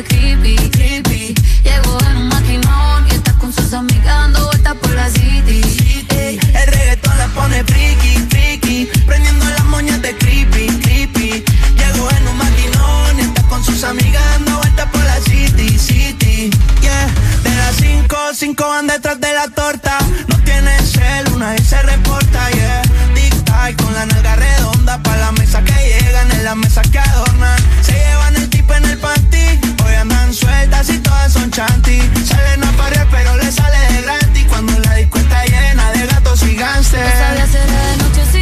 creepy, creepy. Llegó en un maquinón y está con sus amigas dando vueltas por la city. El reggaetón la pone friki, friki. Prendiendo las moñas de creepy, creepy. Llegó en un maquinón y está con sus amigas dando vueltas por la city, city. Yeah, de las cinco, cinco van detrás de la torta. No tiene cel, una vez se reporta, yeah. Tic tac con la nalga redonda pa' la mesa que llegan, en la mesa que adornan. Se llevan el tipo en el panty. Andan sueltas y todas son chanty. Salen a parir, pero le sale de gratis cuando la disco está llena de gatos y gánster. No sabía de noche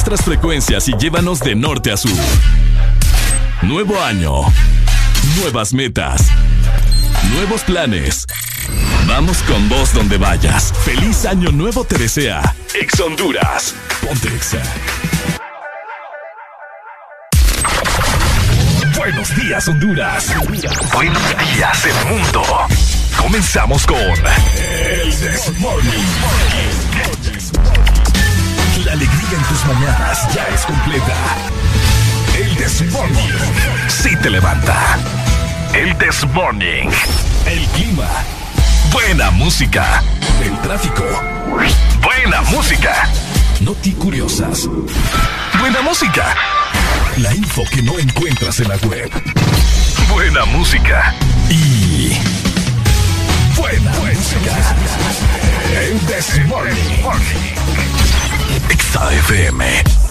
Nuestras frecuencias y llévanos de norte a sur. Nuevo año. Nuevas metas. Nuevos planes. Vamos con vos donde vayas. Feliz año nuevo te desea. Ex Honduras. Ponte Exa. Buenos días, Honduras. Buenos días, el mundo. Comenzamos con El This Morning. La alegría en tus mañanas ya es completa. El This Morning. Sí te levanta. El This Morning. El clima. Buena música. El tráfico. Buena música. Noti curiosas. Buena música. La info que no encuentras en la web. Buena música. Y. Buena, música. El This Morning.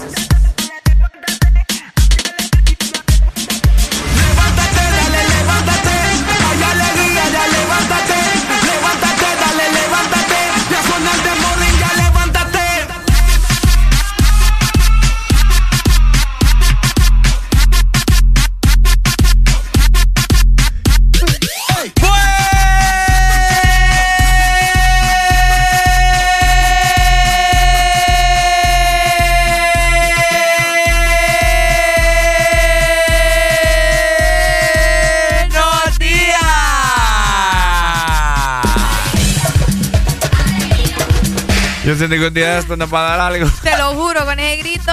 Yo siento que un día esto nos va a dar algo. Te lo juro, con ese grito,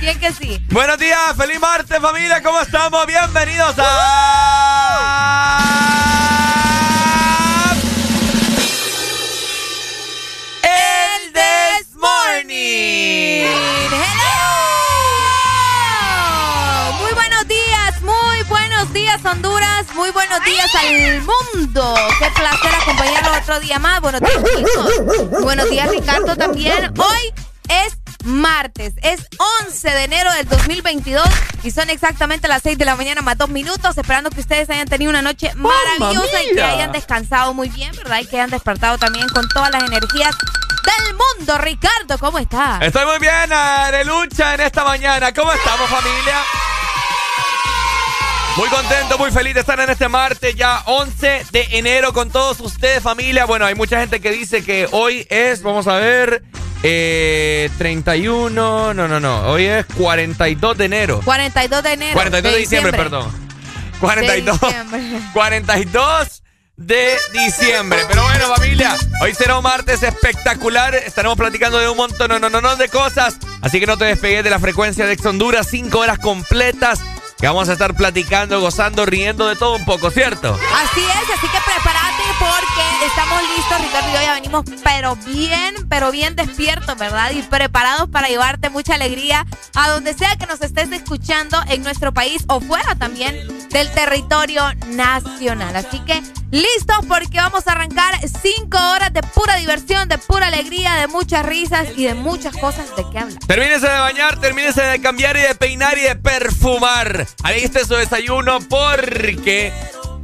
bien que sí. Buenos días, feliz martes familia, ¿cómo estamos? Bienvenidos a... muy buenos días al mundo. Qué placer acompañarlos otro día más. Buenos días, chicos. Buenos días, Ricardo, también. Hoy es martes, es 11 de enero del 2022 y son exactamente las 6 de la mañana más dos minutos, esperando que ustedes hayan tenido una noche maravillosa y que hayan descansado muy bien, ¿verdad? Y que hayan despertado también con todas las energías del mundo. Ricardo, ¿cómo estás? Estoy muy bien, de lucha en esta mañana. ¿Cómo estamos, familia? Muy contento, muy feliz de estar en este martes, ya 11 de enero con todos ustedes, familia. Bueno, hay mucha gente que dice que hoy es, vamos a ver, eh, 31, no, no, no, hoy es 42 de enero. 42 de enero. 42 de diciembre, perdón. 42. De diciembre. 42 de diciembre. Pero bueno, familia, hoy será un martes espectacular. Estaremos platicando de un montón no, no, no, no de cosas. Así que no te despegues de la frecuencia de Ex Honduras. Cinco horas completas que vamos a estar platicando, gozando, riendo de todo un poco, ¿cierto? Así es, así que prepárate porque estamos listos, Ricardo y yo ya venimos, pero bien, pero bien despiertos, ¿verdad? Y preparados para llevarte mucha alegría a donde sea que nos estés escuchando en nuestro país o fuera también del territorio nacional. Así que listos porque vamos a arrancar cinco horas de pura diversión, de pura alegría, de muchas risas y de muchas cosas de qué hablar. Termínese de bañar, termínese de cambiar y de peinar y de perfumar. Ahí está su desayuno porque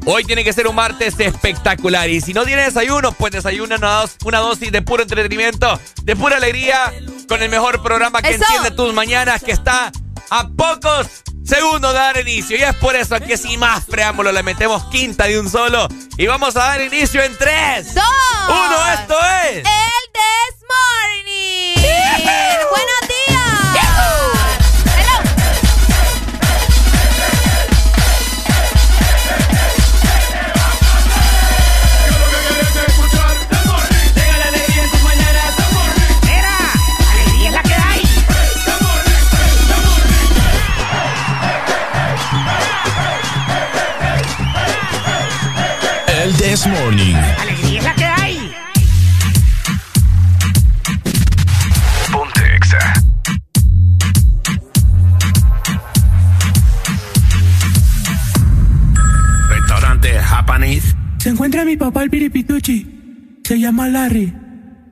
Hoy tiene que ser un martes espectacular. Y si no tiene desayuno, pues desayuna una, dosis de puro entretenimiento, de pura alegría, con el mejor programa que enciende tus mañanas, que está a pocos segundos de dar inicio. Y es por eso que sin más preámbulo le metemos quinta de un solo. Y vamos a dar inicio en tres, dos, uno. Esto es. El This Morning. Buenos días. This Morning. ¡Alegría es la que hay! Ponte Exa. Restaurante Japanese. Se encuentra mi papá el piripituchi. Se llama Larry.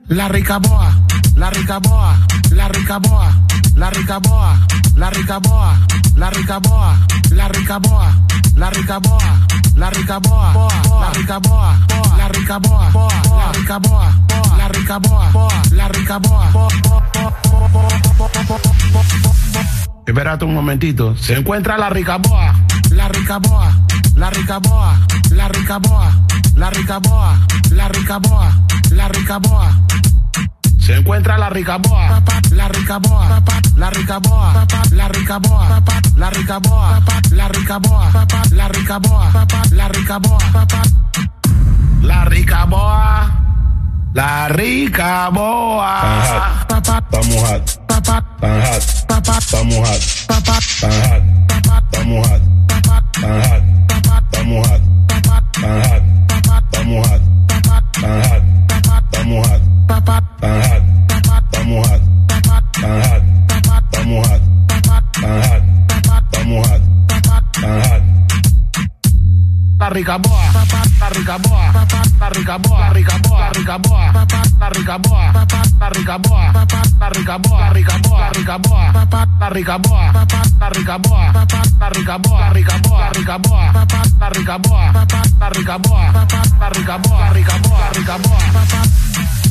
La ricaboa, la ricaboa, la ricaboa, la ricaboa, la ricaboa, la ricaboa, la ricaboa, la ricaboa, la rica boa, la rica boa, la rica boa, la rica boa, la rica boa, la rica boa. Espérate un momentito, se encuentra la rica boa, la rica boa, la rica boa, la rica boa, la rica boa, la rica boa, la rica boa. Encuentra la ricaboa, la ricaboa, la ricaboa, la ricaboa, la ricaboa, la ricaboa, la ricaboa, la ricaboa, la ricaboa, la ricaboa. Estamos hot. Tan hot. Estamos hot. Tan hot. Estamos hot. Tan hot. Estamos hot. Tan hot. Estamos hot. Tan hot. Estamos hot. Tan hot. Estamos hot. Tan hot. Estamos hot. Tan hot. Estamos hot. Hot. La la ricaboa, la la ricaboa, la ricaboa, la ricaboa, la ricaboa, la ricaboa, la la ricaboa, la la ricaboa, la la ricaboa, la ricaboa, la ricaboa, la ricaboa.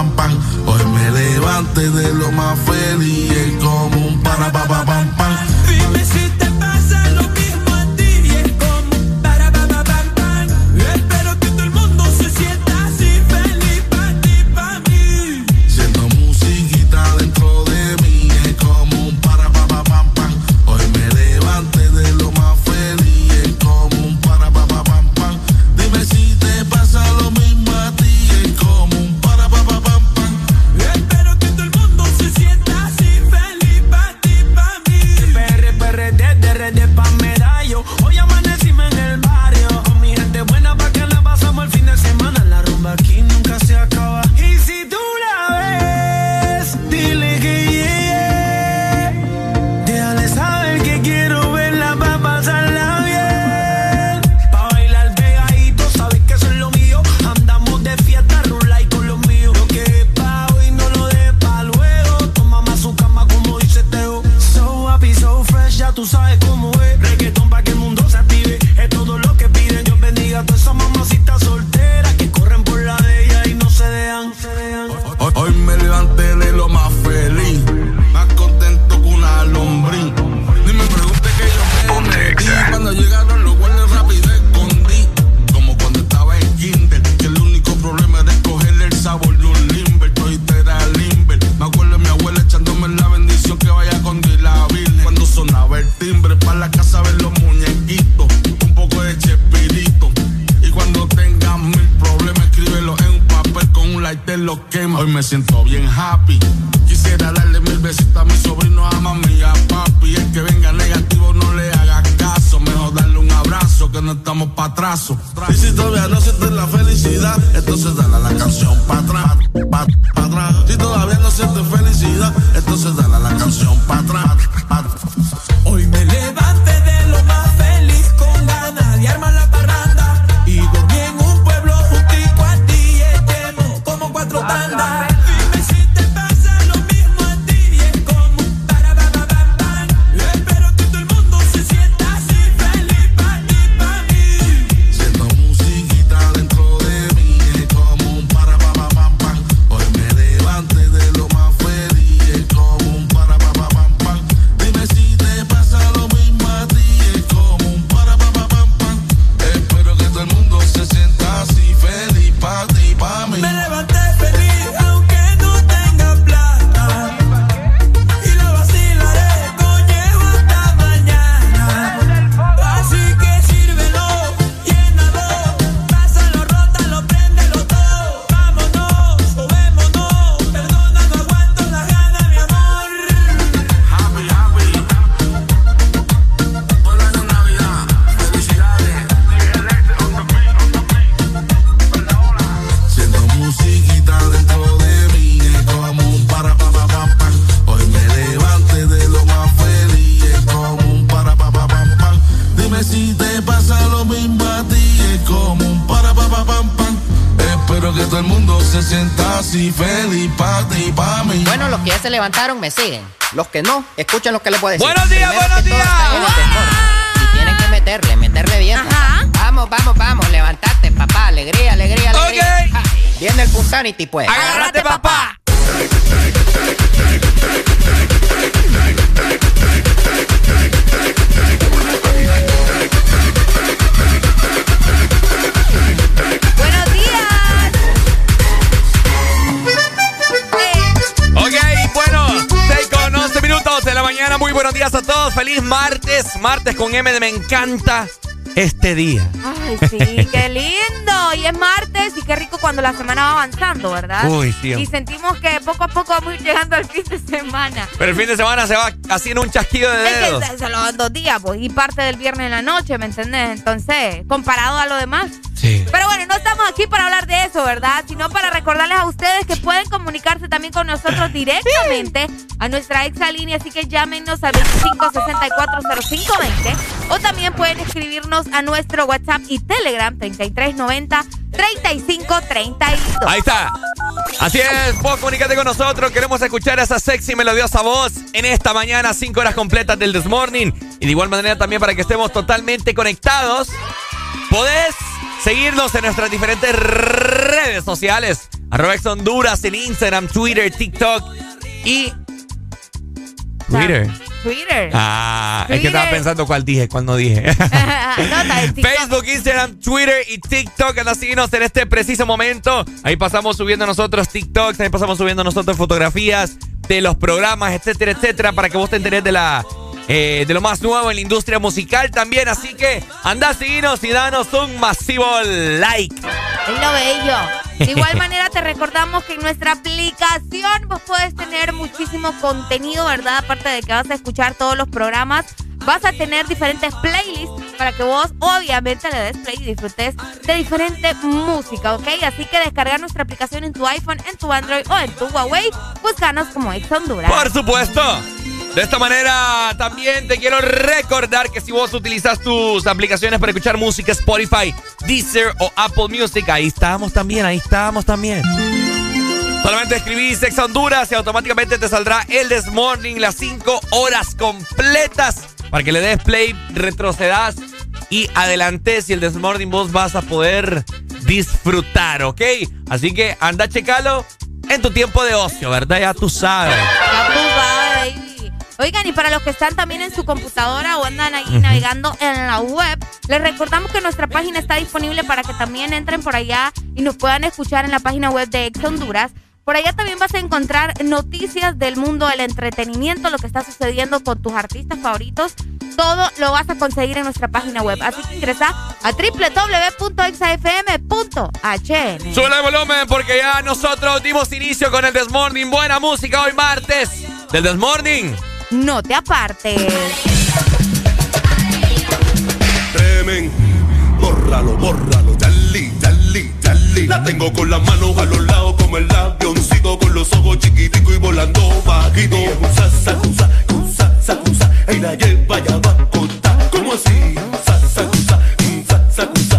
Hoy me levante de lo más feliz, como un para pa me siguen. Los que no, escuchen lo que les voy a decir. Buenos martes. Martes con M de Me encanta este día. Ay, sí, qué lindo. Y es martes y qué rico cuando la semana va avanzando, ¿verdad? Uy, sí. Y sentimos que poco a poco vamos a ir llegando al fin de semana. Pero el fin de semana se va haciendo un chasquido de Es dedos. que se- solo dos días, pues, y parte del viernes en la noche, ¿me entendés? Entonces, comparado a lo demás. Sí. Pero bueno, no estamos aquí para hablar de eso, ¿verdad? Sino para recordarles a ustedes que pueden comunicarse también con nosotros directamente a nuestra exalínea, así que llámenos al 25640520 o también pueden escribirnos a nuestro WhatsApp y Telegram 3390 3532. Ahí está. Así es, vos comunícate con nosotros. Queremos escuchar esa sexy melodiosa voz en esta mañana, 5 horas completas del This Morning. Y de igual manera también para que estemos totalmente conectados, podés seguirnos en nuestras diferentes redes sociales. Arroba Honduras en Instagram, Twitter, TikTok y Twitter. Twitter. Ah, es que estaba pensando cuál dije, cuál no dije. no. Facebook, Instagram, Twitter y TikTok. Anda a seguirnos en este preciso momento. Ahí pasamos subiendo nosotros TikToks, ahí pasamos subiendo nosotros fotografías de los programas, etcétera, etcétera, para que vos te enteres de la eh, de lo más nuevo en la industria musical también. Así que anda a seguirnos y danos un masivo like. Es lo bello. De igual manera te recordamos que en nuestra aplicación vos puedes tener muchísimo contenido, ¿verdad? Aparte de que vas a escuchar todos los programas, vas a tener diferentes playlists para que vos obviamente le des play y disfrutes de diferente música, ¿ok? Así que descarga nuestra aplicación en tu iPhone, en tu Android o en tu Huawei. Búscanos como Ex Honduras. Por supuesto. De esta manera también te quiero recordar que si vos utilizas tus aplicaciones para escuchar música Spotify, Deezer o Apple Music, ahí estamos también, ahí estamos también. Solamente escribís Sex Honduras y automáticamente te saldrá el This Morning, las 5 horas completas para que le des play, retrocedas y adelantes y el This Morning vos vas a poder disfrutar, ¿ok? Así que anda, checalo en tu tiempo de ocio, ¿verdad? Ya tú sabes. Ya tú sabes. Oigan, y para los que están también en su computadora o andan ahí navegando en la web, les recordamos que nuestra página está disponible para que también entren por allá y nos puedan escuchar en la página web de Ex Honduras. Por allá también vas a encontrar noticias del mundo del entretenimiento, lo que está sucediendo con tus artistas favoritos. Todo lo vas a conseguir en nuestra página web. Así que ingresa a www.exafm.hn. Sube el volumen porque ya nosotros dimos inicio con el Desmorning. Buena música hoy martes del Desmorning. No te apartes. Tremen, bórralo, bórralo, dali, dali, dali. La tengo con las manos a los lados como el avioncito con los ojos chiquiticos y volando bajito. Usa, sacusa, usa, sacusa, y la lleva ya va a contar. ¿Cómo así? Sacusa, usa, sacusa, no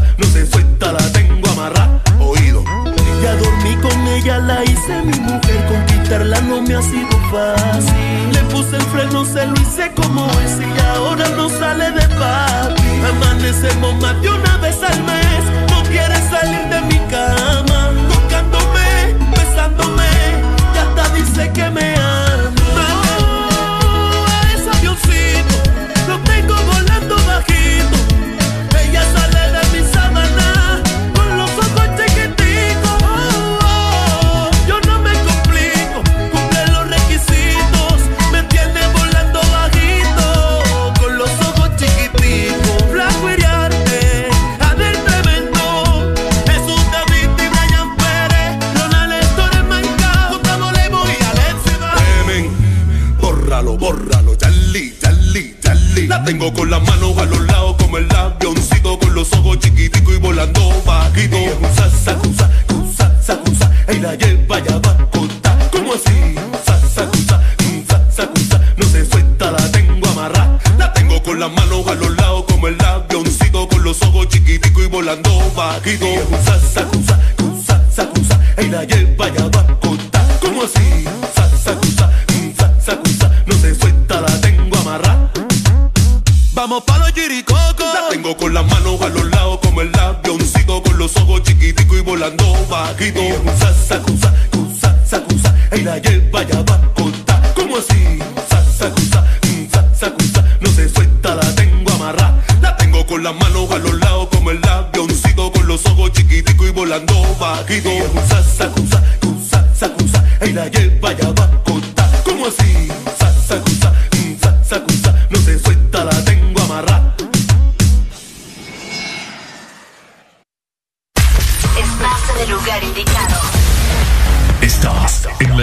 no me ha sido fácil. Le puse el freno, se lo hice como es y ahora no sale de papi. Amanecemos más de una vez al mes, no quiere salir de mi cama. Tocándome, besándome, y hasta dice que me La tengo con las manos a los lados como el avioncito con los ojos chiquiticos y volando bajito. Usa, sacusa, usa, sacusa, y la lleva ya va a. ¿Cómo así? Usa, sacusa, usa, sacusa, no se suelta, la tengo amarrada. La tengo con las manos a los lados como el avioncito con los ojos chiquiticos y volando bajito. Usa, sacusa, usa, sacusa, y la lleva ya va a. ¿Cómo así? Vamos pa' los yiricocos. La tengo con las manos a los lados como el avioncito con los ojos chiquiticos y volando bajito. Usa, sacusa, usa, sacusa, y la lleva ya va a contar. ¿Cómo así? Usa, sacusa, usa, sacusa, no se suelta, la tengo amarrada. La tengo con las manos a los lados como el avioncito con los ojos chiquiticos y volando bajito. Usa, sacusa, usa, sacusa, y la lleva ya va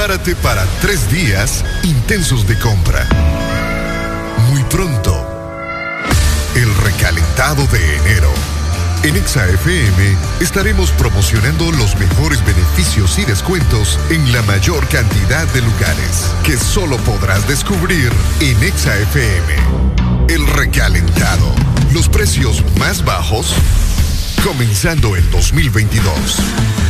Prepárate para tres días intensos de compra. Muy pronto, el recalentado de enero. En ExaFM estaremos promocionando los mejores beneficios y descuentos en la mayor cantidad de lugares que solo podrás descubrir en ExaFM. El recalentado. Los precios más bajos comenzando el 2022.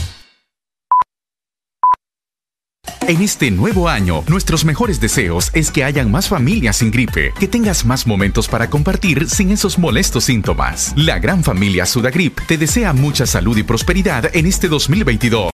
En este nuevo año, nuestros mejores deseos es que hayan más familias sin gripe, que tengas más momentos para compartir sin esos molestos síntomas. La gran familia Sudagrip te desea mucha salud y prosperidad en este 2022.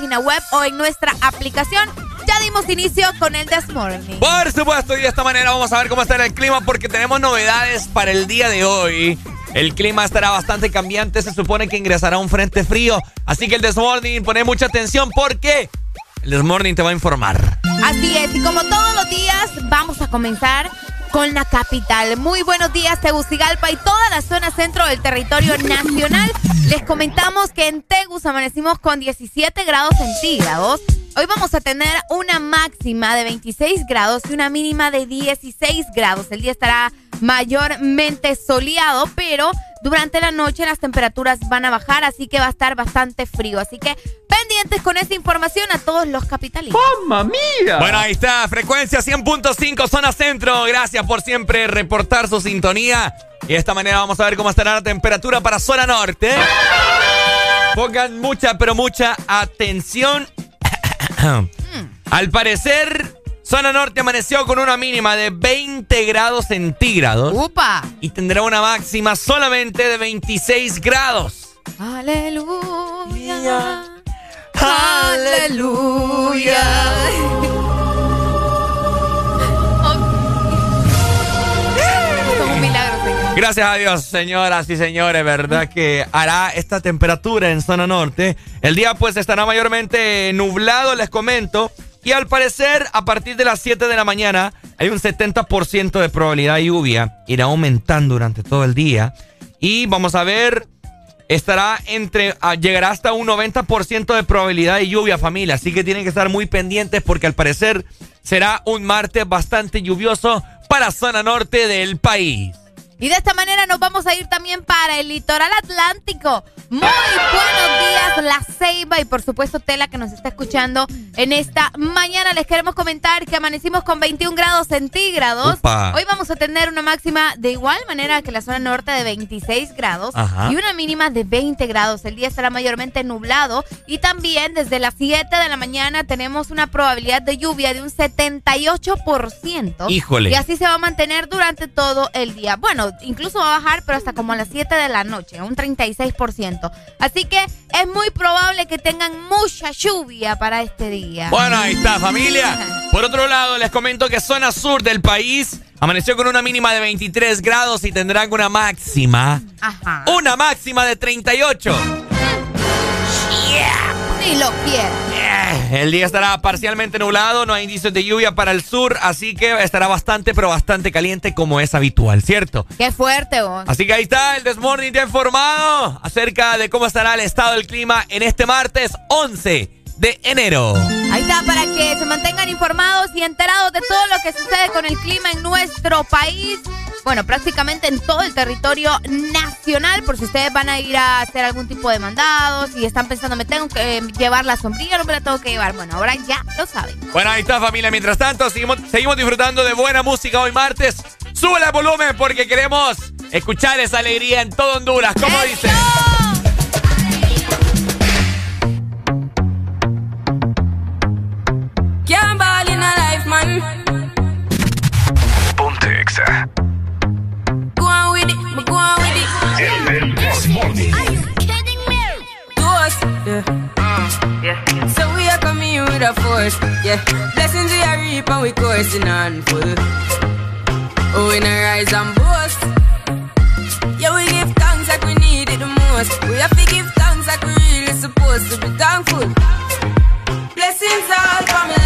Página web o en nuestra aplicación. Ya dimos inicio con el This Morning. Por supuesto, y de esta manera vamos a ver cómo está el clima porque tenemos novedades para el día de hoy. El clima estará bastante cambiante, se supone que ingresará un frente frío. Así que el Desmorning, pone mucha atención porque el Desmorning te va a informar. Así es, y como todos los días, vamos a comenzar con la capital. Muy buenos días, Tegucigalpa y toda la zona centro del territorio nacional. Les comentamos que en Tegus amanecimos con 17 grados centígrados. Hoy vamos a tener una máxima de 26 grados y una mínima de 16 grados. El día estará mayormente soleado, pero durante la noche las temperaturas van a bajar, así que va a estar bastante frío. Así que pendientes con esta información a todos los capitalinos. ¡Mamma mía! Bueno, ahí está, frecuencia 100.5, zona centro. Gracias por siempre reportar su sintonía. Y de esta manera vamos a ver cómo estará la temperatura para zona norte. Pongan mucha, pero mucha atención. Al parecer, zona norte amaneció con una mínima de 20 grados centígrados. ¡Upa! Y tendrá una máxima solamente de 26 grados. Aleluya. Aleluya. Gracias a Dios, señoras y señores, ¿verdad? Que hará esta temperatura en zona norte. El día pues estará mayormente nublado, les comento. Y al parecer, a partir de las 7 de la mañana, hay un 70% de probabilidad de lluvia. Irá aumentando durante todo el día. Y vamos a ver, estará entre, ah, llegará hasta un 90% de probabilidad de lluvia, familia. Así que tienen que estar muy pendientes porque al parecer será un martes bastante lluvioso para zona norte del país. Y de esta manera nos vamos a ir también para el litoral atlántico. Muy buenos días, La Ceiba y por supuesto Tela que nos está escuchando en esta mañana. Les queremos comentar que amanecimos con 21 grados centígrados. Hoy vamos a tener una máxima de igual manera que la zona norte de 26 grados Ajá. y una mínima de 20 grados. El día estará mayormente nublado y también desde las 7 de la mañana tenemos una probabilidad de lluvia de un 78%. Híjole. Y así se va a mantener durante todo el día. Bueno, incluso va a bajar, pero hasta como a las 7 de la noche, un 36%. Así que es muy probable que tengan mucha lluvia para este día. Bueno, ahí está, familia. Por otro lado, les comento que zona sur del país amaneció con una mínima de 23 grados y tendrán una máxima. Ajá. Una máxima de 38. Ni lo quiero. El día estará parcialmente nublado, no hay indicios de lluvia para el sur, así que estará bastante, pero bastante caliente como es habitual, ¿cierto? Qué fuerte vos. Así que ahí está, el Desmorning informado acerca de cómo estará el estado del clima en este martes 11 de enero. Ahí está, para que se mantengan informados y enterados de todo lo que sucede con el clima en nuestro país. Bueno, prácticamente en todo el territorio nacional, por si ustedes van a ir a hacer algún tipo de mandados y están pensando, me tengo que eh, llevar la sombrilla, no me la tengo que llevar. Bueno, ahora ya lo saben. Bueno, ahí está familia. Mientras tanto, seguimos, seguimos disfrutando de buena música hoy martes. Sube el volumen porque queremos escuchar esa alegría en todo Honduras. ¿Cómo dice? Ponte Exa. Desmorning. To us, yeah. Mm, mm. So we are coming with a force, yeah. Blessings we are reap and we coursing on full. Oh, we not rise and boast. Yeah, we give thanks like we need it the most. We have to give thanks like we really supposed to be thankful. Blessings all for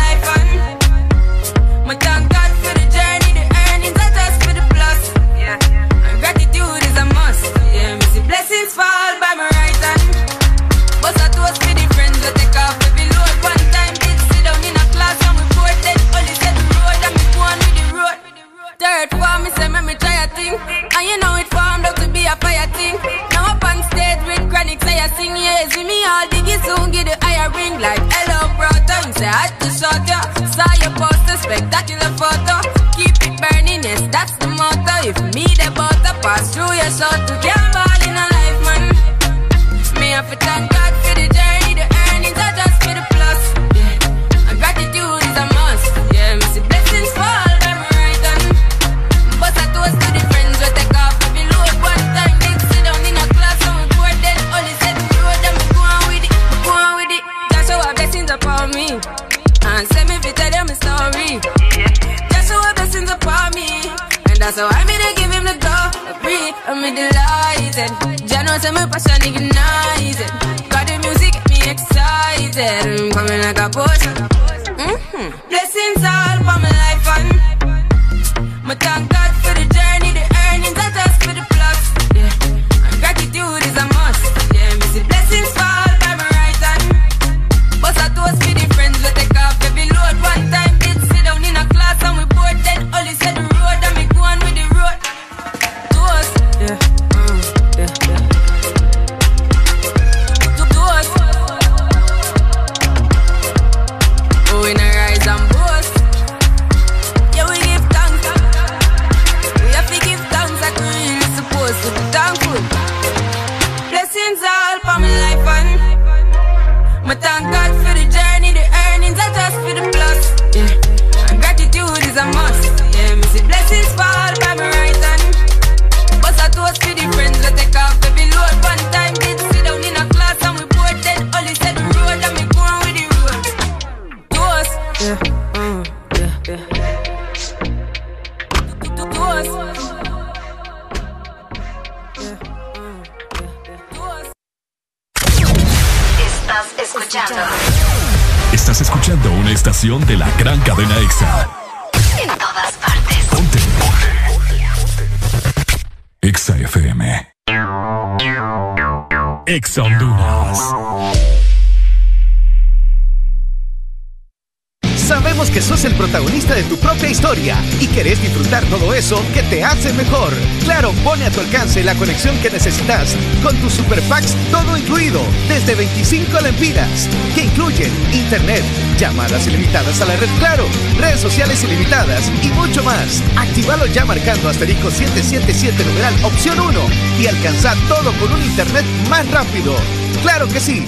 conexión que necesitas con tus super packs todo incluido desde 25 lempiras que incluyen internet, llamadas ilimitadas a la red Claro, redes sociales ilimitadas y mucho más. Actívalo ya marcando asterisco 777 numeral opción 1 y alcanza todo con un internet más rápido. Claro que sí.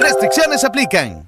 Restricciones aplican.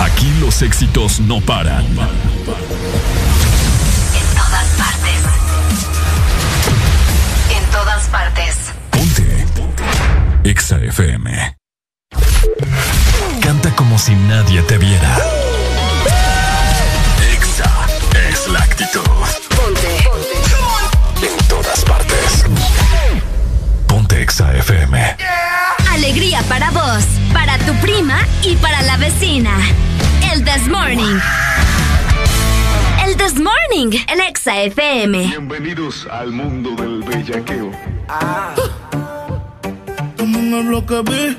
Aquí los éxitos no paran. En todas partes. En todas partes. EXA FM. Canta como si nadie te viera. EXA es la actitud. Ponte. En todas partes. Ponte EXA FM. Alegría para vos, para tu prima y para la vecina. El This Morning. El This Morning, el Exa FM. Bienvenidos al mundo del bellaqueo. En el bloque B.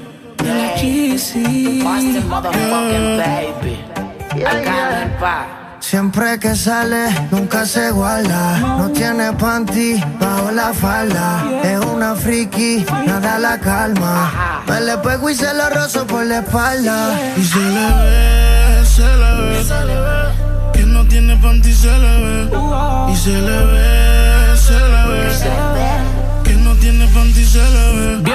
Siempre que sale, nunca se guarda. No tiene panty bajo la falda. Es una friki, nada la calma. Me le pego y se lo rozo por la espalda. Y se le ve, se le ve. Que no tiene panty se le ve. Y se le ve, se le ve. Que no tiene panty se le ve.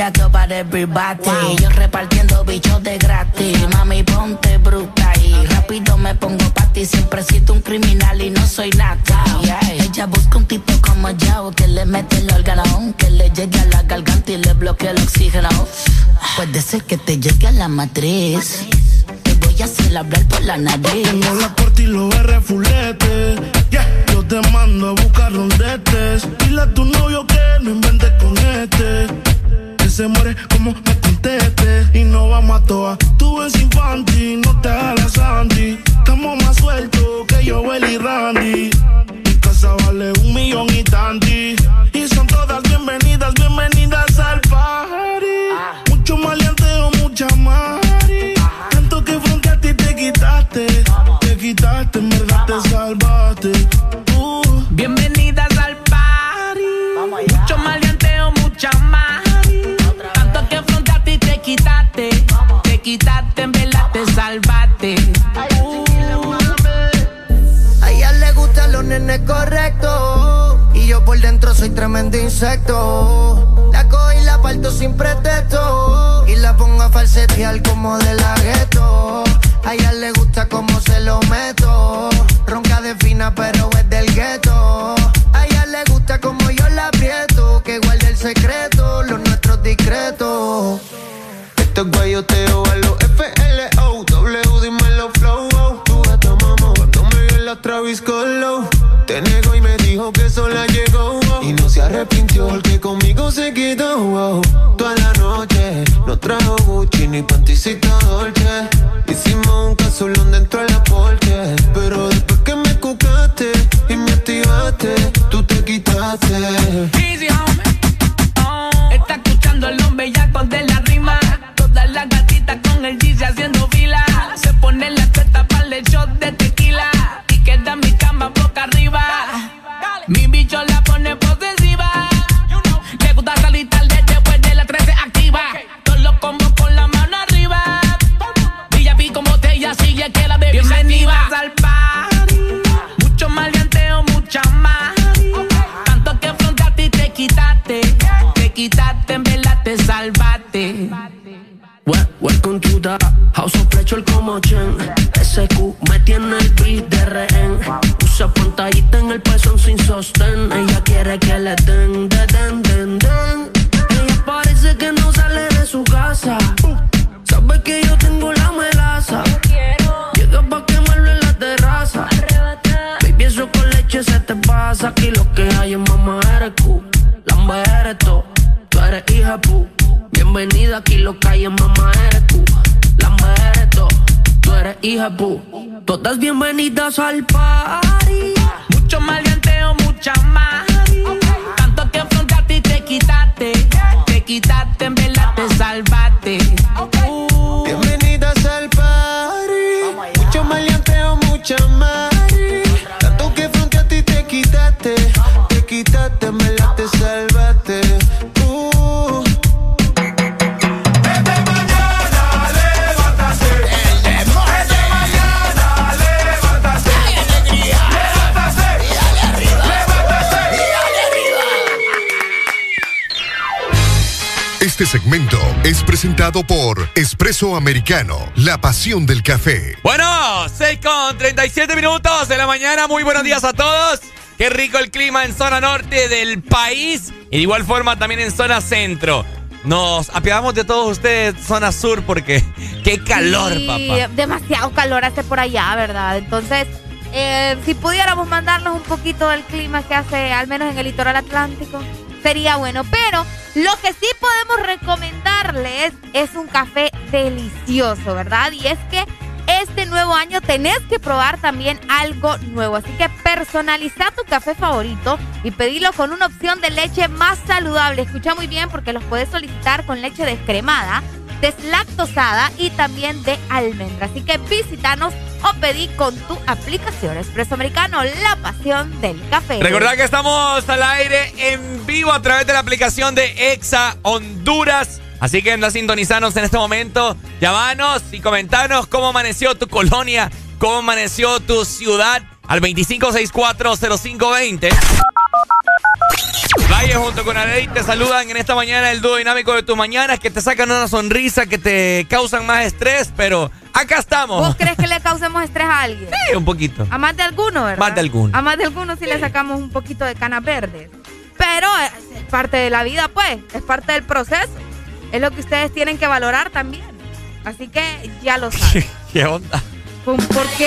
Mucho bellaco para everybody. Yo repartiendo bichos de gratis. Mami, ponte bruta y rápido me pongo pa' ti. Siempre siento un criminal y no soy nada. Ella busca un tipo como yo que le mete el órgano, que le llegue a la garganta y le bloquee el oxígeno. Puede ser que te llegue a la matriz. Te voy a hacer hablar por la nariz. Tengo la corte y los fulete. Yeah. Yo te mando a buscar rondetes. Dile a tu novio que no inventes con este. Se muere como me conteste. Y no vamos a toa. Tú eres infantil, no te hagas Sandy. Este segmento es presentado por Espresso Americano, la pasión del café. Bueno, 6 con 37 minutos de la mañana. Muy buenos días a todos. Qué rico el clima en zona norte del país y de igual forma también en zona centro. Nos apiadamos de todos ustedes, zona sur, porque qué calor, Sí, papá. demasiado calor hace por allá, ¿verdad? Entonces, eh, si pudiéramos mandarnos un poquito del clima que hace, al menos en el litoral atlántico, sería bueno. Pero lo que sí podemos recomendarles es un café delicioso, ¿verdad? Y es que este nuevo año tenés que probar también algo nuevo. Así que personaliza tu café favorito y pedilo con una opción de leche más saludable. Escucha muy bien porque los puedes solicitar con leche descremada, deslactosada y también de almendra. Así que visítanos o pedí con tu aplicación Espresso Americano, la pasión del café. Recordad que estamos al aire en vivo a través de la aplicación de Exa Honduras. Así que anda a sintonizarnos en este momento. Llámanos y comentanos cómo amaneció tu colonia, cómo amaneció tu ciudad al 25640520. Valle junto con Arey te saludan en esta mañana el dúo dinámico de tus mañanas que te sacan una sonrisa, que te causan más estrés, pero acá estamos. ¿Vos crees que le causemos estrés a alguien? Sí, un poquito. A más de alguno, ¿verdad? Más de alguno. A más de alguno sí le sacamos un poquito de canas verdes. Pero es, parte de la vida, pues. Es parte del proceso. Es lo que ustedes tienen que valorar también. Así que ya lo saben. ¿Qué onda? ¿Por por qué?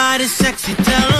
somebody sexy, tell them,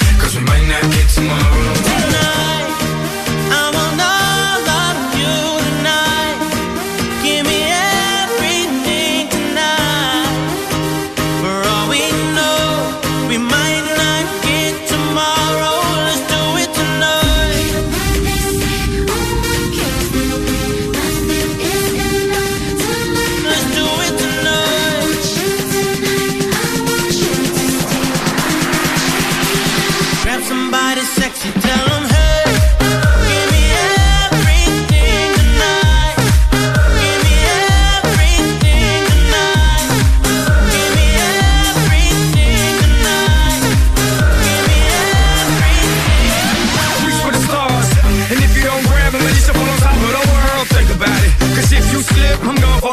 Cause we might not get tomorrow. Tonight,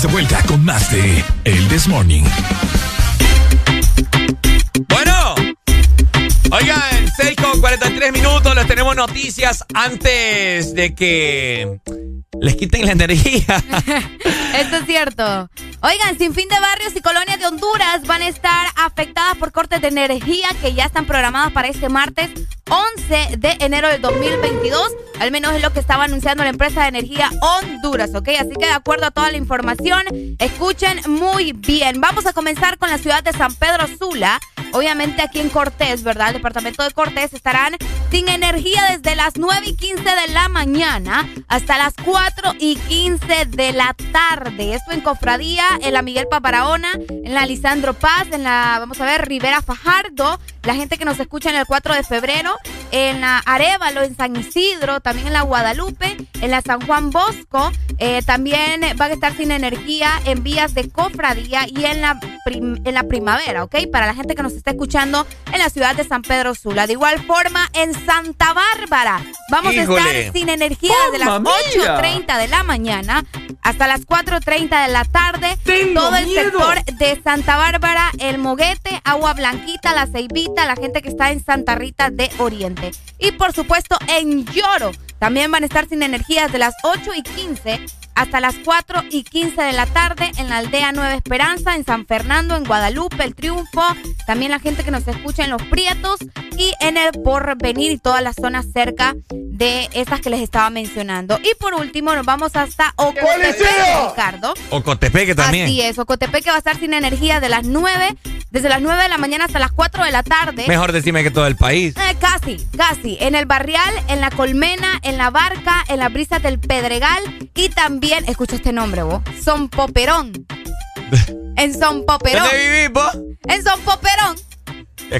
Estamos de vuelta con más de El This Morning. Bueno, oigan, 6 con 43 minutos, les tenemos noticias antes de que les quiten la energía. Esto es cierto. Oigan, sin fin de barrios y colonias de Honduras van a estar afectadas por cortes de energía que ya están programados para este martes 11 de enero del 2022. Al menos es lo que estaba anunciando la empresa de energía Honduras, ¿ok? Así que de acuerdo a toda la información, escuchen muy bien. Vamos a comenzar con la ciudad de San Pedro Sula. Obviamente aquí en Cortés, ¿verdad? El departamento de Cortés estarán sin energía desde las 9 y 15 de la mañana hasta las 4 y 15 de la tarde. Esto en Cofradía, en la Miguel Paparahona, en la Lisandro Paz, en la, vamos a ver, Rivera Fajardo. La gente que nos escucha en el 4 de febrero, en la Arevalo, en San Isidro, también en la Guadalupe, en la San Juan Bosco. eh, también van a estar sin energía en vías de Cofradía y en la, prim- en la primavera, ¿ok? Para la gente que nos está escuchando en la ciudad de San Pedro Sula. De igual forma, en Santa Bárbara vamos a estar sin energía desde las ¡Mamma mía! 8.30 de la mañana hasta las 4.30 de la tarde. Todo el miedo! sector de Santa Bárbara, El Moguete, Agua Blanquita, La Ceibita, la gente que está en Santa Rita de Oriente. Y por supuesto en Lloro. También van a estar sin energía desde las 8 y 15 hasta las 4 y 15 de la tarde en la aldea Nueva Esperanza, en San Fernando, en Guadalupe, El Triunfo. También la gente que nos escucha en Los Prietos y en el Porvenir y todas las zonas cerca de estas que les estaba mencionando. Y por último nos vamos hasta Ocotepeque, Ricardo. Ocotepeque también. Así es, Ocotepeque va a estar sin energía de las 9, desde las 9 de la mañana hasta las 4 de la tarde. Mejor decime que todo el país. Eh, casi, casi. En el Barrial, en la Colmena, en la Barca, en las brisas del Pedregal y también, escucha este nombre vos, Son Poperón. en Son Poperón. ¿Dónde vivís vos? En Son Poperón.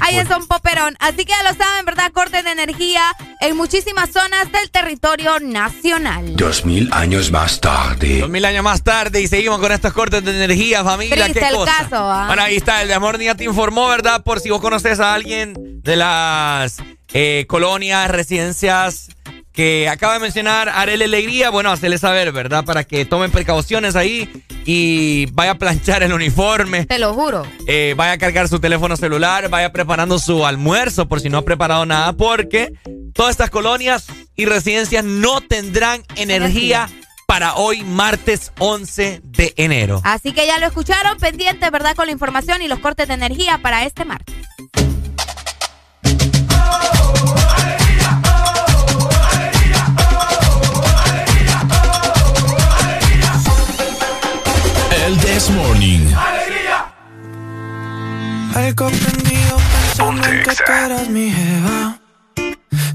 Ahí es un poperón. Así que ya lo saben, ¿verdad? Corte de energía en muchísimas zonas del territorio nacional. Dos mil años más tarde. Dos mil años más tarde y seguimos con estos cortes de energía, familia. Triste ¿Qué el cosa? caso, ¿ah? Bueno, ahí está. El de Amor ya te informó, ¿verdad? Por si vos conoces a alguien de las eh, colonias, residencias que acaba de mencionar Arele Alegría, bueno, hacerle saber, ¿verdad? Para que tomen precauciones ahí y vaya a planchar el uniforme. Te lo juro. Eh, vaya a cargar su teléfono celular, vaya preparando su almuerzo por si no ha preparado nada, porque todas estas colonias y residencias no tendrán energía para hoy, martes 11 de enero. Así que ya lo escucharon, pendientes, ¿verdad? Con la información y los cortes de energía para este martes. This Morning. Algo prendido pensando en que tú eras mi jeva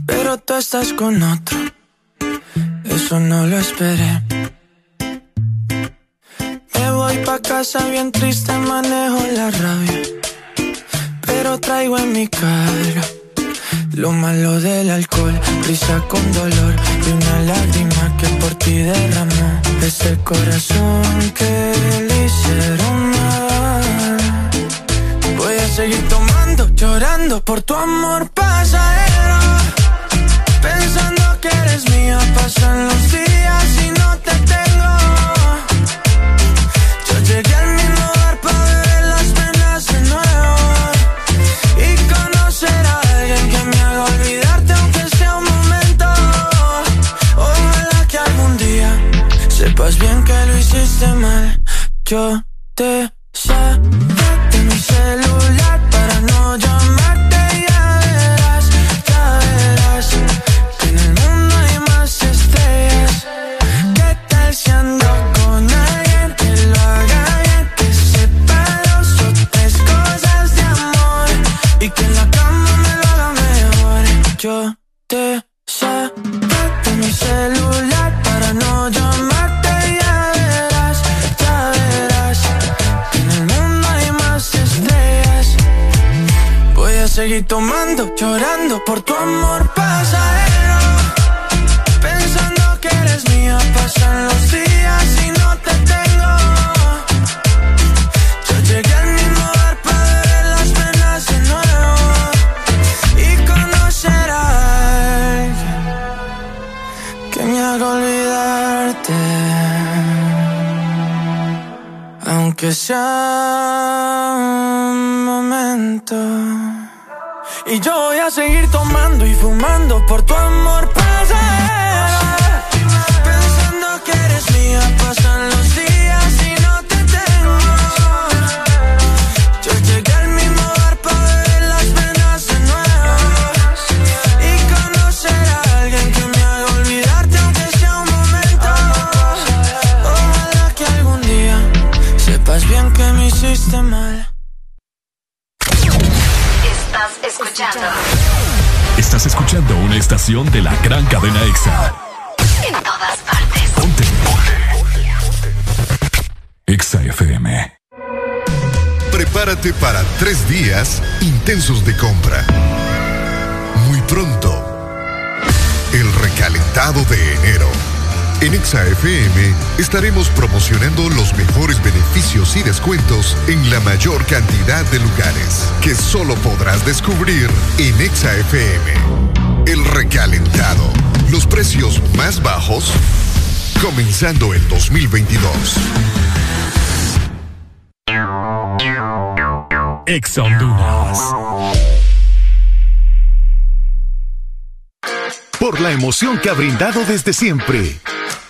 Pero tú estás con otro. Eso no lo esperé. Me voy pa' casa bien triste, manejo la rabia Pero traigo en mi cara Lo malo del alcohol, risa con dolor Y una lágrima que por ti derramó Ese corazón que le hicieron mal Voy a seguir tomando, llorando por tu amor pasajero. Pensando que eres mía, pasan los días y no te tengo. Yo te tomando, llorando por tu amor pasajero. Pensando que eres mía, pasan los días y no te tengo. Yo llegué al mismo bar para beber las penas de nuevo y conocer a alguien que me haga olvidarte. Aunque sea un momento. Y yo voy a seguir tomando y fumando por tu amor pasajero. Pensando que eres mía, pasan los días escuchando Estás escuchando una estación de la gran cadena EXA. en todas partes. EXA FM. Prepárate para tres días intensos de compra. Muy pronto, el recalentado de enero. En ExaFM estaremos promocionando los mejores beneficios y descuentos en la mayor cantidad de lugares que solo podrás descubrir en ExaFM. El recalentado. Los precios más bajos comenzando el 2022. EXA Honduras. Por la emoción que ha brindado desde siempre.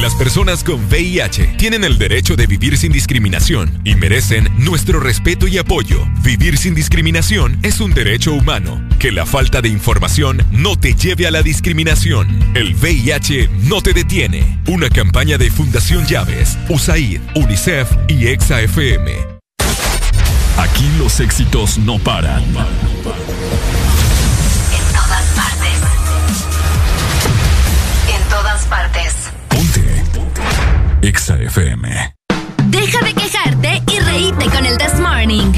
Las personas con VIH tienen el derecho de vivir sin discriminación y merecen nuestro respeto y apoyo. Vivir sin discriminación es un derecho humano Que la falta de información no te lleve a la discriminación. El VIH no te detiene. Una campaña de Fundación Llaves, USAID, UNICEF y EXA-FM. Aquí los éxitos no paran. En todas Exa FM. Deja de quejarte y reíte con el This Morning.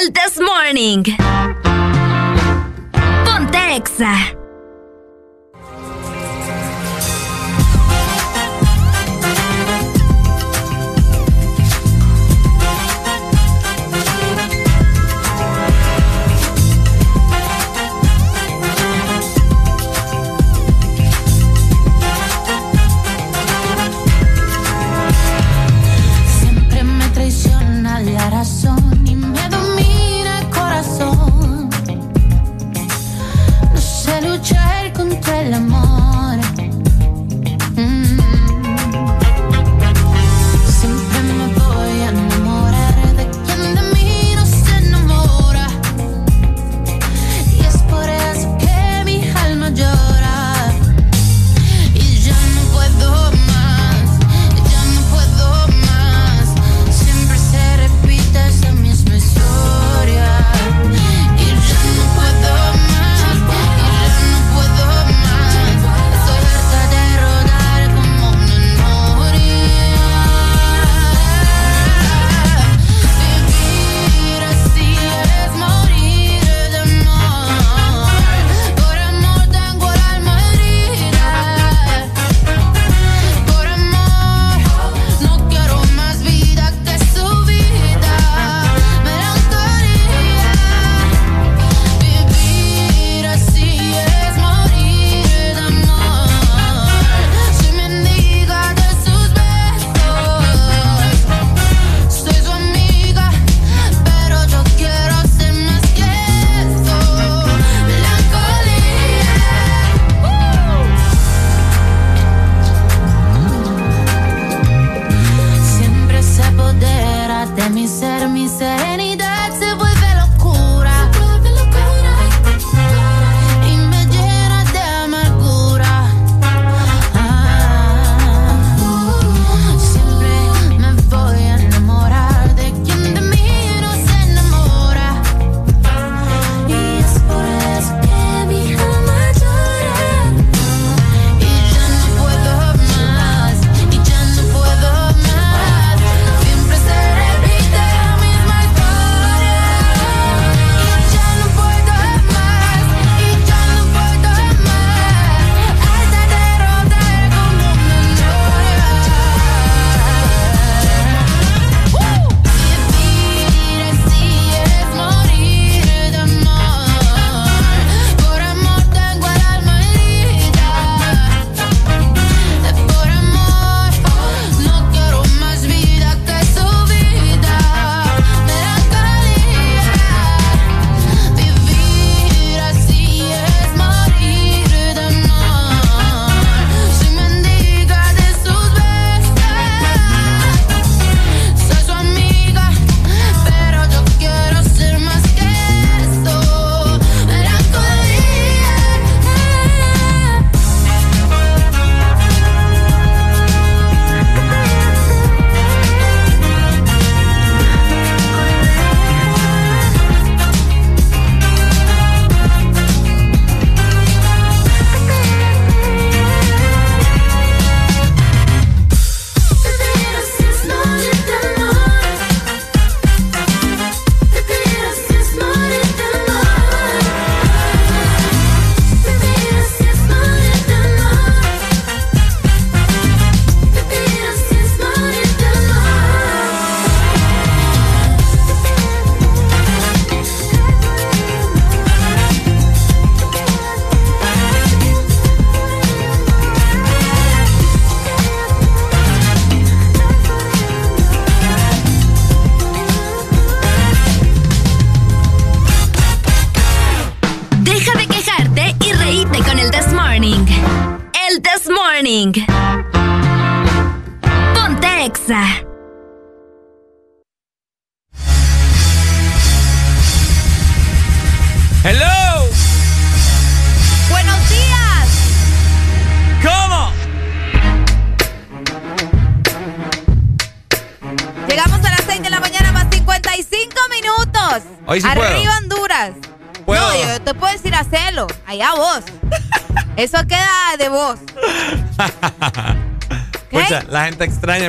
El This Morning. Ponte Exa.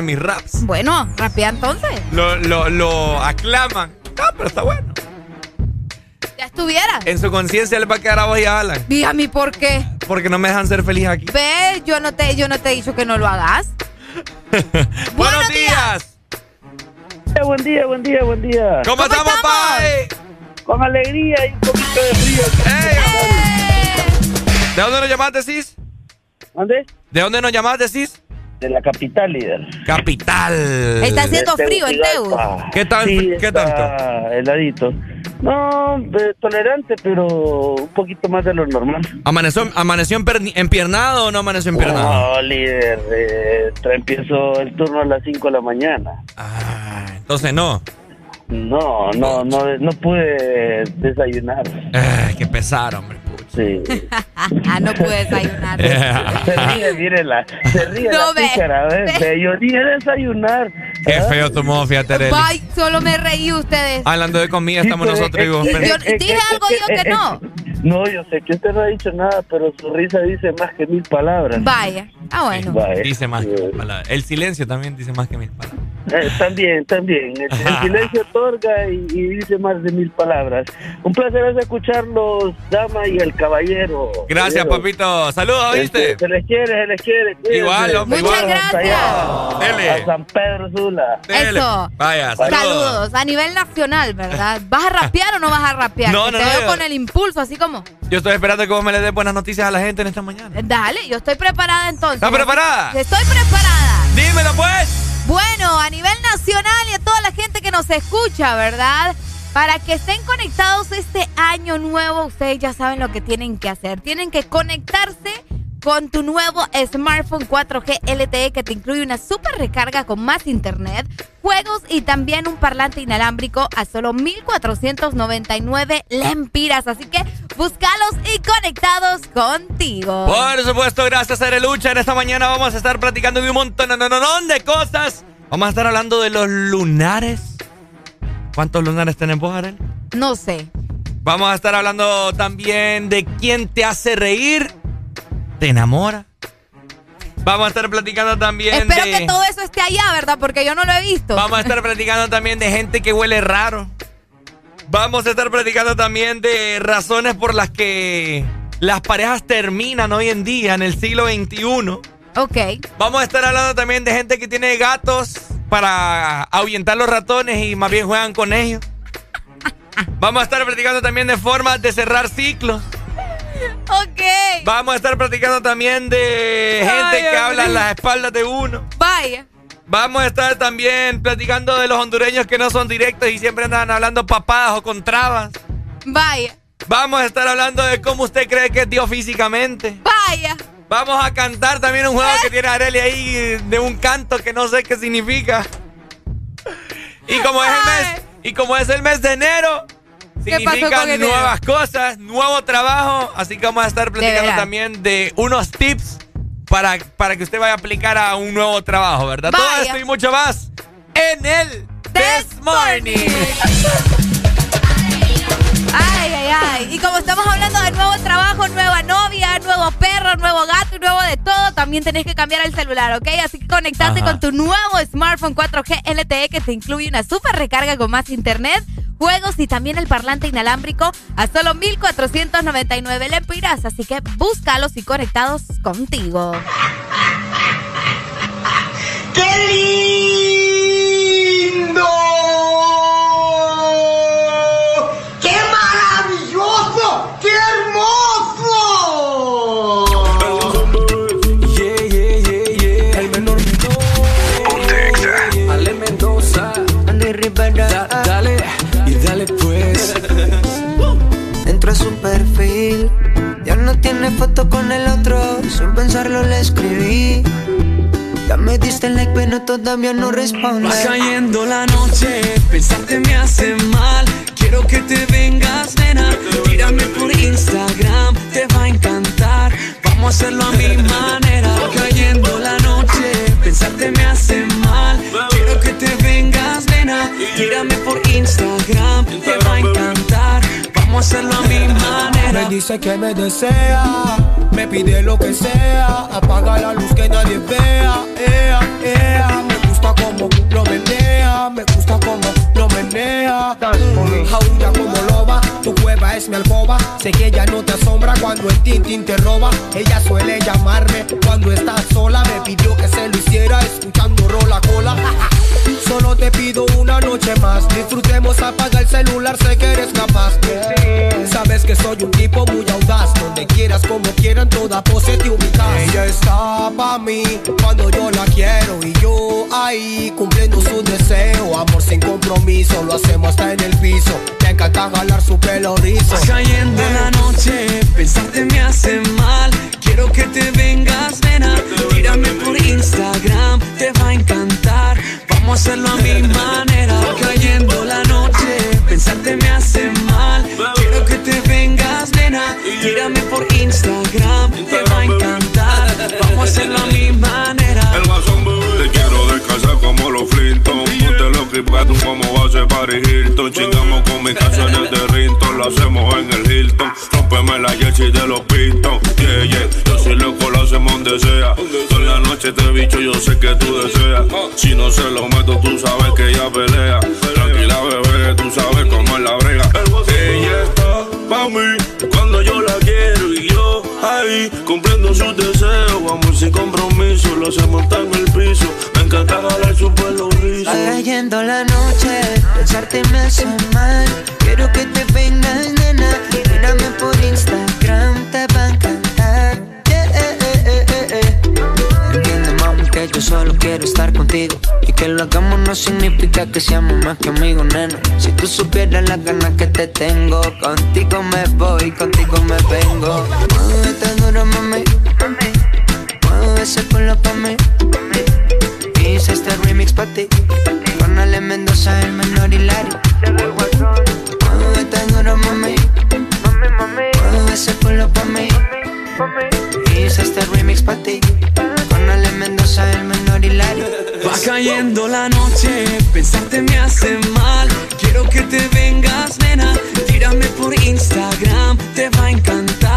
Mis raps. Bueno, rapea entonces. Lo, lo, lo aclaman. Ah, pero está bueno. Ya estuviera. En su conciencia le va a quedar a vos y a Alan. Dígame por qué. Porque no me dejan ser feliz aquí. Ve, yo no te, yo no te he dicho que no lo hagas. ¡Buenos días! Buen día, buen día, buen día. ¿Cómo, estamos, Pai? Con alegría y un poquito de frío. ¿De dónde nos llamaste, Cis? ¿Dónde? ¿De dónde nos llamaste, Cis? De la capital, líder. Capital. Está haciendo frío en Teus. ¿Qué tal? Sí, ¿Qué está tanto? heladito. No, eh, tolerante, pero un poquito más de lo normal. ¿Amaneció, amaneció empiernado o no amaneció empiernado? No, líder, eh, empiezo el turno a las 5 de la mañana. Entonces no. No, no, no, no pude desayunar. Ay, qué pesar, hombre. Sí. Ah, no pude desayunar. Se ríe, mire la, se ríe No, la pícara, ve. Ve, Yo dije desayunar. Qué feo tu modo, fíjate. Bye, solo me reí ustedes. Hablando de comida, estamos nosotros y es- vos. es- feliz. Yo dije algo yo que no. No, yo sé que usted no ha dicho nada, pero su risa dice más que mil palabras. Vaya. Ah, bueno. Vaya. Dice más que mil palabras. El silencio también dice más que mil palabras. Eh, también, también. El, el silencio otorga y, y dice más de mil palabras. Un placer es escucharlos, dama y el caballero. Gracias, Caballero. papito. Saludos, ¿oíste? Se les quiere, se les quiere. cuídense. Igual, hombre, Muchas igual. gracias. Allá, Dele. A San Pedro Sula. Dele. Eso. Vaya, saludos. Saludos. A nivel nacional, ¿verdad? ¿Vas a rapear o no vas a rapear? No, no, te no, veo yo- con el impulso, así como. Yo estoy esperando que vos me le des buenas noticias a la gente en esta mañana. Dale, yo estoy preparada entonces. ¿Estás preparada? Estoy preparada. Dímelo, pues. Bueno, a nivel nacional y a toda la gente que nos escucha, ¿verdad? Para que estén conectados este año nuevo, ustedes ya saben lo que tienen que hacer. Tienen que conectarse con tu nuevo smartphone 4G LTE que te incluye una super recarga con más internet, juegos y también un parlante inalámbrico a solo 1499 lempiras. Así que búscalos y conectados contigo. Por supuesto, gracias a Lucha. En esta mañana vamos a estar platicando de un montón de cosas. Vamos a estar hablando de los lunares. ¿Cuántos lunares tenés vos, Arel? No sé. Vamos a estar hablando también de quién te hace reír, te enamora. Vamos a estar platicando también Espero de... que todo eso esté allá, ¿verdad? Porque yo no lo he visto. Vamos a estar platicando también de gente que huele raro. Vamos a estar platicando también de razones por las que las parejas terminan hoy en día, en el siglo XXI. Ok. Vamos a estar hablando también de gente que tiene gatos para ahuyentar los ratones y más bien juegan con ellos. Vamos a estar platicando también de formas de cerrar ciclos. Ok. Vamos a estar platicando también de gente Ay, que habla en las espaldas de uno. Vaya. Vamos a estar también platicando de los hondureños que no son directos y siempre andan hablando papadas o con trabas. Vaya. Vamos a estar hablando de cómo usted cree que es Dios físicamente. Vaya. Vamos a cantar también un juego que tiene Arely ahí de un canto que no sé qué significa. Y como es el mes, y como es el mes de enero, ¿Qué pasó significan enero? nuevas cosas, nuevo trabajo. Así que vamos a estar platicando también de unos tips para, para que usted vaya a aplicar a un nuevo trabajo, ¿verdad? Todo esto y mucho más en el This Morning. Ay, ay, ay. Y como estamos hablando de nuevo trabajo, nueva novia, nuevo perro, nuevo gato y nuevo de todo, también tenés que cambiar el celular, ¿ok? Así que conectate Ajá. con tu nuevo smartphone 4G LTE que te incluye una super recarga con más internet, juegos y también el parlante inalámbrico a solo 1499 lempiras. Así que búscalos y conectados contigo. ¡Qué lindo! ¡Qué maravilloso! ¡Qué hermoso! Da- dale, y dale pues. Entro a su perfil. Ya no tiene foto con el otro. Sin pensarlo le escribí. Ya me diste like, pero todavía no responde. Va cayendo la noche, pensarte me hace mal. Quiero que te vengas, nena. Tírame por Instagram, te va a encantar. Vamos a hacerlo a mi manera. Va cayendo la noche, pensarte me hace mal. Quiero que te vengas, nena. Tírame por Instagram. Instagram, te va a encantar. Vamos a hacerlo a mi manera. Me dice que me desea, me pide lo que sea. Apaga la luz que nadie vea. Ea, ea. Me gusta como lo menea, me gusta como lo menea. Jaulla como loba, tu cueva es mi alcoba. Sé que ella no te asombra cuando el tintín te roba. Ella suele llamarme cuando estás sola. Me pidió que se lo hiciera escuchando rola cola. Solo te pido una noche más. Disfrutemos, apaga el celular, sé que eres capaz. Sabes que soy un tipo muy audaz. Donde quieras, como quieran, toda pose te ubicas. Ella está pa' mí cuando yo la quiero. Y yo ahí cumpliendo su deseo. Amor sin compromiso, lo hacemos hasta en el piso. Me encanta jalar su pelo rizo. Va cayendo la noche, pensarte me hace mal. Quiero que te vengas, nena. Tírame por Instagram, te va a encantar. Vamos a hacerlo a mi manera. Va cayendo la noche, pensarte me hace mal. Quiero que te vengas, nena. Tírame por Instagram, te va a encantar. Vamos a hacerlo a mi manera. El guasón quiero descansar como los Flintton Ponte los clipatos como base para Hilton. Chingamos con mis canciones de Rinton Lo hacemos en el Hilton. Rompeme la jersey de los Pistons. Yeah, yeah. Yo soy loco, lo hacemos donde sea. Toda la noche te bicho, yo sé que tú deseas. Si no se lo meto, tú sabes que ella pelea. Tranquila, bebé, tú sabes cómo es la brega. Ella está pa' mí Cuando yo la quiero y yo ahí Cumpliendo sus deseos Amor sin compromiso Lo hacemos en el piso. Me encanta jalar su pelo rizo cayendo la noche, pensarte me hace mal. Quiero que te vengas, nena. Mírame por Instagram, te va a encantar. Yeah, eh, eh, eh, eh. Entiende, mami, que yo solo quiero estar contigo. Y que lo hagamos no significa que seamos más que amigos, nena. Si tú supieras las ganas que te tengo, contigo me voy, contigo me vengo. Muévete duro, mami. Mueve ese culo pa' mí. Hice este remix pa' ti Con Ale Mendoza, el menor Hilari Muévete duro, mami Mueve ese culo pa' mí Hice este remix pa' ti Con Ale Mendoza, el menor Hilari Va cayendo la noche, pensarte me hace mal. Quiero que te vengas, nena. Tírame por Instagram, te va a encantar.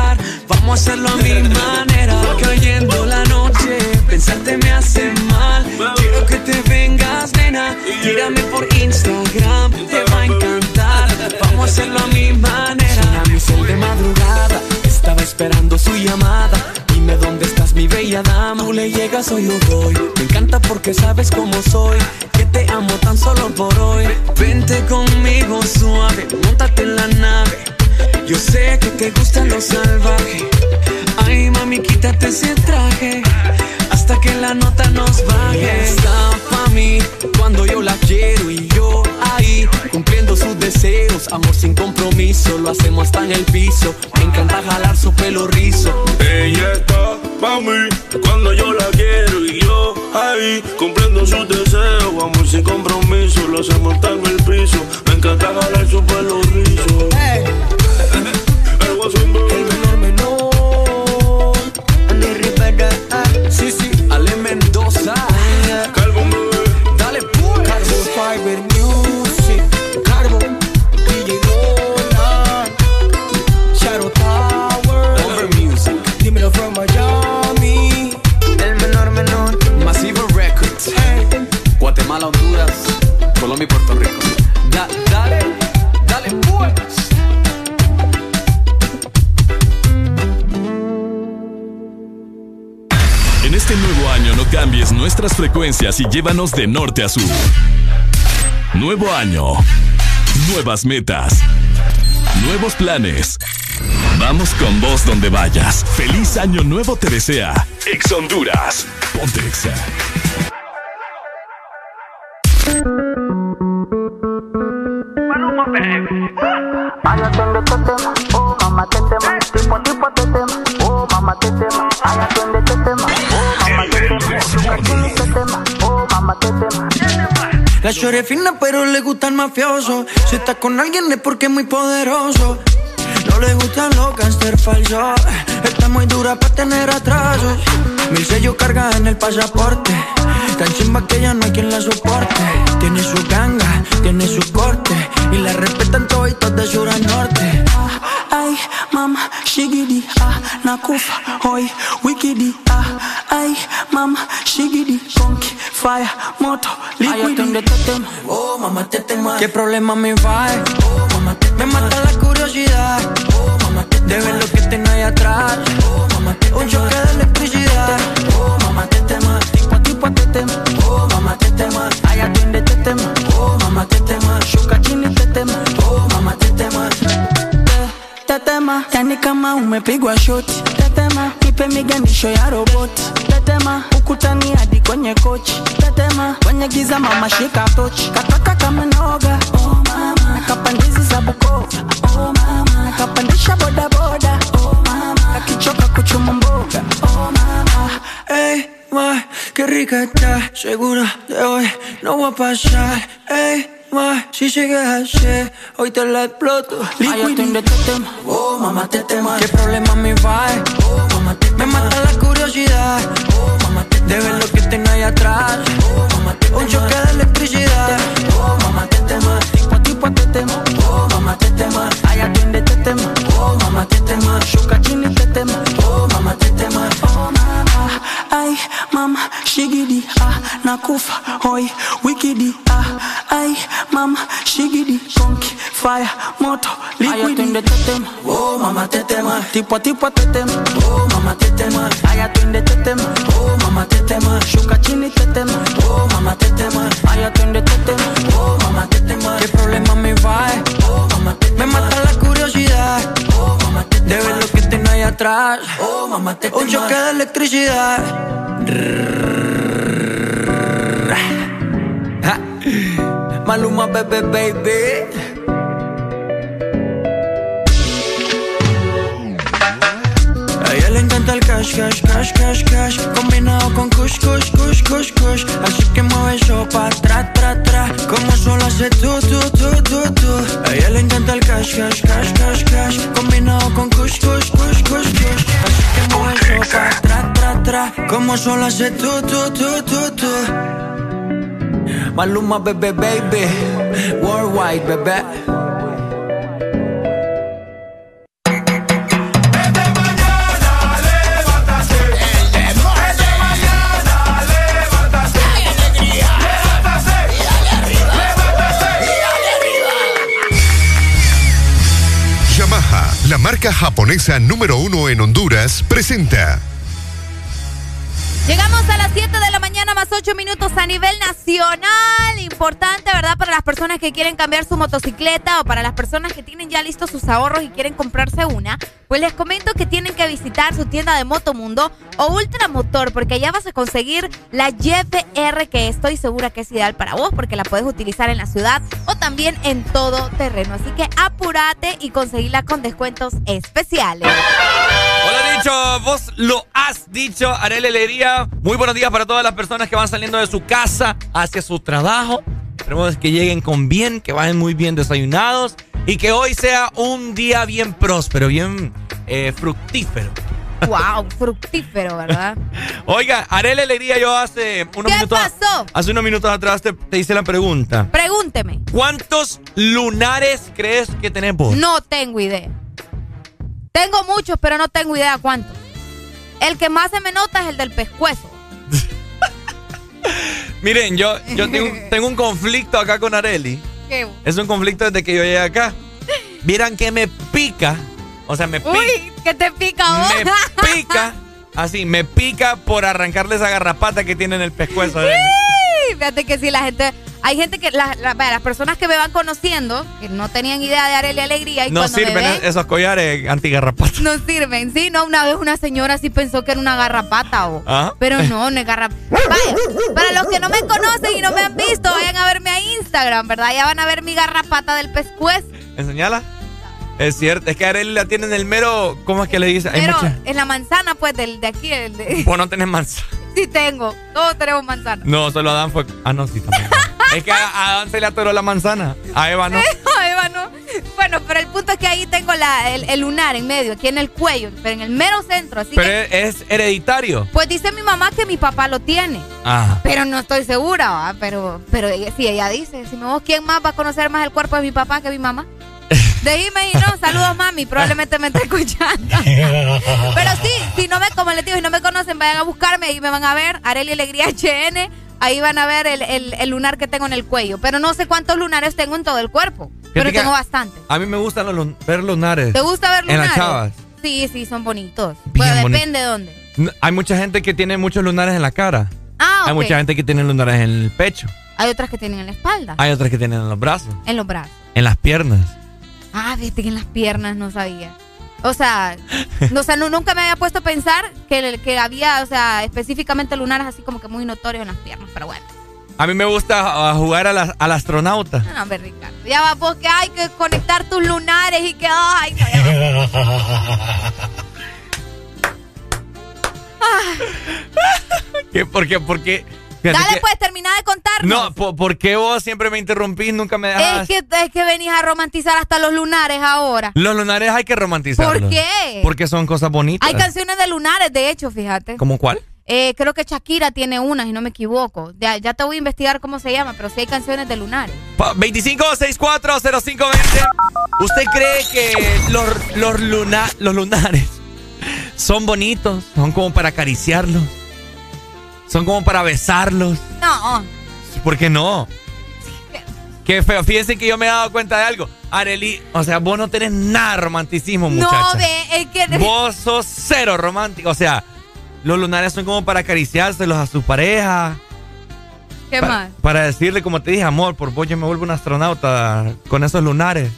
Vamos a hacerlo a mi manera. Cayendo la noche, pensarte me hace mal. Quiero que te vengas, nena. Tírame por Instagram, te va a encantar. Vamos a hacerlo a mi manera. Suena mi de madrugada, estaba esperando su llamada. Dime dónde estás, mi bella dama. Tú le llegas o yo voy. Me encanta porque sabes cómo soy. Que te amo tan solo por hoy. Vente conmigo suave, montate en la nave. Yo sé que te gusta lo salvaje. Ay, mami, quítate ese traje. Hasta que la nota nos baje. Está pa' mí cuando yo la quiero y yo ahí cumpliendo sus deseos. Amor sin compromiso, lo hacemos hasta en el piso. Me encanta jalar su pelo rizo. Ella está pa' mí Cuando yo la quiero y yo ahí Cumpliendo sus deseos Amor sin compromiso Lo hacemos hasta en el piso Me encanta jalar su pelo rizo Y Puerto Rico. Da- dale, dale. En este nuevo año no cambies nuestras frecuencias y llévanos de norte a sur. Nuevo año. Nuevas metas. Nuevos planes. Vamos con vos donde vayas. Feliz año nuevo te desea. Ex Honduras. Ponte Exa. La chore fina pero le gusta el mafioso Si está con alguien es porque es muy poderoso no le gustan los gangster falsos. Está muy dura para tener atrasos. Mil sellos carga en el pasaporte. Tan chimba que ya no hay quien la soporte. Tiene su ganga, tiene su corte. Y la respetan todos de sur a norte. Ay, mama, shigidi, ah, nakufa, hoy, wikidi, ah, ay, mama, shigidi, conky fire moto liquidi tetema oh mama tetema qué problema me va oh mama tetema me mata la curiosidad. Oh mama tetema de ver lo que tengo ahí atrás. Oh mama tetema un choque de electricidad. Oh mama tetema tipo a tipo tetema oh mama tetema ay atiende tetema oh mama tetema shuka chini tetema oh mama tetema tetema yani kama umepigwa shoti tetema nipe miganisho ya roboti tetema ukutani hadi kwenye kochi tetema kwenye giza mama shika tochi kataka kama noga oh mama. Nakapandizi za bukova oh. Mama. Nakapandisha bodaboda oh mama. Akichoka kuchuma mboga oh mama. Hey, ma, qué rica está. Segura de hoy. No va a pasar. Hey, ma, si llegas a ser hoy te la exploto. Liquid tetema oh mamá tetema qué problema me va oh mamá tetema me mata la curiosidad. Oh de ver lo que tengo ahí atrás. Oh mamá tetema un choque de electricidad. Oh mamá tetema tipo a tipo tetema oh mamá tetema ay atiende tetema oh mamá tetema shuka chini tetema oh mamá. tetema oh mama ay mama shigidi ah nakufa hoi wikidi ah ay mama shigidi konki fire moto liquidi. tetema. Oh mama tetema. Tipo tipo tetema. Oh mama tetema. Ay atiende tetema. Oh mama tetema. Shuka chini tetema. Oh mama tetema. Ay atiende tetema. Oh mama tetema. Qué problema me va oh mama tetema. Me mata la curiosidad oh mama tetema. de ver lo que tengo ahí atrás. Oh mama tetema un choque de electricidad. Maluma bebé baby. Le encanta el cash, cash, cash, cash, cash. Combinado con kush, kush, kush, kush, kush. Así que mueve eso pa' tra, tra, tra. Como solo hace tú, tú, tú, tú, tú A ella le encanta el cash, cash, cash, cash, cash. Combinado con kush, kush, kush, kush, kush eso tra, tra, tra Como solo hace tú, tú, tú, tú, tú. Maluma, bebé, baby. Worldwide, bebé la marca japonesa número uno en Honduras, presenta Llegamos a las 7 de la mañana más 8 minutos a nivel nacional. Importante, ¿verdad? Para las personas que quieren cambiar su motocicleta o para las personas que tienen ya listos sus ahorros y quieren comprarse una. Pues les comento que tienen que visitar su tienda de Motomundo o Ultramotor porque allá vas a conseguir la YFR que estoy segura que es ideal para vos porque la puedes utilizar en la ciudad o también en todo terreno. Así que apúrate y conseguirla con descuentos especiales. Hola, dicho, vos lo has dicho, Arely Alegría. Muy buenos días para todas las personas que van saliendo de su casa hacia su trabajo. Esperemos que lleguen con bien, que vayan muy bien desayunados y que hoy sea un día bien próspero, bien eh, fructífero. Wow, fructífero, ¿verdad? Oiga, Arely Alegría, yo hace unos ¿Qué minutos. pasó? Hace unos minutos atrás te, te hice la pregunta. Pregúnteme. ¿Cuántos lunares crees que tenés vos? No tengo idea. Tengo muchos, pero no tengo idea cuántos. El que más se me nota es el del pescuezo. Miren, yo, yo tengo, tengo un conflicto acá con Areli. ¿Qué? Es un conflicto desde que yo llegué acá. Vieran que me pica. O sea, me pica. Uy, ¿qué te pica vos? Me pica. Así, me pica por arrancarle esa garrapata que tiene en el pescuezo. Sí, Fíjate que si la gente. Hay gente que. la- la- las personas que me van conociendo, que no tenían idea de Arely Alegría. Y No cuando me sirven ven, esos collares antigarrapatas. No sirven, sí, no, una vez una señora sí pensó que era una garrapata o. Ajá. Pero no, no es garrapata. Vaya, para los que no me conocen y no me han visto, vayan a verme a Instagram, ¿verdad? Ya van a ver mi garrapata del pescuezo. ¿Enseñala? Es cierto, es que Areli la tiene en el mero. ¿Cómo es que le dice? Hay Pero mucha- en la manzana, pues, del, de aquí, el de. Vos no tenés manzana. Sí tengo, todos tenemos manzana. No, solo Adán fue. Ah, no, sí, también. Es que a a Adán se le atoró la manzana. A Eva no. Ay, Eva, no. Bueno, pero el punto es que ahí tengo la, el, el lunar en medio, aquí en el cuello, pero en el mero centro, así Pero que. es, hereditario. Pues dice mi mamá que mi papá lo tiene. Ajá. Pero no estoy segura, ¿va? Pero, pero ella, sí, ella dice, si no, ¿quién más va a conocer más el cuerpo de mi papá que mi mamá? Decime y no, saludos mami, probablemente me está escuchando. Pero sí, si no me, como les digo, si no me conocen, vayan a buscarme, ahí me van a ver, Areli Alegría HN, ahí van a ver el, el- el lunar que tengo en el cuello. Pero no sé cuántos lunares tengo en todo el cuerpo, pero tengo bastante. A mí me gustan los ver lunares. ¿Te gusta ver En lunares? las chavas. Sí, sí, son bonitos. Bien bonito. depende de dónde. No, Hay mucha gente que tiene muchos lunares en la cara. Ah, Hay ok. mucha gente que tiene lunares en el pecho. Hay otras que tienen en la espalda, Hay otras que tienen en los brazos, en los brazos. en las piernas. Ah, viste que en las piernas no sabía. O sea, no, o sea, no- nunca me había puesto a pensar que, que había, o sea, específicamente lunares así como que muy notorios en las piernas, pero bueno. A mí me gusta ah, jugar a la- al astronauta. No, hombre, Ricardo. Ya va vos que hay que conectar tus lunares y que, ay, no. ¿Por qué? ¿Por qué? Fíjate Dale, que- pues, termina de contarnos. No, ¿por, por qué vos siempre me interrumpís? Nunca me dejas. es que, es que venís a romantizar hasta los lunares ahora. Los lunares hay que romantizarlos. ¿Por qué? Porque son cosas bonitas. Hay canciones de lunares, de hecho, fíjate. ¿Cómo cuál? Eh, creo que Shakira tiene una, si no me equivoco. Ya, ya te voy a investigar cómo se llama, pero sí hay canciones de lunares. Pa- 25640520. ¿Usted cree que los, los, luna- los lunares son bonitos? ¿Son como para acariciarlos? ¿Son como para besarlos? No. ¿Por qué no? Qué feo. Fíjense que yo me he dado cuenta de algo. Areli, o sea, vos no tenés nada de romanticismo, muchacha. No, ve, es que... Vos sos cero romántico. O sea, los lunares son como para acariciárselos a su pareja. ¿Qué Pa- más? Para decirle, como te dije, amor, por vos yo me vuelvo un astronauta con esos lunares.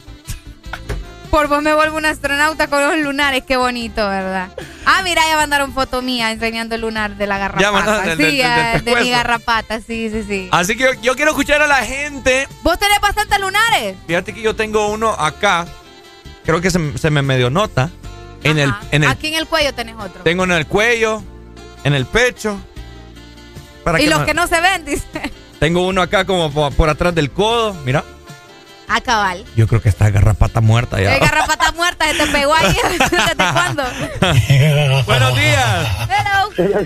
Por vos me vuelvo un astronauta con los lunares, qué bonito, ¿verdad? Ah, mira, ya mandaron foto mía enseñando el lunar de la garrapata. mandaron del- del- sí, de pescuezo. mi garrapata, sí, sí, sí. Así que yo, yo quiero escuchar a la gente. ¿Vos tenés bastantes lunares? Fíjate que yo tengo uno acá. Creo que se, se me medio nota. En el, en el, Aquí en el cuello tenés otro. tengo en el cuello, en el pecho. Para y que los no- que no se ven, dice. Tengo uno acá como por, por atrás del codo. Mira. A cabal. Yo creo que está garrapata muerta ya. El garrapata muerta se te pegó ahí. ¿Desde cuándo? Buenos días. Hello.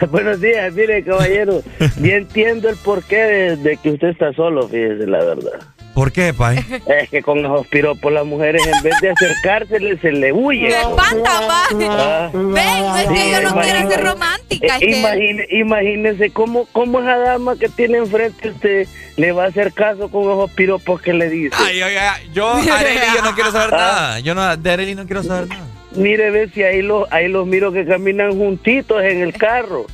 Buenos días, mire caballero, ya entiendo el porqué de, de que usted está solo, fíjese la verdad. ¿Por qué, Pai? Es que con esos piropos las mujeres en vez de acercársele se le huye. Se espantan, va. Ah. Ven, es que yo no quiero ser romántica. Eh, imagine- imagínese cómo, cómo esa dama que tiene enfrente usted le va a hacer caso con esos piropos que le dice. Ay, ay, ay, yo, Areli, yo no quiero saber nada. Yo no, de Areli no quiero saber nada. Mire, ve si ahí los, ahí los miro que caminan juntitos en el carro.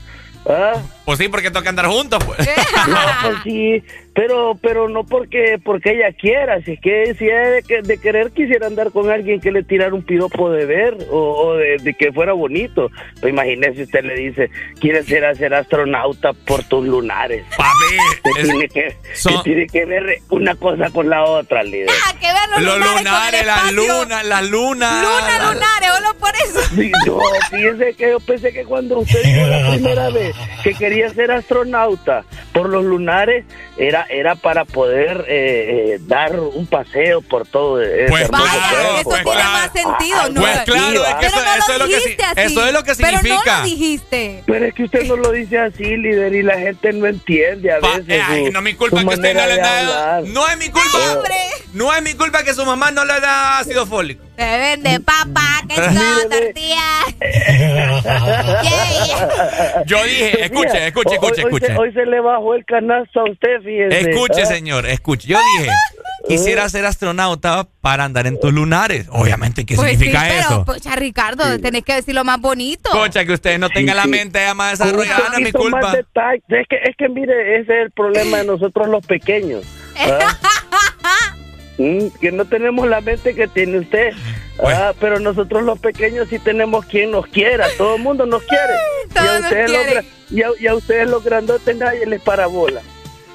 ¿Ah? Pues sí, porque toca andar juntos, pues. No, pues sí, pero pero no porque porque ella quiera, si es que si ella de, que- de querer quisiera andar con alguien que le tirara un piropo de ver o, o de, de que fuera bonito. Pues imagínese usted le dice, quiere ser hacer astronauta por tus lunares. Papi, que, tiene que, son- que tiene que ver una cosa con la otra, líder. Ah, que ver los, Los lunares, lunares, las lunas, las lunas. Luna, lunares, solo por eso. Sí, no, fíjese que yo pensé que cuando usted dijo la primera vez que quería ser astronauta por los lunares, era, era para poder eh, eh, dar un paseo por todo ese Pues hermoso cuerpo. eso tiene más sentido, Ah, ¿no? Pues claro, es que eso, no eso lo es lo que, así. eso es lo que Pero no significa. lo dijiste. Pero es que usted no lo dice así, líder, y la gente no entiende a Pa- veces. eh, ay, su- no es mi culpa que usted no le hablar. No es mi culpa. No es mi culpa que su mamá no le da ácido fólico. Se vende papa, queso, tortillas. Yo dije, escuche, escuche, escuche, hoy, escuche. Se, hoy se le bajó el canasto a usted, fíjese. Escuche, Ah. señor, escuche. Yo dije, quisiera ser astronauta para andar en tus lunares. Obviamente, ¿qué Pues significa sí, eso? Pero, pocha, Ricardo, tenés que decir lo más bonito. Cocha, que usted no tenga Sí, la mente ya más desarrollada, no es mi culpa. Es que, es que mire, ese es el problema de nosotros los pequeños. Mm, que no tenemos la mente que tiene usted. Ah, pero nosotros los pequeños sí tenemos quien nos quiera. Todo el mundo nos quiere. y, a nos ustedes los, quieren. gra- y, a, y a ustedes los grandotes nadie les para bola.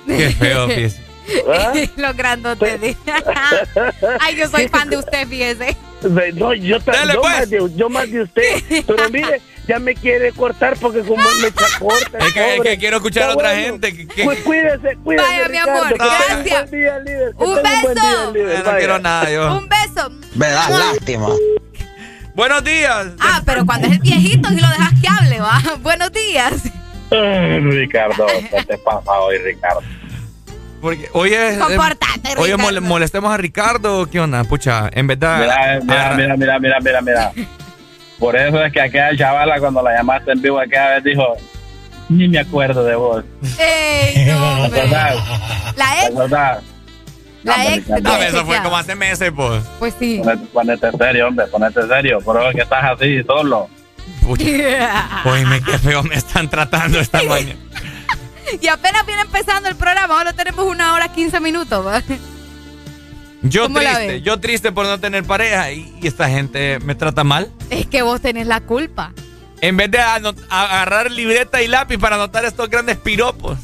Qué feo, fíjese. ¿Ah? Lo grandote. dice. Ay, yo soy fan de usted, fíjese. No, yo, Dale, yo pues. más de, yo más de usted. Pero mire, ya me quiere cortar porque como me echa corta. el Es que, es que quiero escuchar a otra bueno. gente. que- que- Pues cuídese, cuídese. Vaya, mi amor, gracias. Un día, líder. Un beso. día, líder. Eh, no quiero nada yo. Un beso. Me da lástima. Buenos días. Ah, pero cuando es el viejito y lo dejas que hable, va. Buenos días. Ricardo, ¿qué te pasa hoy, Ricardo? Porque hoy es. Comportate, Hoy mole- molestemos a Ricardo. ¿Qué onda? Pucha, en verdad. Mira, mira, agarra- mira, mira, mira, mira, mira. Por eso es que aquella chavala cuando la llamaste en vivo aquella vez dijo, ni me acuerdo de vos. Ey, no. La ¿Te ex, acordás? la ex. No, de eso fue como hace meses, pues. Pues sí. Ponete, ponete serio, hombre, ponete serio. Por eso es que estás así, solo. Oíme, qué feo me están tratando esta mañana. Y apenas viene empezando el programa, ahora tenemos una hora 15 minutos. ¿va? Yo ¿Cómo la triste, yo triste por no tener pareja y, y esta gente me trata mal. Es que vos tenés la culpa. En vez de agarrar libreta y lápiz para anotar estos grandes piropos.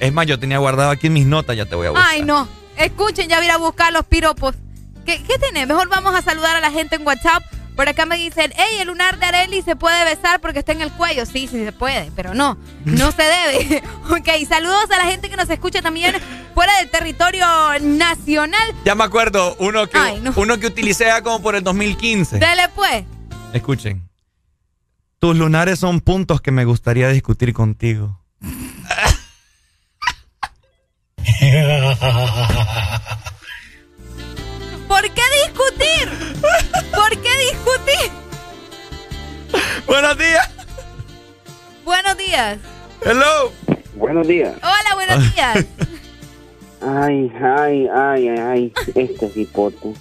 Es más, yo tenía guardado aquí mis notas, ya te voy a buscar. Ay, no. Escuchen, ya voy a buscar los piropos. ¿Qué, qué tenés? Mejor vamos a saludar a la gente en WhatsApp. Por acá me dicen, hey, el lunar de Areli se puede besar porque está en el cuello. Sí, sí se puede, pero no, no se debe. ok, saludos a la gente que nos escucha también fuera del territorio nacional. Ya me acuerdo, uno que, Ay, no. uno que utilicé ya como por el 2015. Dele pues. Escuchen. Tus lunares son puntos que me gustaría discutir contigo. Buenos días. Buenos días. Hello. Buenos días. Hola, buenos días. Ay, ay, ay, ay, ay, este hipote.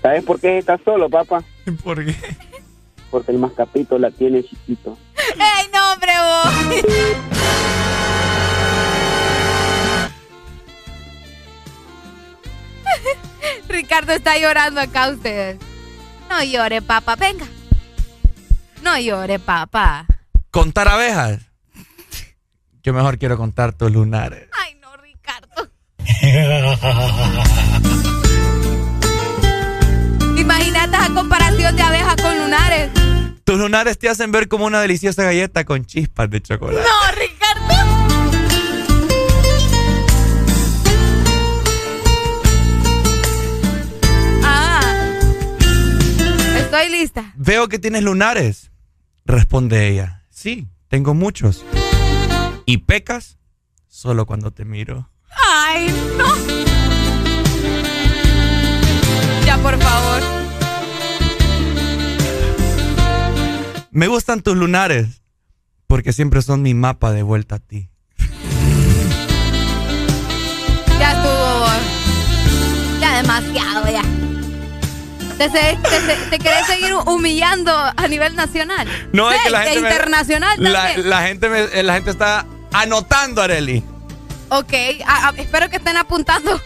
¿Sabes por qué estás solo, papá? ¿Por qué? Porque el mascapito la tiene chiquito. ¡Ey, no, hombre, vos! Ricardo está llorando acá ustedes. No llore, papá. Venga. No llore, papá. ¿Contar abejas? Yo mejor quiero contar tus lunares. Ay, no, Ricardo. Imagínate esa comparación de abejas con lunares. Tus lunares te hacen ver como una deliciosa galleta con chispas de chocolate. No, Estoy lista. Veo que tienes lunares. Responde ella. Sí, tengo muchos. ¿Y pecas? Solo cuando te miro. Ay, no. Ya, por favor. Me gustan tus lunares porque siempre son mi mapa de vuelta a ti. Ya estuvo. Ya demasiado, ya. ¿Te, se- te, se- te querés seguir humillando a nivel nacional? No, es que la gente. me- internacional la, también. la gente me- eh, la gente está anotando, Areli. Ok, a- a- espero que estén apuntando.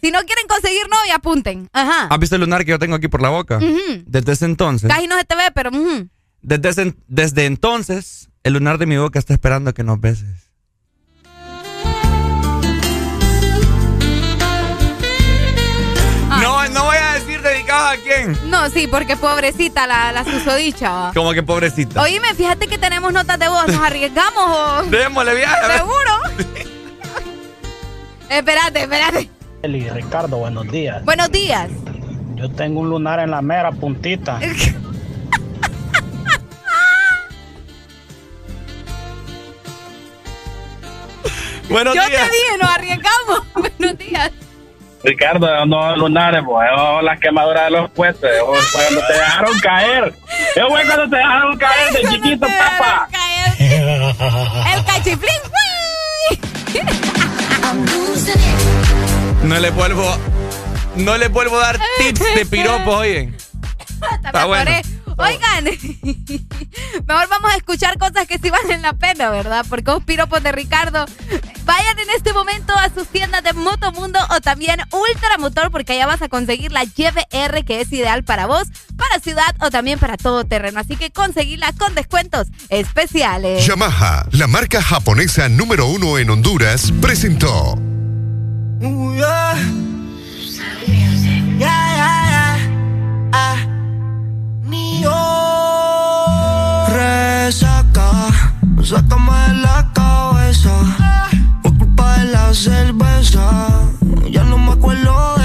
Si no quieren conseguir novia, apunten. Ajá. ¿Has visto el lunar que yo tengo aquí por la boca? Desde ese entonces. Casi no se te ve, pero... Desde, ese- desde entonces, el lunar de mi boca está esperando que nos beses. Quién. No, sí, porque pobrecita la, la susodicha. va. Como que pobrecita. Oíme, fíjate que tenemos notas de voz. ¿Nos arriesgamos o...? Démosle viaje. ¿Seguro? espérate, espérate. Eli, Ricardo, buenos días. Buenos días. Yo tengo un lunar en la mera puntita. Buenos Yo días. te dije, nos arriesgamos. Buenos días. Ricardo, no lunares, pues, o las quemaduras de los puestos, o cuando te dejaron caer. Eso fue cuando te dejaron caer de chiquito, papá. El cachiflín. No le vuelvo. No le vuelvo a dar tips de piropos, oye. Está bueno. Oigan, mejor vamos a escuchar cosas que sí valen la pena, ¿verdad? Porque los piropos de Ricardo. Vayan en este momento a sus tiendas de Motomundo o también Ultramotor, porque allá vas a conseguir la YBR que es ideal para vos, para ciudad o también para todo terreno. Así que conseguirla con descuentos especiales. Yamaha, la marca japonesa número uno en Honduras, presentó. Yeah. Yeah, yeah, yeah. Ah. Mío. Resaca, sácame de la cabeza. Por culpa de la cerveza, ya no me acuerdo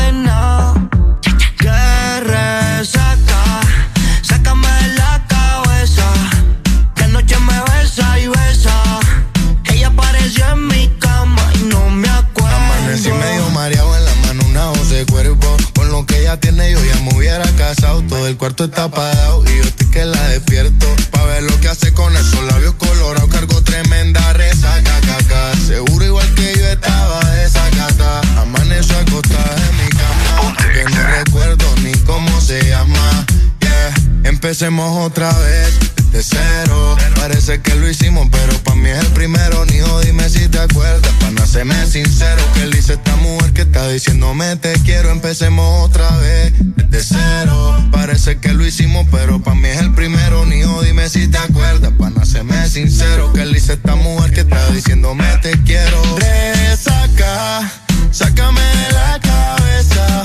lo que ella tiene yo ya me hubiera casado. Todo el cuarto está apagado y yo estoy que la despierto. Pa' ver lo que hace con esos labios colorados. Cargo tremenda resaca, caca. Seguro igual que yo estaba de esa cata. Amaneció acostada en mi cama. Que no recuerdo ni cómo se llama. Yeah, empecemos otra vez de cero. Parece que lo hicimos, pero pa' mí es el primero. Nijo, dime si te acuerdas. Pa' nacerme sincero, que le hice esta mujer que está diciéndome te quiero. Empecemos otra vez de cero. Parece que lo hicimos, pero pa' mí es el primero. Nijo, dime si te acuerdas. Pa' nacerme sincero, que le hice esta mujer que está diciéndome te quiero. Resaca, sácame de la cabeza.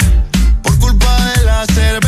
Por culpa de la cerveza.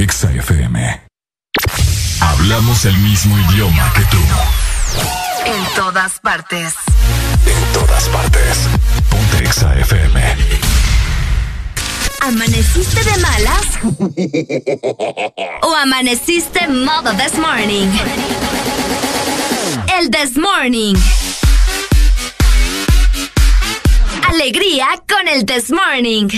Exa FM. Hablamos el mismo idioma que tú. En todas partes. En todas partes. Ponte Exa FM. ¿Amaneciste de malas? ¿O amaneciste modo this morning? El this morning. Alegría con el this morning.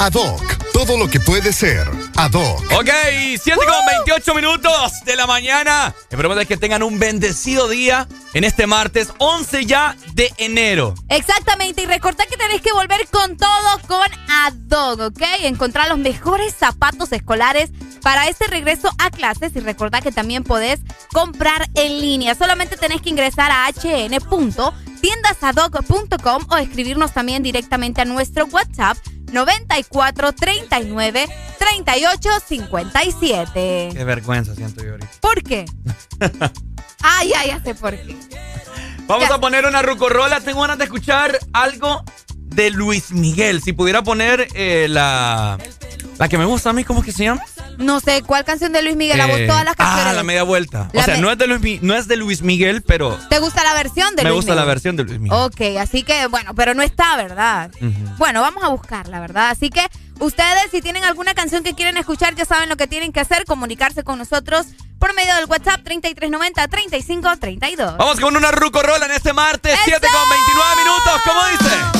Por Adoc. Todo lo que puede ser Adoc. Ok, 7 con 28 minutos de la mañana. Esperemos que tengan un bendecido día en este martes 11 ya de enero. Exactamente, y recordad que tenéis que volver con todo con Adog, ¿ok? Encontrar los mejores zapatos escolares para este regreso a clases y recordad que también podés comprar en línea. Solamente tenés que ingresar a hn.tiendasadog.com o escribirnos también directamente a nuestro WhatsApp 94 39 38 57. Qué vergüenza siento yo ahorita. ¿Por qué? ah, ya, ya sé por qué. Vamos Ya. a poner una rucorola. Tengo ganas de escuchar algo de Luis Miguel. Si pudiera poner eh, la, la que me gusta a mí, ¿cómo es que se llama? No sé cuál canción de Luis Miguel, la voz Eh, todas las canciones. Ah, la media vuelta. La o sea, me- no, es de Luis, no es de Luis Miguel, pero ¿Te gusta la versión de me Luis gusta la Miguel? versión de Luis Miguel. Ok, así que bueno, pero no está, ¿verdad? Bueno, vamos a buscarla, ¿verdad? Así que ustedes, si tienen alguna canción que quieren escuchar, ya saben lo que tienen que hacer, comunicarse con nosotros por medio del WhatsApp 3390-3532. Vamos con una rucorola en este martes, 7 con 29 minutos. ¿Cómo dice?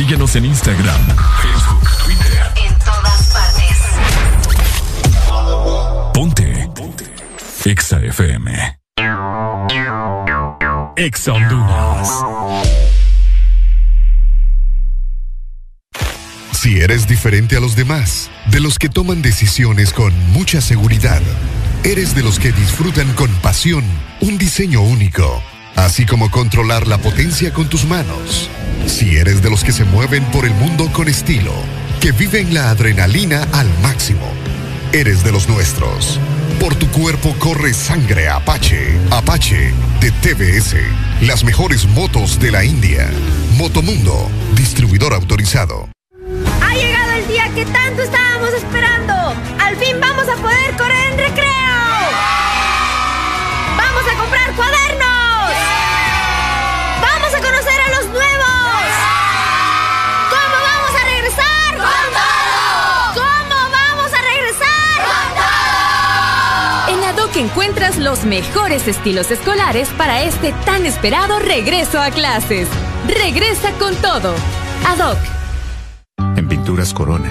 Síguenos en Instagram, Facebook, Twitter. En todas partes. Ponte. Ponte. Exa FM. Exa Honduras. Si eres diferente a los demás, de los que toman decisiones con mucha seguridad, eres de los que disfrutan con pasión un diseño único, así como controlar la potencia con tus manos. Si eres de los que se mueven por el mundo con estilo, que viven la adrenalina al máximo, eres de los nuestros. Por tu cuerpo corre sangre Apache. Apache de TBS. Las mejores motos de la India. Motomundo, distribuidor autorizado. Ha llegado el día que tanto estábamos esperando. Al fin vamos a poder correr en recreo. Encuentras los mejores estilos escolares para este tan esperado regreso a clases. Regresa con todo. Adoc. En Pinturas Corona,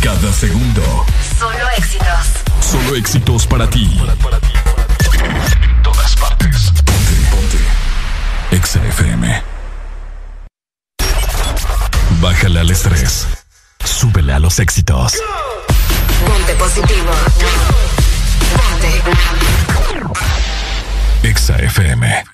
Cada segundo. Solo éxitos. Solo éxitos para ti. En todas partes. Ponte, ponte. Exa FM. Bájale al estrés. Súbele a los éxitos. Ponte positivo. Ponte. Exa FM.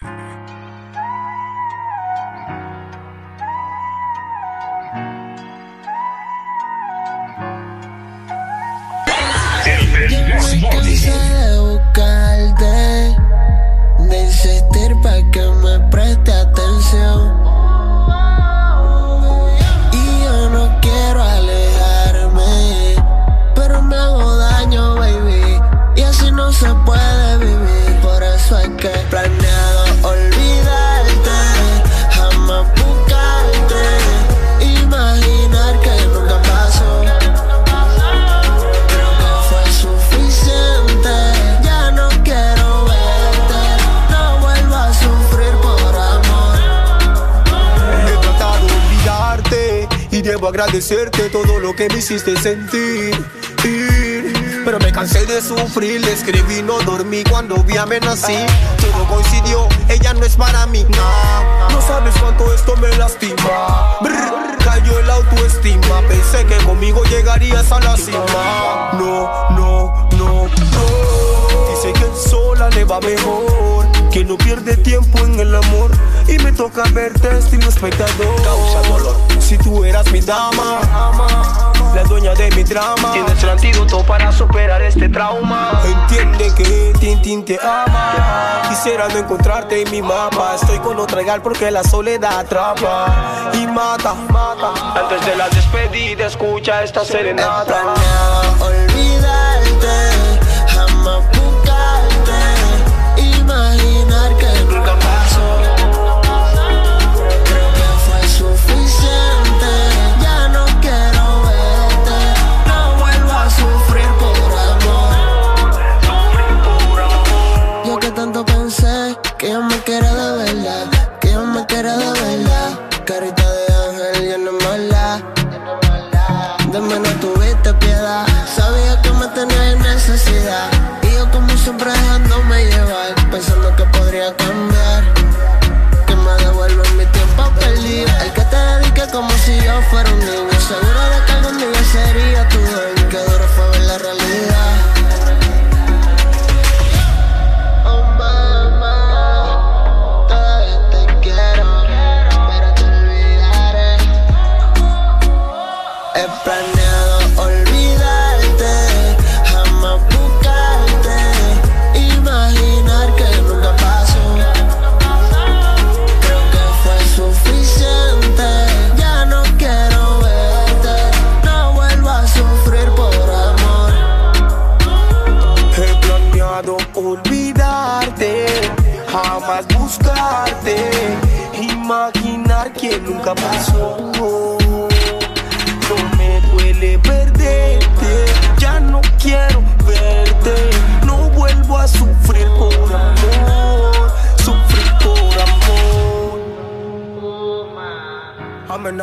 Quise buscarte, desistir pa' que me preste atención. Y yo no quiero alejarme, pero me hago daño, baby. Y así no se puede vivir, por eso es que he agradecerte todo lo que me hiciste sentir. Pero me cansé de sufrir, le escribí, no dormí cuando vi amenací. Todo coincidió, ella no es para mí. nah. No sabes cuánto esto me lastima. Brr, cayó el autoestima. Pensé que conmigo llegarías a la cima. No, no, no, no. Dice que sola le va mejor. Que no pierde tiempo en el amor. Y me toca verte estilo espectador. Causa dolor. Si tú eras mi dama, la dueña de mi drama. Tienes el antídoto para superar este trauma. Entiende que Tintín te ama. Quisiera no encontrarte en mi mapa. Estoy con otra gal porque la soledad atrapa y mata, mata. Antes de la despedida, escucha esta serenata. Olvidarte,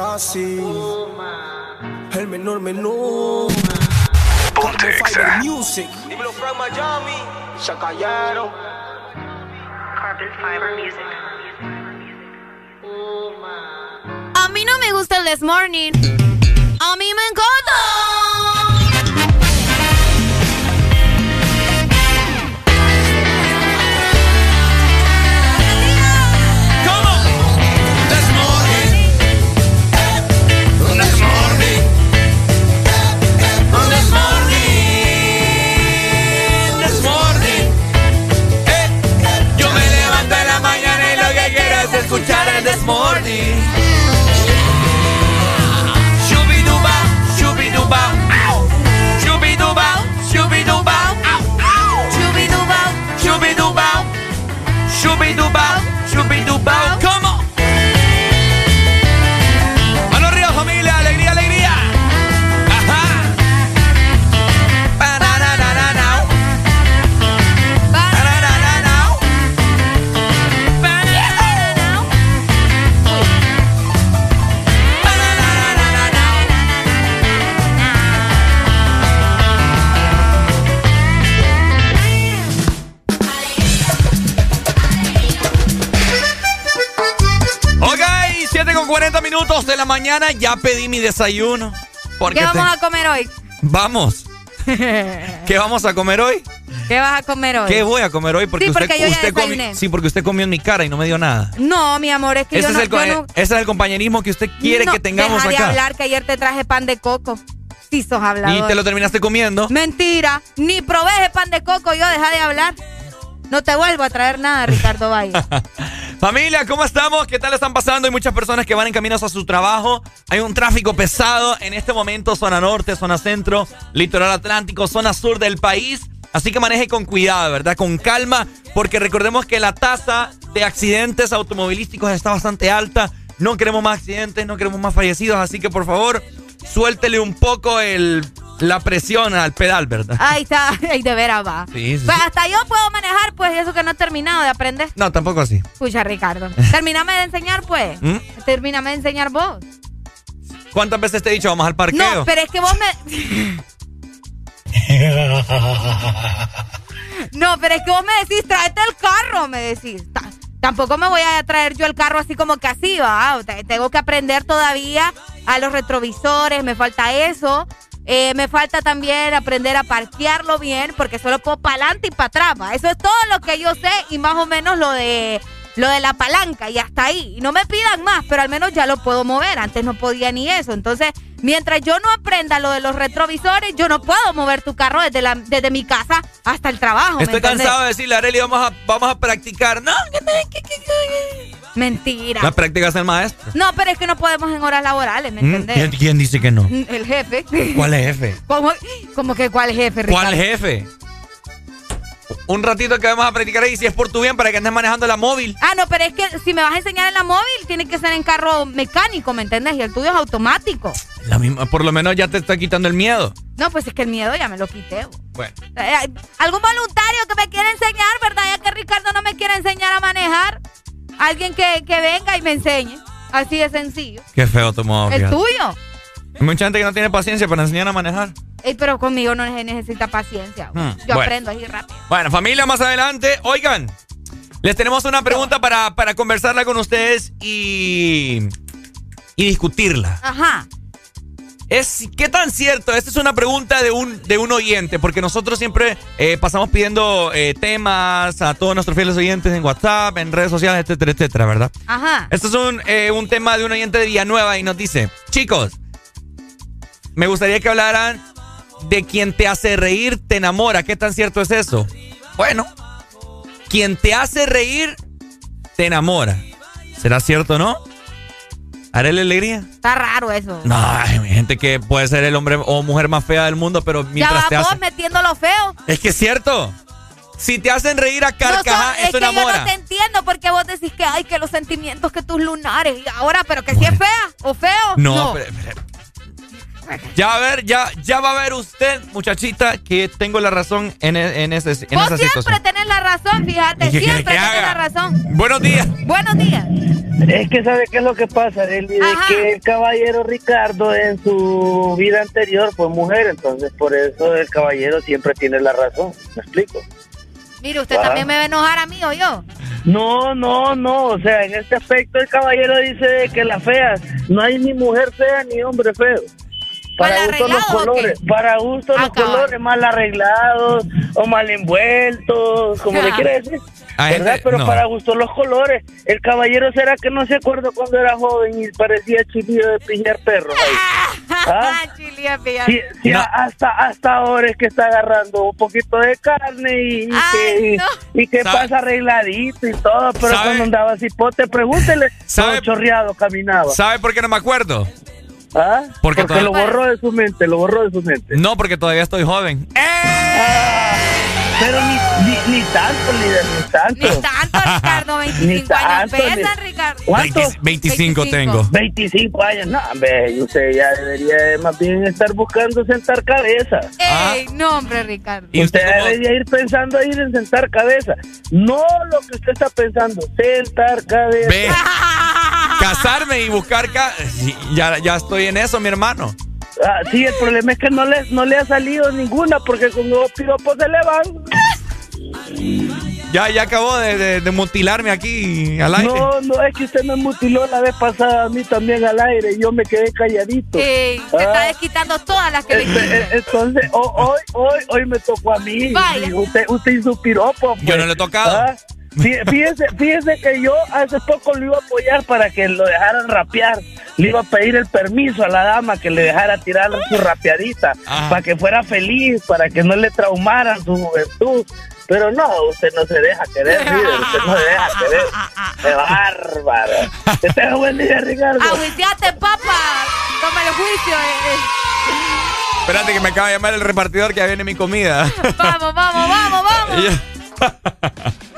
Amenazi, el menor menor. Ponte Music. Dímelo from Miami, se callaron. Carbon Fiber Music. A mí no me gusta el This Morning. A mí me encanta. 40 minutos de la mañana, ya pedí mi desayuno. Porque ¿Qué vamos te- a comer hoy? Vamos. ¿Qué vamos a comer hoy? ¿Qué vas a comer hoy? ¿Qué voy a comer hoy? Porque Sí, usted, porque usted comi- desayuné. Sí, porque usted comió en mi cara y no me dio nada. No, mi amor, es que Ese yo es, no, el, yo no- ese es el compañerismo que usted quiere no, que tengamos deja de acá. hablar que ayer te traje pan de coco. Sí, sos hablador. Y te lo terminaste comiendo. Mentira, ni probé ese pan de coco, yo deja de hablar. No te vuelvo a traer nada, Ricardo Valle. Familia, ¿cómo estamos? ¿Qué tal están pasando? Hay muchas personas que van en caminos a su trabajo. Hay un tráfico pesado en este momento, zona norte, zona centro, litoral atlántico, zona sur del país. Así que maneje con cuidado, ¿verdad? Con calma, porque recordemos que la tasa de accidentes automovilísticos está bastante alta. No queremos más accidentes, no queremos más fallecidos, así que por favor, suéltele un poco el, la presión al pedal, ¿verdad? Ahí está, ahí de veras va. Sí, sí, Pues sí. hasta yo puedo manejar, pues, eso que no he terminado de aprender. No, tampoco así. Escucha, Ricardo. Termíname de enseñar, pues. ¿Mm? Termíname de enseñar vos. ¿Cuántas veces te he dicho vamos al parqueo? No, pero es que vos me. No, pero es que vos me decís, tráete el carro, me decís. Ta- Tampoco me voy a traer yo el carro así como que así, va. Te- Tengo que aprender todavía a los retrovisores, me falta eso. Eh, me falta también aprender a parquearlo bien, porque solo puedo para adelante y para atrás. va. Eso es todo lo que yo sé y más o menos lo de lo de la palanca y hasta ahí. Y no me pidan más, pero al menos ya lo puedo mover. Antes no podía ni eso. Entonces, mientras yo no aprenda lo de los retrovisores, yo no puedo mover tu carro desde, la, desde mi casa hasta el trabajo. ¿me Estoy cansado de decirle, Areli, vamos a, vamos a practicar. No, Mentira. la práctica es el maestro. No, pero es que no podemos en horas laborales, ¿me ¿Mm? entendés? ¿Quién, quién dice que no? El jefe. ¿Cuál es jefe? ¿Cómo, cómo que cuál jefe, Ricardo? ¿Cuál jefe? Un ratito que vamos a practicar ahí, si es por tu bien, para que andes manejando la móvil. Ah, no, pero es que si me vas a enseñar en la móvil, tiene que ser en carro mecánico, ¿me entendés? Y el tuyo es automático. La misma, por lo menos ya te está quitando el miedo. No, pues es que el miedo ya me lo quité. Bueno. Eh, ¿Algún voluntario que me quiera enseñar, verdad? Ya que Ricardo no me quiere enseñar a manejar. Alguien que, que venga y me enseñe. Así de sencillo. Qué feo tu modo. el fíjate. tuyo. Hay mucha gente que no tiene paciencia para enseñar a manejar. Ey, pero conmigo no se necesita paciencia. Hmm, Yo bueno. aprendo así rápido. Bueno, familia, más adelante, oigan, les tenemos una pregunta para, para conversarla con ustedes y, y discutirla. Ajá. Es, ¿Qué tan cierto? Esta es una pregunta de un, de un oyente, porque nosotros siempre eh, pasamos pidiendo eh, temas a todos nuestros fieles oyentes en WhatsApp, en redes sociales, etcétera, etcétera, ¿verdad? Ajá. Este es un, eh, un tema de un oyente de Villanueva y nos dice, chicos, me gustaría que hablaran de quien te hace reír, te enamora. ¿Qué tan cierto es eso? Bueno, quien te hace reír, te enamora. ¿Será cierto o no? ¿Haré la alegría? Está raro eso. No, hay gente que puede ser el hombre o mujer más fea del mundo, pero ya mientras te va vos hace... metiendo lo feo. Es que es cierto. Si te hacen reír a No carcaja, son- es eso que yo enamora. no te entiendo porque vos decís que hay que los sentimientos que tus lunares. Y ahora, pero que si es fea o feo. No, pero- pero- ya va a ver, ya, ya va a ver usted, muchachita, que tengo la razón en, e- en, ese, en Vos esa siempre situación. tenés la razón, fíjate. ¿Y qué Siempre que tenés haga? la razón. Buenos días. Buenos días. Es que sabe qué es lo que pasa, Eli, de que el caballero Ricardo en su vida anterior fue mujer, entonces por eso el caballero siempre tiene la razón. ¿Me explico? Mire, usted también me va a enojar a mí o yo. No, no, no, o sea, en este aspecto el caballero dice que las feas, no hay ni mujer fea ni hombre feo. Para ¿Mal gusto los colores, para gusto los colores, mal arreglados o mal envueltos, como le quiere decir. Ah, ¿Verdad? gente- Pero no. para gusto los colores. El caballero será que no se acuerda cuando era joven y parecía chilillo de pillar perros ahí. ¿Ah? Sí, sí, No. hasta, hasta ahora es que está agarrando un poquito de carne y, y que, y que ¿Sabe? pasa arregladito y todo, pero ¿Sabe? cuando andaba cipote, pregúntele, ¿Sabe? todo chorreado caminaba. ¿Sabe por qué no me acuerdo? ¿Ah? Porque Porque, lo borró de su mente, lo borró de su mente. No, porque todavía estoy joven. Ah, pero ni, ni, ni tanto, líder, ni tanto. Ni tanto, Ricardo. 25 Ni años tanto, pesan, ni- Ricardo. ¿Cuántos? 20 25 tengo. 25 años, no, hombre, usted ya debería de más bien estar buscando sentar cabeza. Ey, no, hombre, Ricardo. ¿Y usted debería ir pensando ir en sentar cabeza. No lo que usted está pensando, sentar cabeza. Ve, casarme y buscar... ca- Sí, Ya, ya estoy en eso, mi hermano. Ah, sí, el problema es que no le, no le ha salido ninguna porque con los piropos se le van. Ya, ya acabó de, de- de mutilarme aquí al aire. No, no, es que usted me mutiló la vez pasada a mí también al aire y yo me quedé calladito. Te Ah. está desquitando todas las que le Este, hiciste. eh, Entonces, ho- hoy, hoy, hoy me tocó a mí. Vaya. Usted, usted hizo piropo. Yo no le he tocado. Ah, fí- Fíjese, fíjese que yo hace poco lo iba a apoyar para que lo dejaran rapear. Le iba a pedir el permiso a la dama que le dejara tirar su rapeadita Ajá. para que fuera feliz, para que no le traumaran su juventud. Pero no, usted no se deja querer, líder, usted no se deja querer. ¡Qué bárbaro! Que tenga buen día, Ricardo. Agüiteate, papá. Toma el juicio. eh, Espérate que me acaba de llamar el repartidor que ya viene mi comida. eh. Vamos, vamos, vamos, vamos.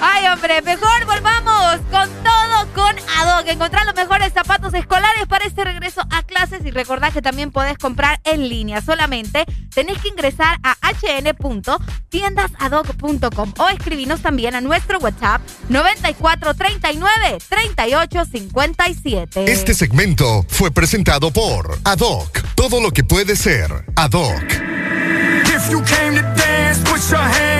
Ay, hombre, mejor volvamos con todo con Adoc. Encontrar los mejores zapatos escolares para este regreso a clases y recordad que también podés comprar en línea. Solamente tenés que ingresar a hn.tiendasadoc.com o escribinos también a nuestro WhatsApp 9439 3857. Este segmento fue presentado por Adoc. Todo lo que puede ser Adoc. If you came to dance, put your hands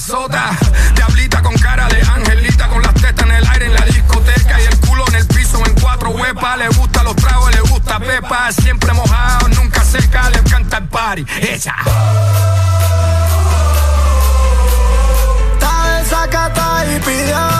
sota. Diablita con cara de angelita, con las tetas en el aire en la discoteca y el culo en el piso en cuatro huepas. Le gusta los tragos, le gusta pepa. Siempre mojado, nunca seca, le encanta el party. Esa. Está desacata y pidió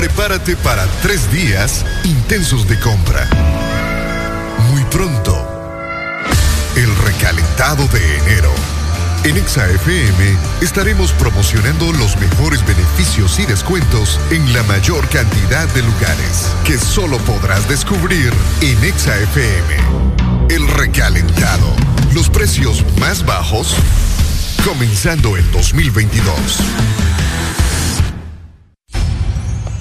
Prepárate para tres días intensos de compra. Muy pronto, el recalentado de enero. En ExaFM estaremos promocionando los mejores beneficios y descuentos en la mayor cantidad de lugares que solo podrás descubrir en ExaFM. El recalentado. Los precios más bajos comenzando el 2022.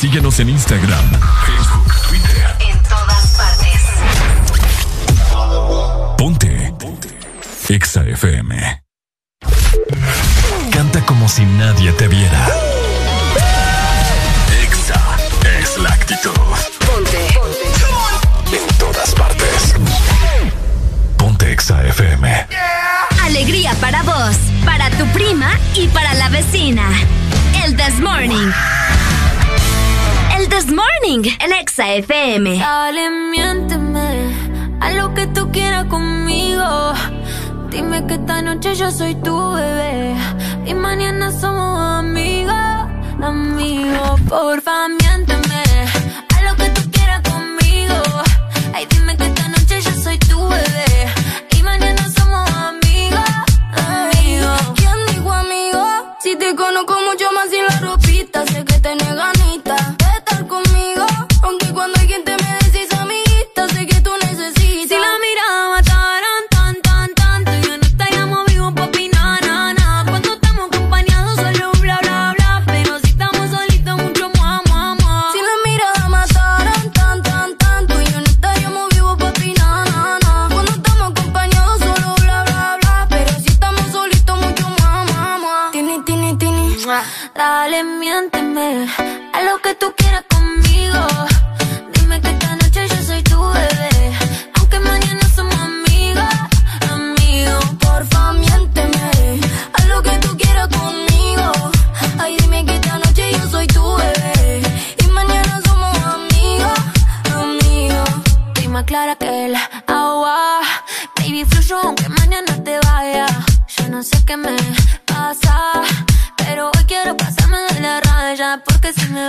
Síguenos en Instagram, Facebook, Twitter. En todas partes. Ponte. Ponte. Exa FM. Canta como si nadie te viera. Exa es la actitud. Ponte. En todas partes. Ponte Exa FM. Alegría para vos, para tu prima y para la vecina. El This Morning. This Morning, el Exa FM. Dale, miénteme a lo que tú quieras conmigo. Dime que esta noche yo soy tu bebé y mañana somos amigos, amigos. Porfa, miénteme sing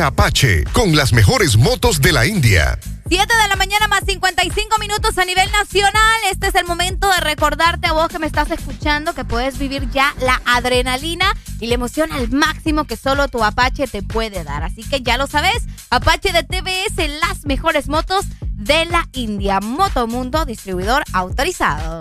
Apache con las mejores motos de la India. 7 de la mañana más 55 minutos a nivel nacional. Este es el momento de recordarte a vos que me estás escuchando que puedes vivir ya la adrenalina y la emoción al máximo que solo tu Apache te puede dar. Así que ya lo sabes, Apache de TVS, las mejores motos de la India. Motomundo, distribuidor autorizado.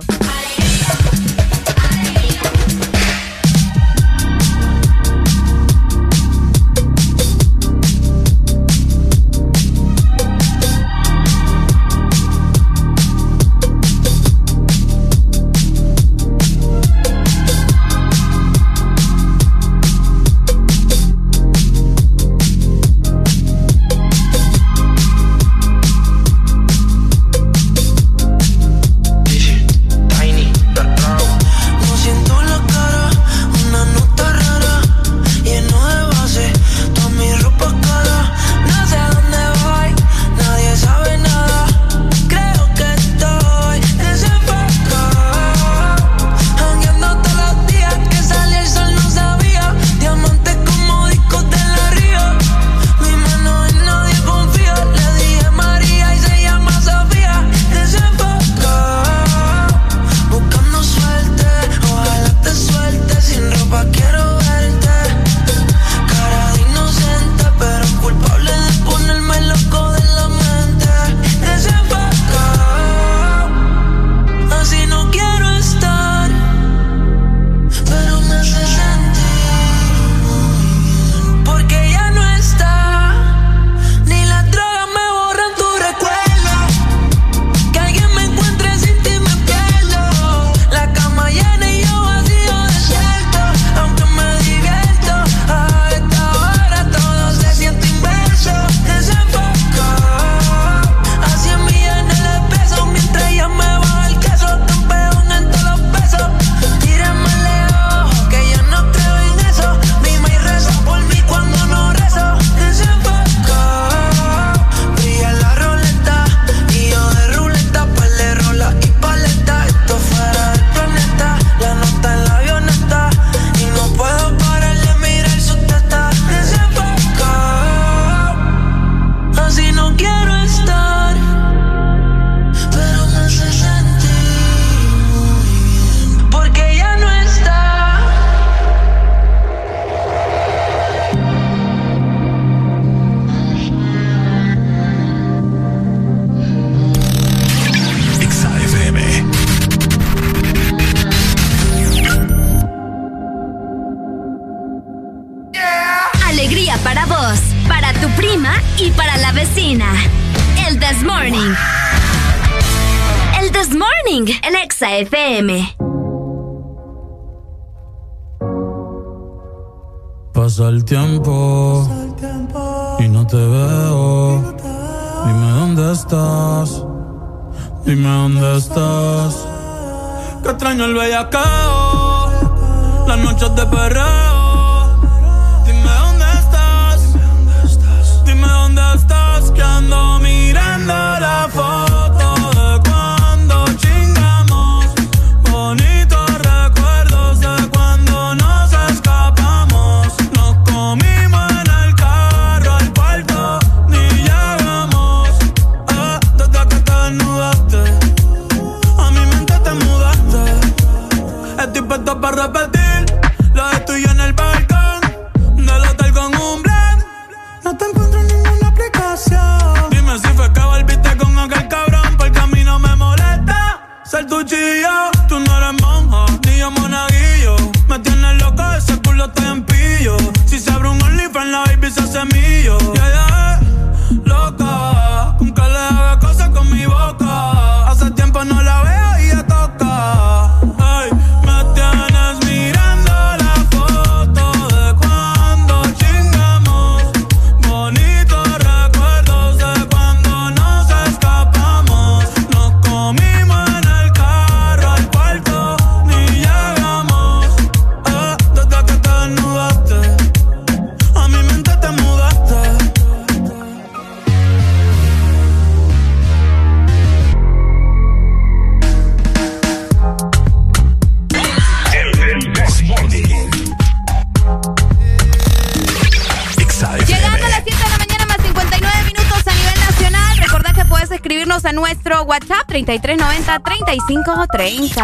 3390-3532.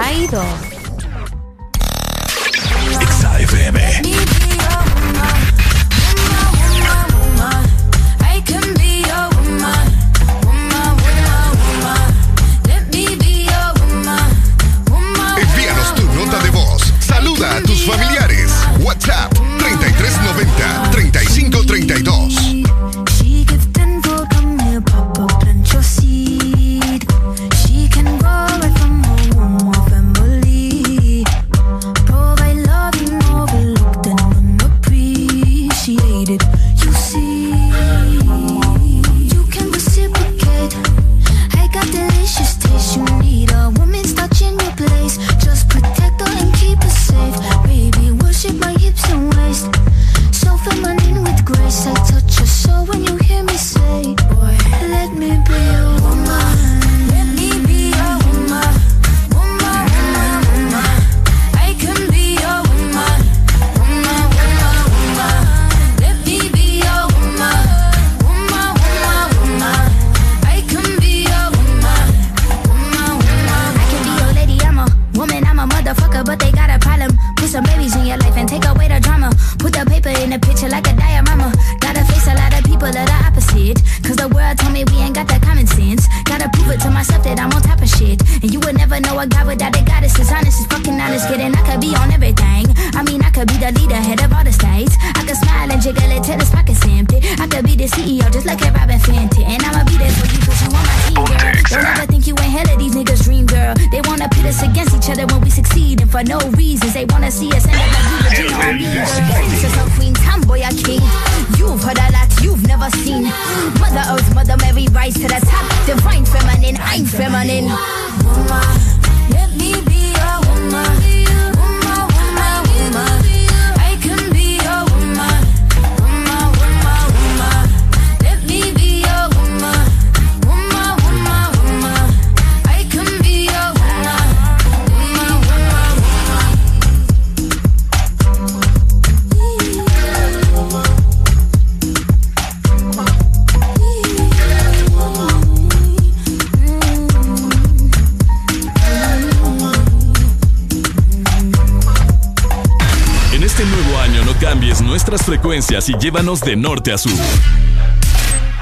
Y llévanos de norte a sur.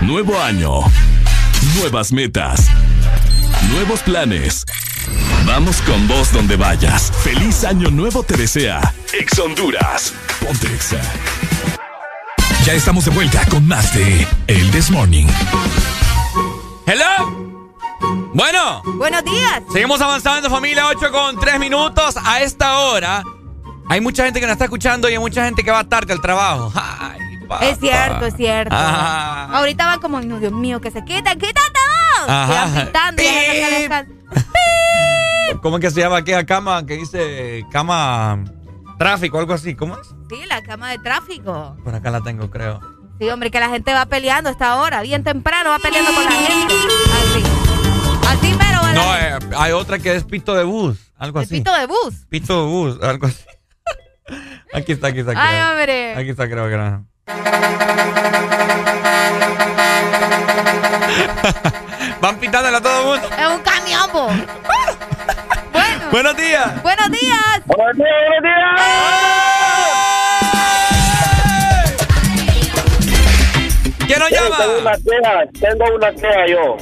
Nuevo año. Nuevas metas. Nuevos planes. Vamos con vos donde vayas. Feliz año nuevo te desea. Ex Honduras. Ponte Exa. Ya estamos de vuelta con más de El This Morning. Hello. Bueno. Buenos días. Seguimos avanzando, familia. 8 con 3 minutos. A esta hora hay mucha gente que nos está escuchando y hay mucha gente que va tarde al trabajo. Papá. Es cierto, es cierto. Ah. Ahorita van como, no, Dios mío, que se quitan, quítate. Ajá. Descansan. ¿Cómo es que se llama aquella cama que dice cama tráfico, algo así? ¿Cómo es? Sí, la cama de tráfico. Por acá la tengo, creo. Sí, hombre, que la gente va peleando a esta hora, bien temprano, va peleando con la gente. Así. Así, pero. No, eh, hay otra que es pito de bus, algo así. pito de bus. Pito de bus, algo así. Aquí está, aquí está. Ay, creo. hombre. Aquí está, creo que era. Van pitándola a todo el mundo. Es un camión, po. Bueno. Buenos días. Buenos días. Buenos días, buenos ¿Quién nos llama? Tengo una queja, tengo una queja yo.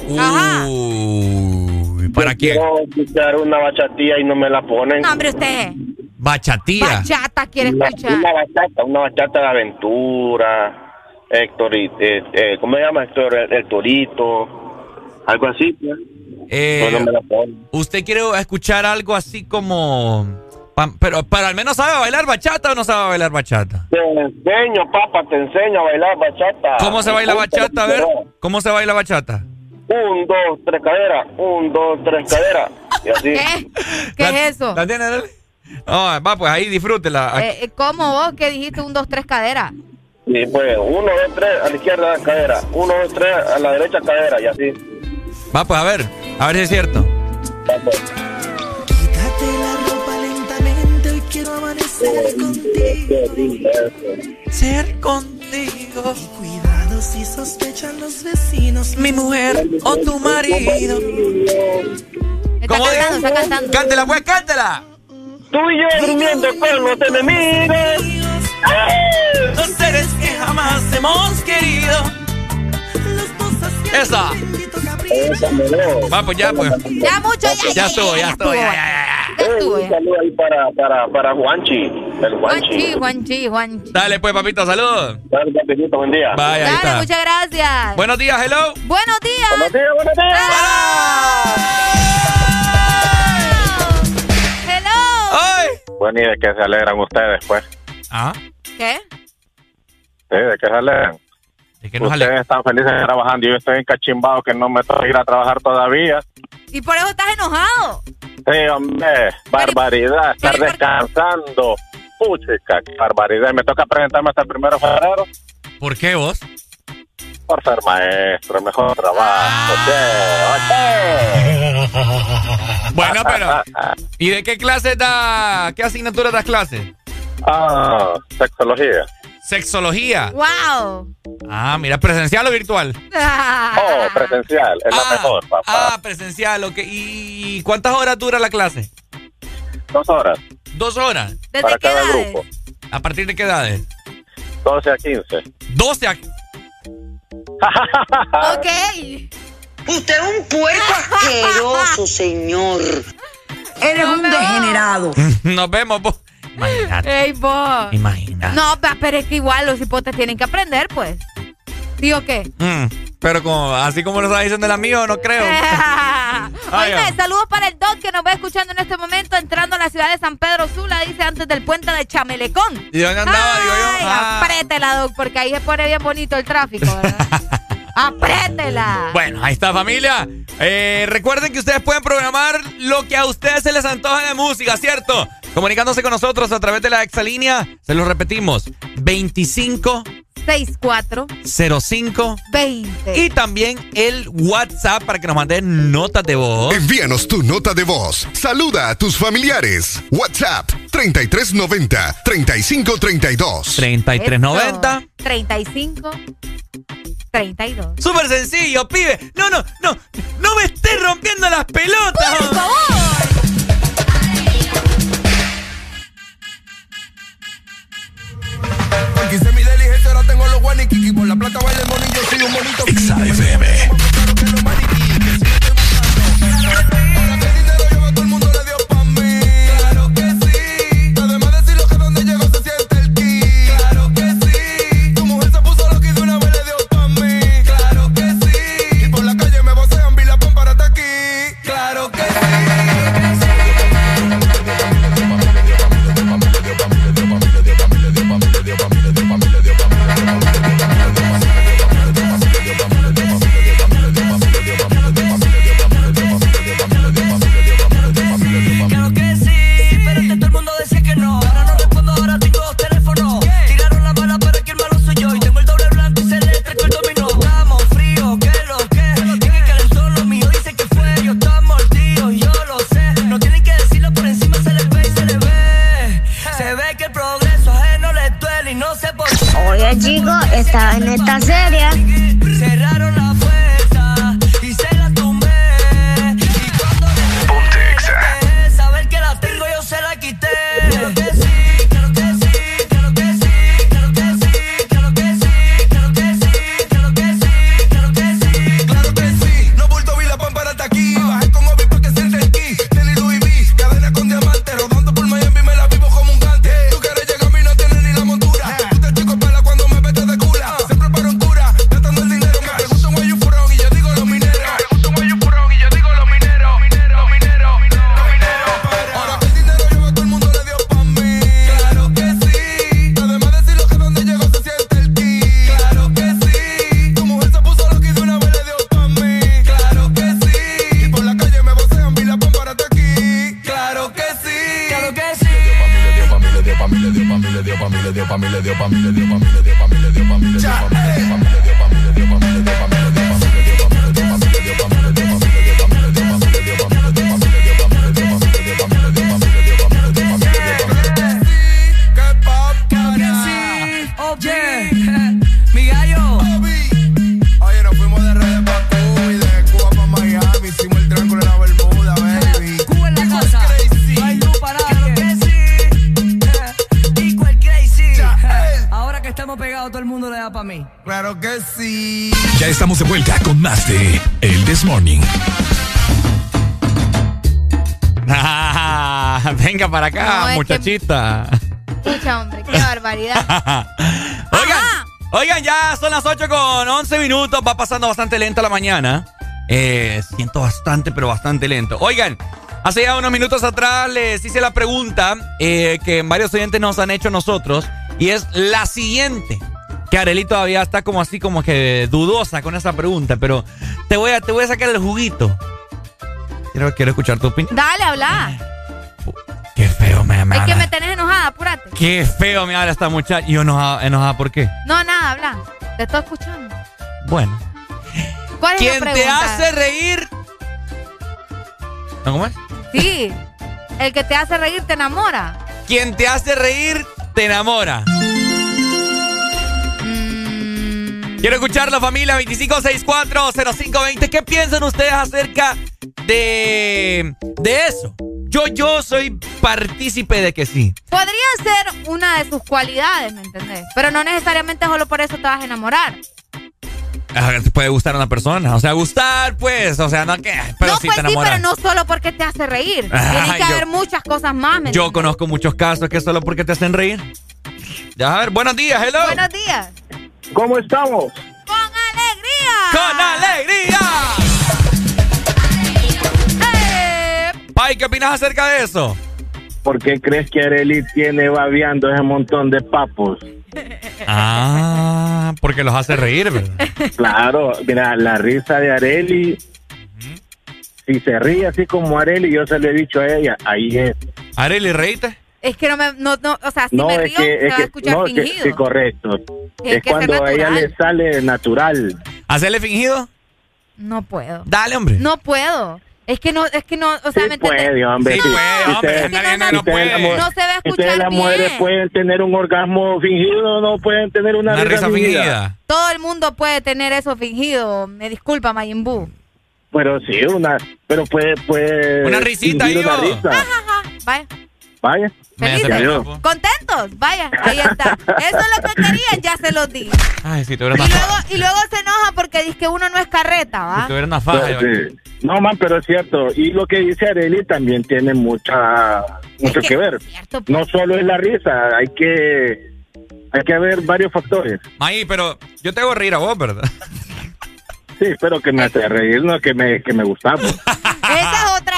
Uy, ¿para quién? Quiero escuchar una bachatía y no me la ponen. No, hombre, usted. Bachatía. Bachata quiere escuchar. una bachata, una bachata de aventura. Héctor, eh, eh, ¿cómo se llama Héctor? El, el Torito. Algo así, pues. Eh. ¿Usted quiere escuchar algo así como... pa- pero, pero al menos sabe bailar bachata o no sabe bailar bachata? Te enseño, papá, te enseño a bailar bachata. ¿Cómo se baila bachata? A ver, ¿cómo se baila bachata? Un, dos, tres cadera. Un, dos, tres cadera. Y así. ¿Qué? ¿Qué La- es eso? ¿La tiene, Nelly? No, va, pues ahí disfrútela. Eh, eh, ¿Cómo vos que dijiste un, dos, tres cadera? Sí, pues, uno, dos, tres, a la izquierda cadera. Uno, dos, tres, a la derecha cadera. Y así. Va, pues a ver, a ver si es cierto. Va, pues. Quítate la ropa lentamente, hoy quiero amanecer contigo. Ser contigo. Cuidado si sospechan los vecinos. Mi mujer o tu marido. Está cantando, está cantando. Cántela, pues, cántela. Tú y yo durmiendo con los enemigos. Los seres que jamás hemos querido. Esa. Va, pues ya, pues. Ya mucho, ya. Ya estuvo, ya estuvo, ya, ya, ya. Ya estuvo, Un saludo ahí para, para, para Juanchi. El Juanchi. Juanchi, Juanchi. Dale, pues, papito, saludos. Dale, papito, buen día. Vaya, Dale, está. muchas gracias. Buenos días, hello. Buenos días. Buenos días, buenos días. Hello. Bueno, ¿y de qué se alegran ustedes, pues? ¿Ah? ¿Qué? Sí, ¿de qué se alegran? ¿De qué nos Ustedes están felices trabajando y yo estoy encachimbado que no me toca ir a trabajar todavía. Y por eso estás enojado. Sí, hombre, barbaridad, estar descansando. Puchica, qué barbaridad. Me toca presentarme hasta el primero de febrero ¿Por qué vos? Por ser maestro, mejor trabajo. Che, Bueno, pero. ¿Y de qué clase da. ¿Qué asignatura das clase? Ah, sexología. Sexología. Wow. Ah, mira, presencial o virtual. Oh, presencial, es la mejor, papá. Ah, presencial, ok. ¿Y cuántas horas dura la clase? Dos horas Dos horas. ¿Desde para qué cada edades? grupo. ¿A partir de qué edades? 12 a 15. 12 a... Ok. Usted es un puerco asqueroso, señor. Eres un degenerado. Nos vemos, vos. Imagínate. Ey, vos. Imagínate. No, pero es que igual los hipotes tienen que aprender, pues. ¿Sí o qué? Mm, pero como, así como lo estaba diciendo el amigo, no creo. Ay, ah. saludos para el Doc que nos va escuchando en este momento entrando a la ciudad de San Pedro Sula, dice antes del puente de Chamelecón. ¿Y dónde andaba, digo yo? Ay, Ah. aprétela, Doc, porque ahí se pone bien bonito el tráfico, ¿verdad? aprétela. Bueno, ahí está familia. Eh, recuerden que ustedes pueden programar lo que a ustedes se les antoja de música, ¿cierto? Comunicándose con nosotros a través de la exalínea, se lo repetimos, 25 64 05 20. y también el WhatsApp para que nos manden notas de voz. Envíanos tu nota de voz. Saluda a tus familiares. WhatsApp 3390 3532. 3390 35 32. Súper sencillo, pibe. No, no, no. No me estés rompiendo las pelotas. Por favor. Quise mi guaniquiqui. Por la plata baila el monillo, soy un monito. Estaba en esta serie. Para acá, No, que- muchachita. Escucha, hombre, qué barbaridad. Oigan, oigan, ya son las 8 con 11 minutos. Va pasando bastante lento la mañana. Eh, siento bastante, pero bastante lento. Oigan, hace ya unos minutos atrás les hice la pregunta eh, que varios oyentes nos han hecho nosotros. Y es la siguiente. Que Arely todavía está como así, como que dudosa con esa pregunta. Pero te voy a, te voy a sacar el juguito. Quiero, quiero escuchar tu opinión. Dale, habla. Qué feo me, me Es que habla. me tenés enojada, apúrate. Qué feo me habla esta muchacha. Y yo enojada, enojada, ¿por qué? No, nada, habla. Te estoy escuchando. Bueno. ¿Cuál es ¿Quién la te hace reír? ¿No, ¿Cómo es? Sí. El que te hace reír te enamora. Quien te hace reír, te enamora. Quiero escucharlo, familia 25640520. ¿Qué piensan ustedes acerca de, de eso? Yo, yo soy partícipe de que sí. Podría ser una de sus cualidades, ¿me entendés? Pero no necesariamente solo por eso te vas a enamorar. Ah, Te puede gustar a una persona. O sea, gustar, pues. O sea, no que. Pero no, sí pues te sí, pero no solo porque te hace reír. Ay, Tiene que yo- haber muchas cosas más, ¿me Yo conozco muchos casos que solo porque te hacen reír. Ya, a ver, buenos días, hello. Buenos días. ¿Cómo estamos? ¡Con alegría! ¡Con alegría! Pai, ¿qué opinas acerca de eso? ¿Por qué crees que Arely tiene babeando ese montón de papos? Ah, porque los hace reír, ¿verdad? Claro, mira, la risa de Areli, si se ríe así como Areli, yo se lo he dicho a ella, ahí es. Areli, reíte. Es que no me. No, no, o sea, si no, me es río, que, se es va que, a escuchar no, es que- fingido. sí, correcto. Es que cuando a ella le sale natural. ¿Hacerle fingido? No puedo. Dale, hombre. No puedo. Es que no, es que no, o sea, Sí ¿me entiendes? puede, hombre. Sí sí. puede, hombre. Ustedes- nadie no ustedes puede. No se va a escuchar Ustedes las mujeres bien. pueden tener un orgasmo fingido, no pueden tener una, Una risa fingida. Todo el mundo puede tener eso fingido. Me disculpa, Mayimbu. Pero sí, una, pero puede, puede Una risita ahí, una risa. Vaya. Vaya. Felices. ¿Contentos? Vaya, ahí está. Eso es lo que querían, ya se los di. Ay, si tuviera Y una luego, faja. y luego se enoja porque dice que uno no es carreta, ¿va? Si tuviera una faja. Sí. No, man, pero es cierto. Y lo que dice Areli también tiene mucha, mucho que que, ver. cierto, pues. No solo es la risa, hay que, hay que ver varios factores. Maí, pero yo te hago reír a vos, ¿verdad? Sí, pero que me hace reír, no que me, que me gustamos.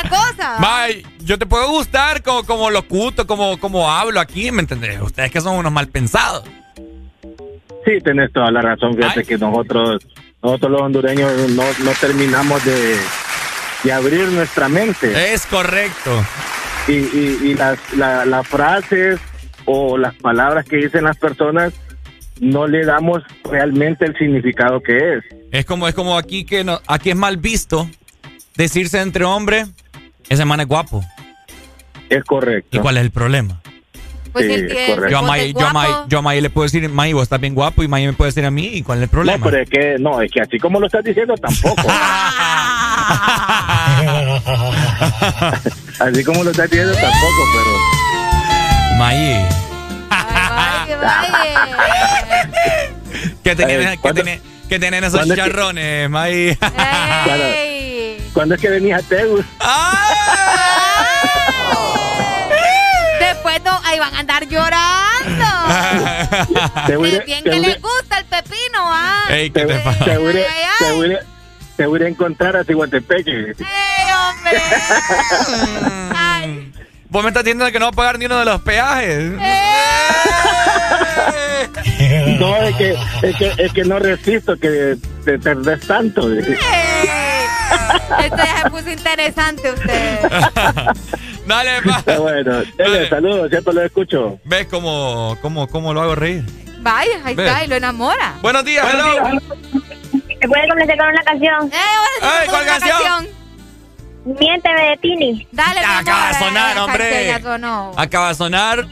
Esa es otra cosa. ¿va? May, yo te puedo gustar como, como locuto, como, como hablo aquí, ¿me entendés? Ustedes que son unos mal pensados. Sí, tenés toda la razón. Fíjate que nosotros, nosotros los hondureños no, no terminamos de, de abrir nuestra mente. Es correcto. Y, y, y las, la- las frases o las palabras que dicen las personas no le damos realmente el significado que es. Es como, es como aquí que no, aquí es mal visto decirse entre hombres, ese man es guapo. Es correcto. ¿Y cuál es el problema? Pues Sí, el es que correcto. Yo a, May, yo, a May- guapo, yo a May le puedo decir, May, vos estás bien guapo, y May me puede decir a mí, ¿y cuál es el problema? No, pero es que, no, es que así como lo estás diciendo tampoco. así como lo estás diciendo tampoco, pero... May, vaya. ¿qué tienen, qué ¿cuándo- tienen, esos cuándo es que- charrones, May? ¿Cuándo es que venís a Tegus? Después no, ahí van a andar llorando. Te voy Qué a- bien te que les gusta el pepino, ¿ah? Ey, ¿qué te, pasa? te voy a- te voy encontrar a Tehuantepec. ¡Ey, hombre! Ay. Vos me estás diciendo que no va a pagar ni uno de los peajes. No, es que, es que, es que no resisto que te perdés tanto. Ey. Esto ya se puso interesante usted. Dale, pa. Está bueno. Dele, saludos, siempre lo escucho. ¿Ves cómo, cómo, cómo lo hago reír? Vaya, ahí está, y lo enamora. Buenos días, hello. ¿Me puede comenzar con una canción? ¡Eh, ahora sí Ay, me ¿cuál una canción? Miénteme de Tini. Dale, acaba amor, de sonar, esa hombre. canción ya sonó. Acaba de sonar.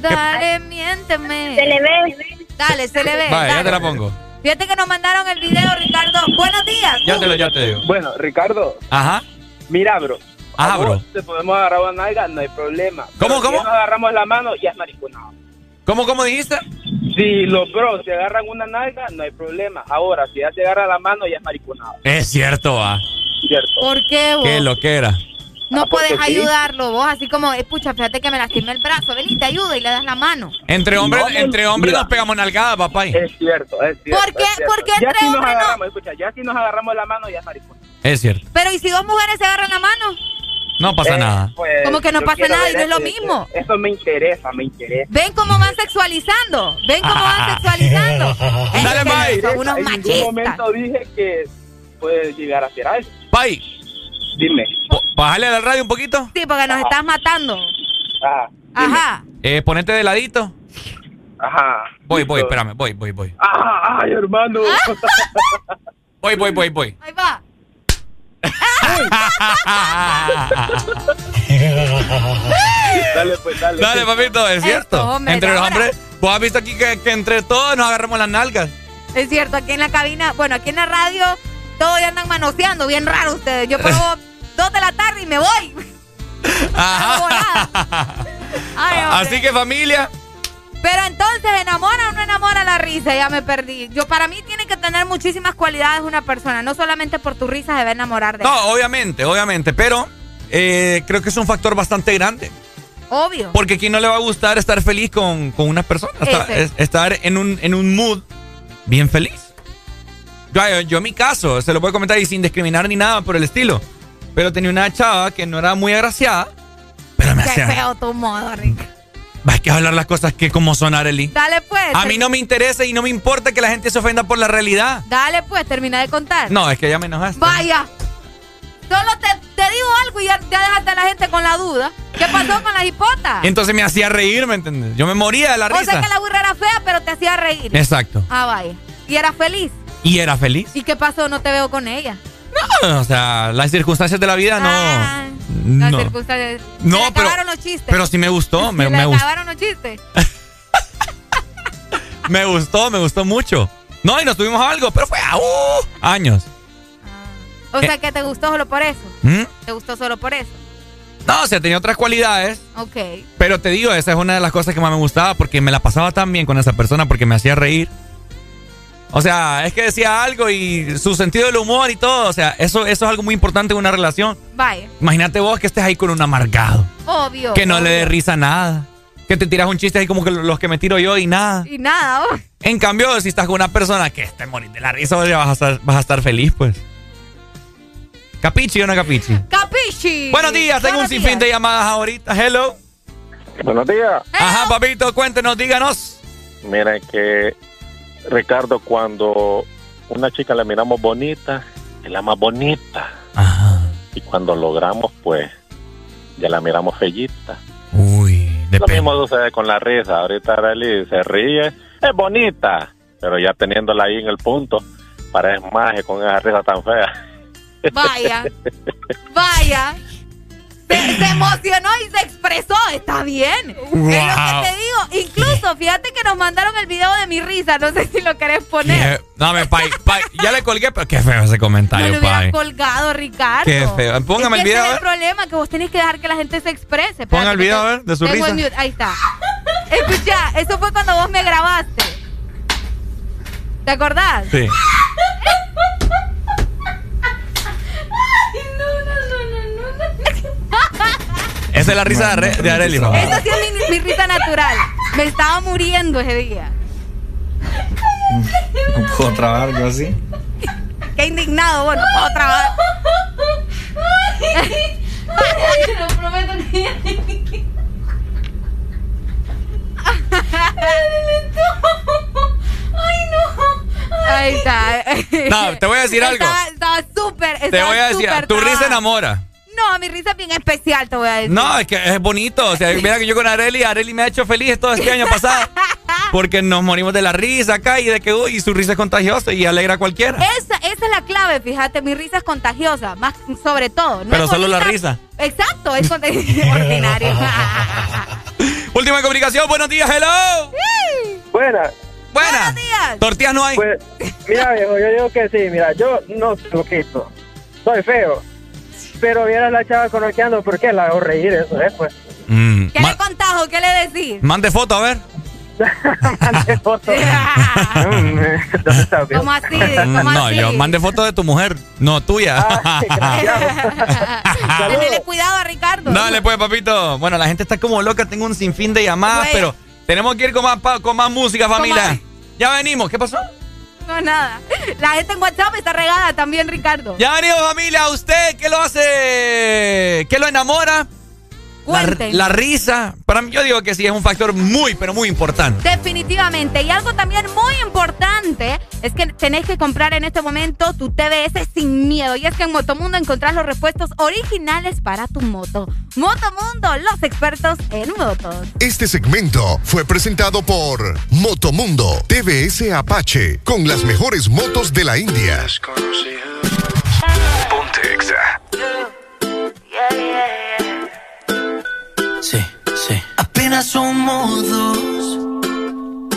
Dale, miénteme. Se le ve. Dale, se le ve. Vale, ya dale. te la pongo. Fíjate que nos mandaron el video, Ricardo. Buenos días. Ya te lo, ya te digo. Bueno, Ricardo, Ajá. mira, bro. Ajá, a vos bro. Te podemos agarrar una nalga, no hay problema. ¿Cómo, Pero si cómo? ya nos agarramos la mano, ya es mariconado. ¿Cómo, cómo dijiste? Si los bros se agarran una nalga, no hay problema. Ahora, si ya se agarra la mano, ya es mariconado. Es cierto, va. Cierto. ¿Por qué vos? Qué lo No puedes porque sí. ayudarlo vos, así como, eh, pucha, fíjate que me lastimé el brazo, vení, te ayudo y le das la mano. Entre hombres, No, entre hombres mira. nos pegamos nalgada, papá. Es cierto, es cierto. ¿Por qué- es cierto. por qué ya entre si nos hombres no? agarramos, escucha, ya si nos agarramos la mano, ya es mariconado. Es cierto. Pero ¿y si dos mujeres se agarran la mano? No pasa Eh, nada. pues, Como que no pasa nada y no es lo ese- mismo. Eso me interesa, me interesa. ¿Ven cómo van sexualizando? ¿Ven cómo van sexualizando? Dale, unos en ningún momento dije que puede llegar a ser algo. Pai, Dime. bájale a la radio un poquito. Sí, porque nos estás matando. Ajá. Ajá. Eh, ponete de ladito. Ajá. Voy, voy, espérame, voy, voy, voy. Ajá, ay, hermano. Voy, voy, voy, voy. Ahí va. dale, pues, dale. Dale, papito, es cierto. Eso, hombre, entre los ahora. hombres, vos has visto aquí que, que entre todos nos agarramos las nalgas. Es cierto, aquí en la cabina, bueno, aquí en la radio, todos ya andan manoseando, bien raro ustedes. Yo pago dos de la tarde y me voy. Ajá. Ay. Así que familia, Pero entonces, ¿enamora o no enamora la risa? Ya me perdí. Yo, para mí, tiene que tener muchísimas cualidades una persona. No solamente por tu risa se debe enamorar de no, obviamente, obviamente, pero eh, creo que es un factor bastante grande. Obvio. Porque a quién no le va a gustar estar feliz con, con una persona, Esta- Ese. es- estar en un, en un mood bien feliz. Yo, yo en mi caso, se lo voy a comentar y sin discriminar ni nada por el estilo. Pero tenía una chava que no era muy agraciada, pero me Qué hacía... feo tu modo, Rick. Hay que hablar las cosas que como son, Arely. Dale pues. A mí no me interesa y no me importa que la gente se ofenda por la realidad. Dale pues, termina de contar. No, es que ya me enojaste. Vaya. Solo te, te digo algo y ya, ya dejaste a la gente con la duda. ¿Qué pasó con la hipota? Entonces me hacía reír, ¿me entiendes? Yo me moría de la O risa. sea que la burra era fea, pero te hacía reír. Exacto. Ah, vaya. Y era feliz. Y era feliz. ¿Y qué pasó? No te veo con ella. No, o sea, las circunstancias de la vida no. Ah, Las no. circunstancias. No, Se pero- acabaron los chistes. Pero sí me gustó, me, Se me gustó, acabaron los chistes. me gustó, me gustó mucho. No, y nos tuvimos algo, pero fue a uh, años. O sea que te gustó solo por eso. ¿Mm? Te gustó solo por eso. No, o sea, tenía otras cualidades, Ok. pero te digo, esa es una de las cosas que más me gustaba porque me la pasaba tan bien con esa persona porque me hacía reír. O sea, es que decía algo y su sentido del humor y todo, o sea, eso, eso es algo muy importante en una relación. Vaya. Imagínate vos que estés ahí con un amargado, Obvio. que no le dé risa nada, que te tiras un chiste ahí como que los que me tiro yo y nada. Y nada, oh. En cambio, si estás con una persona que esté morir de la risa, vas a estar, vas a estar feliz, pues. ¿Capichi o no capichi? Capichi. Buenos días, tengo un Buenos sinfín días. de llamadas ahorita. Hello. Buenos días. Ajá, papito, cuéntenos, díganos. Miren que Ricardo, cuando una chica la miramos bonita, es la más bonita. Y cuando logramos, pues, ya la miramos fellita. Uy, Lo mismo sucede con la risa. Ahorita Arely se ríe, es bonita, pero ya teniéndola ahí en el punto, parece magia con esa risa tan fea. Vaya. Vaya. Se, se emocionó y se expresó. Está bien. Es lo que te digo. Incluso, fíjate que nos mandaron el video de mi risa. No sé si lo querés poner. Qué- No, me, pai, pai, ya le colgué, pero qué feo ese No comentario, lo hubiera pai. colgado, Ricardo. Qué feo. Póngame Es el video, ese es el problema, que vos tenés que dejar que la gente se exprese. Ponga el video, te- a ver, de su risa. mute. Ahí está. Escucha, eso fue cuando vos me grabaste. ¿Te acordás? Sí. Esa es la risa de, de Arely. Esa sí es mi, mi risa natural. Me estaba muriendo ese día. No puedo trabajar algo así. Qué indignado, bueno, puedo trabajar. Te lo prometo que Ay, no. Ahí está. No, te voy a decir algo. Estaba- súper. Te voy a decir, tu risa enamora. No, mi risa es bien especial, te voy a decir. No, es que es bonito. O sea, mira que yo con Areli, Areli me ha hecho feliz todo este año pasado. Porque nos morimos de la risa acá y de que, uy, su risa es contagiosa y alegra a cualquiera. Esa, esa es la clave, fíjate, mi risa es contagiosa, más sobre todo. No Pero solo la risa. Exacto, es contagiosa. Ordinario. Última comunicación, buenos días, hello. Buena. Buena. Buenos días. Tortillas no hay. Pues, mira, viejo, yo digo que sí, mira, yo no soy loquito, soy feo. Pero viera la chava con la que ando, ¿por qué la hago reír? Eso es, pues. Mm, ¿Qué ma- le contás o qué le decís? mande foto, a ver. Mande foto. ¿Dónde está? ¿Cómo así? ¿Cómo no, así? yo mande foto de tu mujer, no tuya. Tenele cuidado a Ricardo. Dale pues, papito. Bueno, la gente está como loca, tengo un sinfín de llamadas, pero tenemos que ir con más, con más música, familia. Ya venimos, ¿qué pasó? No, nada. La gente en WhatsApp está regada también, Ricardo. Ya venimos, familia. ¿A usted qué lo hace? ¿Qué lo enamora? La, Cuenten. la risa. Para mí, yo digo que sí, es un factor muy, pero muy importante. Definitivamente. Y algo también muy importante es que tenéis que comprar en este momento tu TBS sin miedo. Y es que en Motomundo encontrás los repuestos originales para tu moto. Motomundo, los expertos en motos. Este segmento fue presentado por Motomundo TVS Apache con las mejores motos de la India. Ponte Apenas somos dos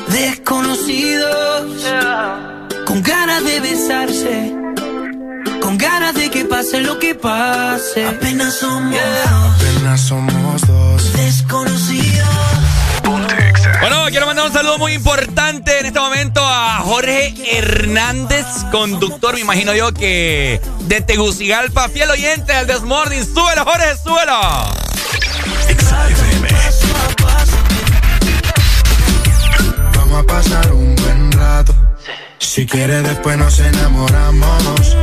desconocidos con ganas de besarse, con ganas de que pase lo que pase. Apenas somos dos Apenas somos dos. desconocidos. Bueno, quiero mandar un saludo muy importante en este momento a Jorge Hernández, conductor, me imagino yo que de Tegucigalpa, fiel oyente del Desmorning. ¡Súbelo, Jorge, súbelo! Vamos a pasar un buen rato. Si quieres después nos enamoramos.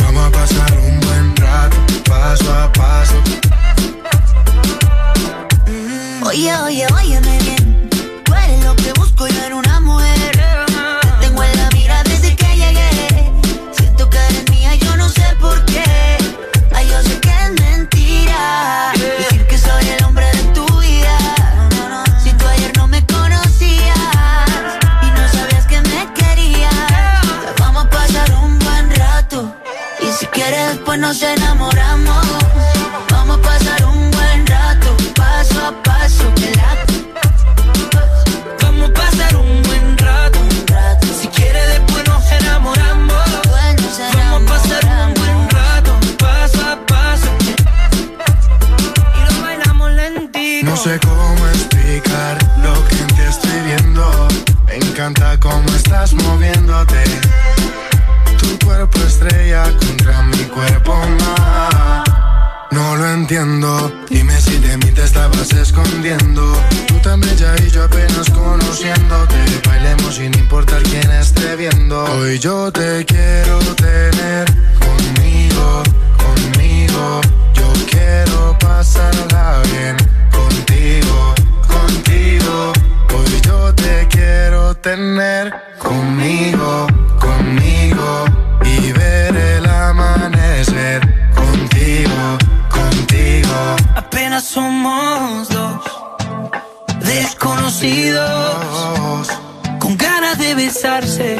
Vamos a pasar un buen rato, paso a paso. Oye, oye, óyeme bien. Tú después nos enamoramos. Vamos a pasar un buen rato, paso a paso. Vamos a pasar un buen rato. Si quieres después nos enamoramos. Vamos a pasar un buen rato, paso a paso. Y lo bailamos lentito. No sé cómo explicar lo que en ti estoy viendo. Me encanta cómo estás moviéndote. Cuerpo estrella contra mi cuerpo más. No lo entiendo. Dime si de mí te estabas escondiendo. Tú tan bella y yo apenas conociéndote. Bailemos sin importar quién esté viendo. Hoy yo te quiero tener conmigo, conmigo. Yo quiero pasarla bien contigo, contigo. Hoy yo te quiero tener conmigo, conmigo. Apenas somos dos desconocidos con ganas de besarse,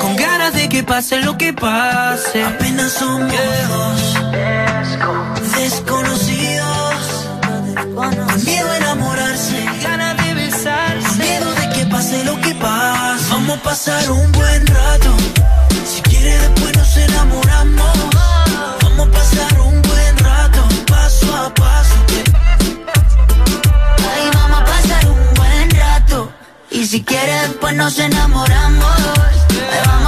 con ganas de que pase lo que pase. Apenas somos dos desconocidos con miedo a enamorarse, ganas de besarse, miedo de que pase lo que pase. Vamos a pasar un buen rato. Si quieres después nos enamoramos. A paso. Ay, vamos a pasar un buen rato. Y si quieres, después nos enamoramos. Ay, vamos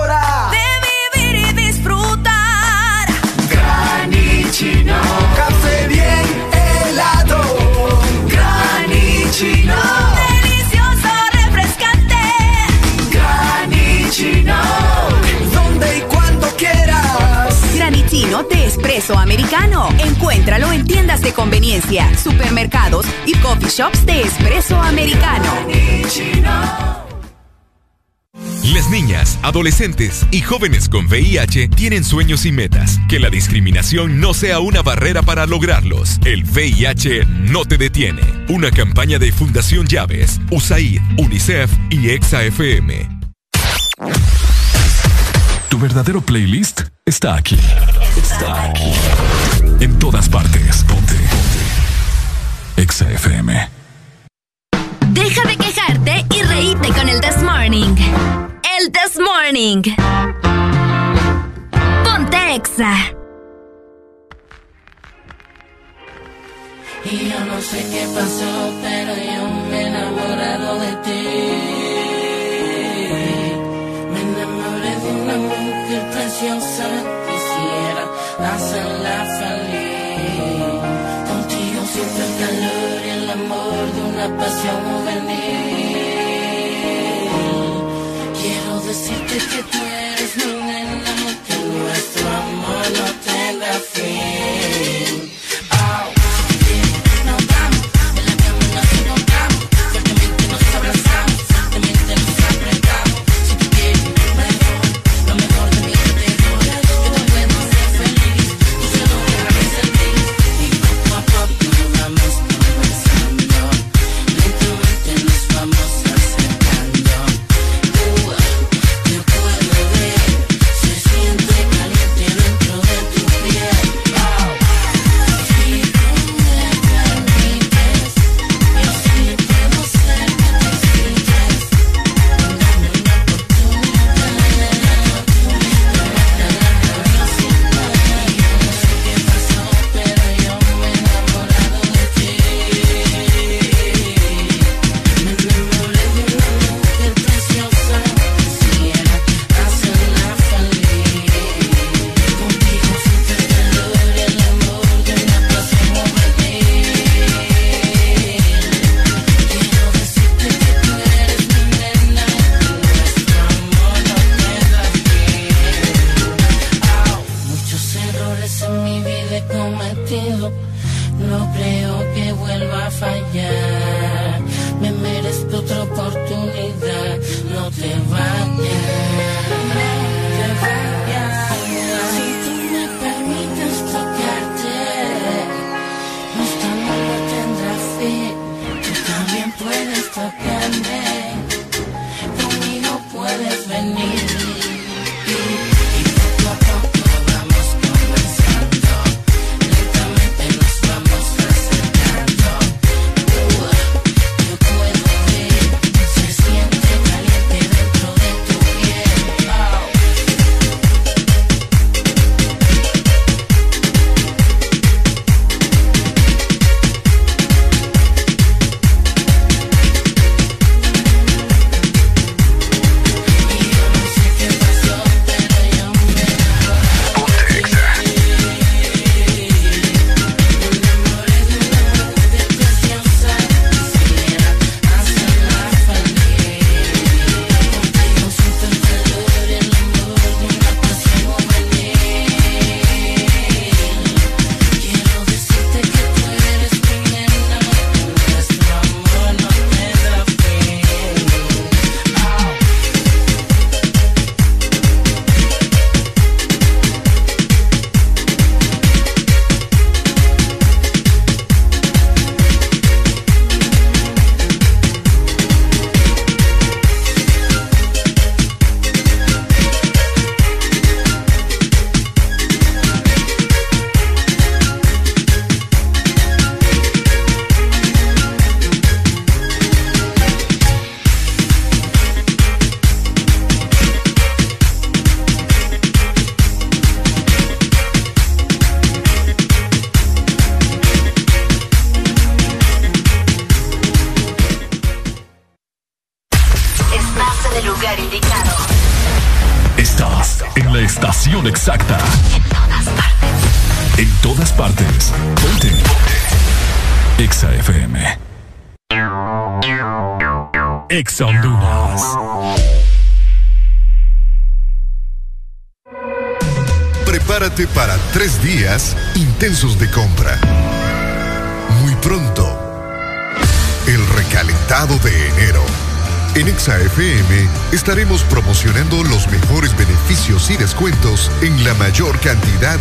Espresso americano. Encuéntralo en tiendas de conveniencia, supermercados y coffee shops de espresso americano. Las niñas, adolescentes y jóvenes con VIH tienen sueños y metas. Que la discriminación no sea una barrera para lograrlos. El VIH no te detiene. Una campaña de Fundación Llaves, USAID, UNICEF y EXA-FM. Tu verdadero playlist está aquí. Está aquí. En todas partes. Ponte. Ponte. Exa FM. Deja de quejarte y reíte con el This Morning. El This Morning. Ponte Exa. Y yo no sé qué pasó, pero yo me he enamorado de ti. Me enamoré de una mujer preciosa, quisiera hacerla feliz. Contigo siento el calor y el amor de una pasión juvenil. Quiero decirte que tú eres mi nena, que nuestro amor no tenga fin.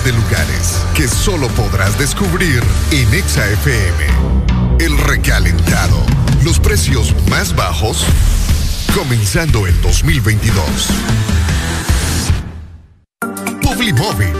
De lugares que solo podrás descubrir en ExaFM. El recalentado. Los precios más bajos comenzando el 2022. Publimóvil.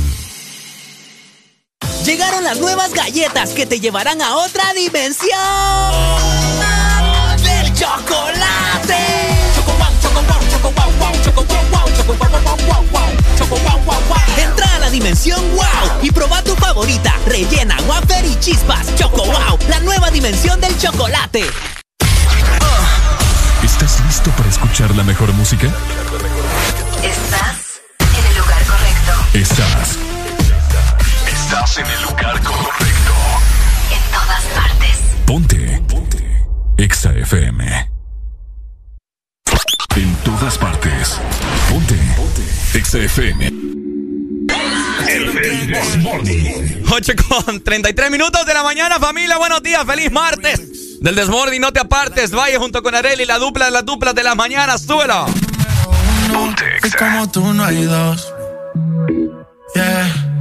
Las nuevas galletas que te llevarán a otra dimensión del chocolate. Entra a la dimensión wow y proba tu favorita, rellena, wafer y chispas. Choco wow, la nueva dimensión del chocolate. ¿Estás listo para escuchar la mejor música? Estás en el lugar correcto. Estás. Estás en el lugar correcto. En todas partes. Ponte. Ponte. Exa FM. En todas partes. Ponte. Ponte. Exa FM. El Desmorning. 8 con 33 minutos de la mañana, familia. Buenos días, feliz martes. Del Desmorning, no te apartes. Vaya junto con Areli, la dupla de las duplas de las mañanas. Súbelo. Y como tú no hay dos. Yeah.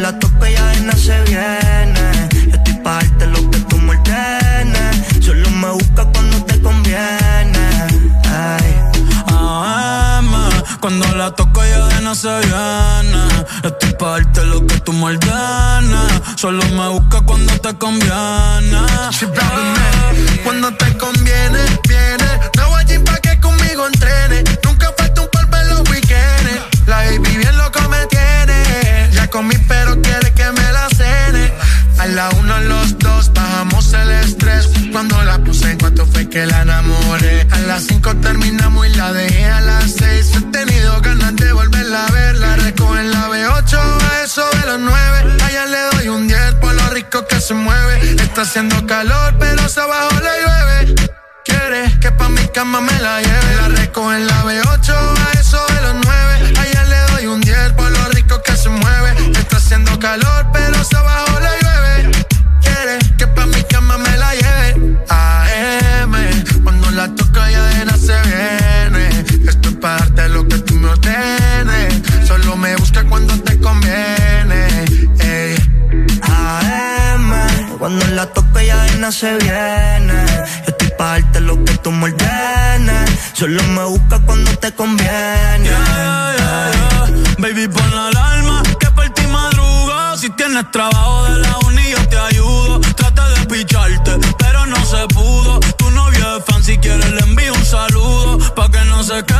la toco ya de nada se viene. Yo estoy pa' darte lo que tú me ordenes. Solo me busca cuando te conviene. Ay. AM, cuando la toco ya de no se viene. Estoy pa' darte lo que tú me ordenes. Solo me busca cuando te conviene. Cuando te conviene, viene. No voy a pa' que conmigo entrene. Nunca falta un polvo en los weekends. La baby bien loco me tiene. Comí, pero quiere que me la cene. A la uno, los dos, bajamos el estrés. Cuando la puse en cuanto fue que la enamoré. A las cinco terminamos y la dejé a las seis. He tenido ganas de volverla a ver. La recojo en la B8, a eso de los nueve. Allá le doy un 10 por lo rico que se mueve. Está haciendo calor, pero se abajo le llueve. Quiere que pa' mi cama me la lleve. La recojo en la B8, a eso de los nueve. Haciendo calor, pero se abajo le llueve. Quiere que pa' mi cama me la lleve. AM, cuando la toca ya de se viene. Esto es para darte lo que tú me ordenes. Solo me busca cuando te conviene. Ey. AM, cuando la toco ya de se viene. Yo estoy pa' darte lo que tú me ordenes. Solo me busca cuando te conviene. Baby, pon la alarma tienes trabajo de la uni, yo te ayudo. Trata de picharte, pero no se pudo. Tu novio es fan, si quieres le envío un saludo. Pa' que no se quede,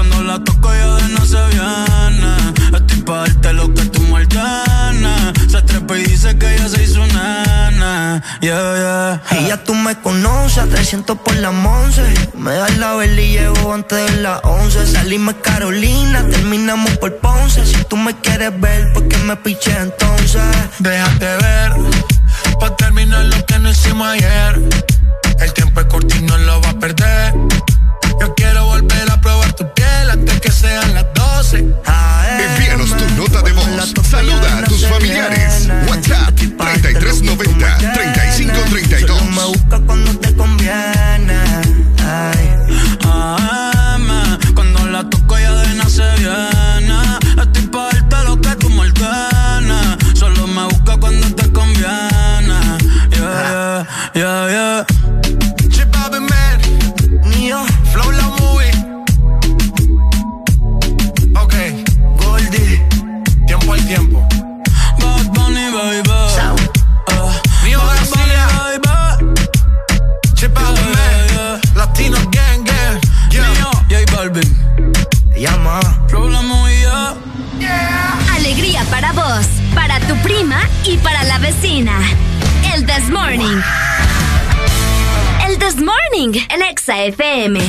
Cuando la toco ya de no se viene. Estoy pa' darte lo que tú me Se trepa y dice que ya se hizo nana. Yeah, yeah. Y ya tú me conoces, 300 por la once. Me das la vela y llevo antes de las 11. Salimos Carolina, terminamos por Ponce. Si tú me quieres ver, ¿por qué me piché entonces? Déjate ver, pa' terminar lo que no hicimos ayer. El tiempo es corto y no lo va a perder. Yo quiero sean las 12. Envíanos tu nota de voz. Saluda a tus familiares. WhatsApp 3390 3532. Me busca cuando te conviene. Ay. AM, cuando la toco ya de nada se viene. Estoy pa' darte lo que tú me. Solo me busca cuando te conviene. Yeah, yeah, yeah, para vos, para tu prima y para la vecina. El This Morning. El This Morning, el Exa FM.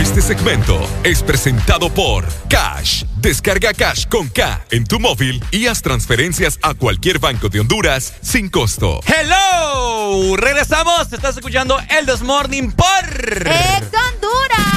Este segmento es presentado por Cash. Descarga Cash con K en tu móvil y haz transferencias a cualquier banco de Honduras sin costo. Hello, regresamos. Estás escuchando el This Morning por ¡Ex Honduras!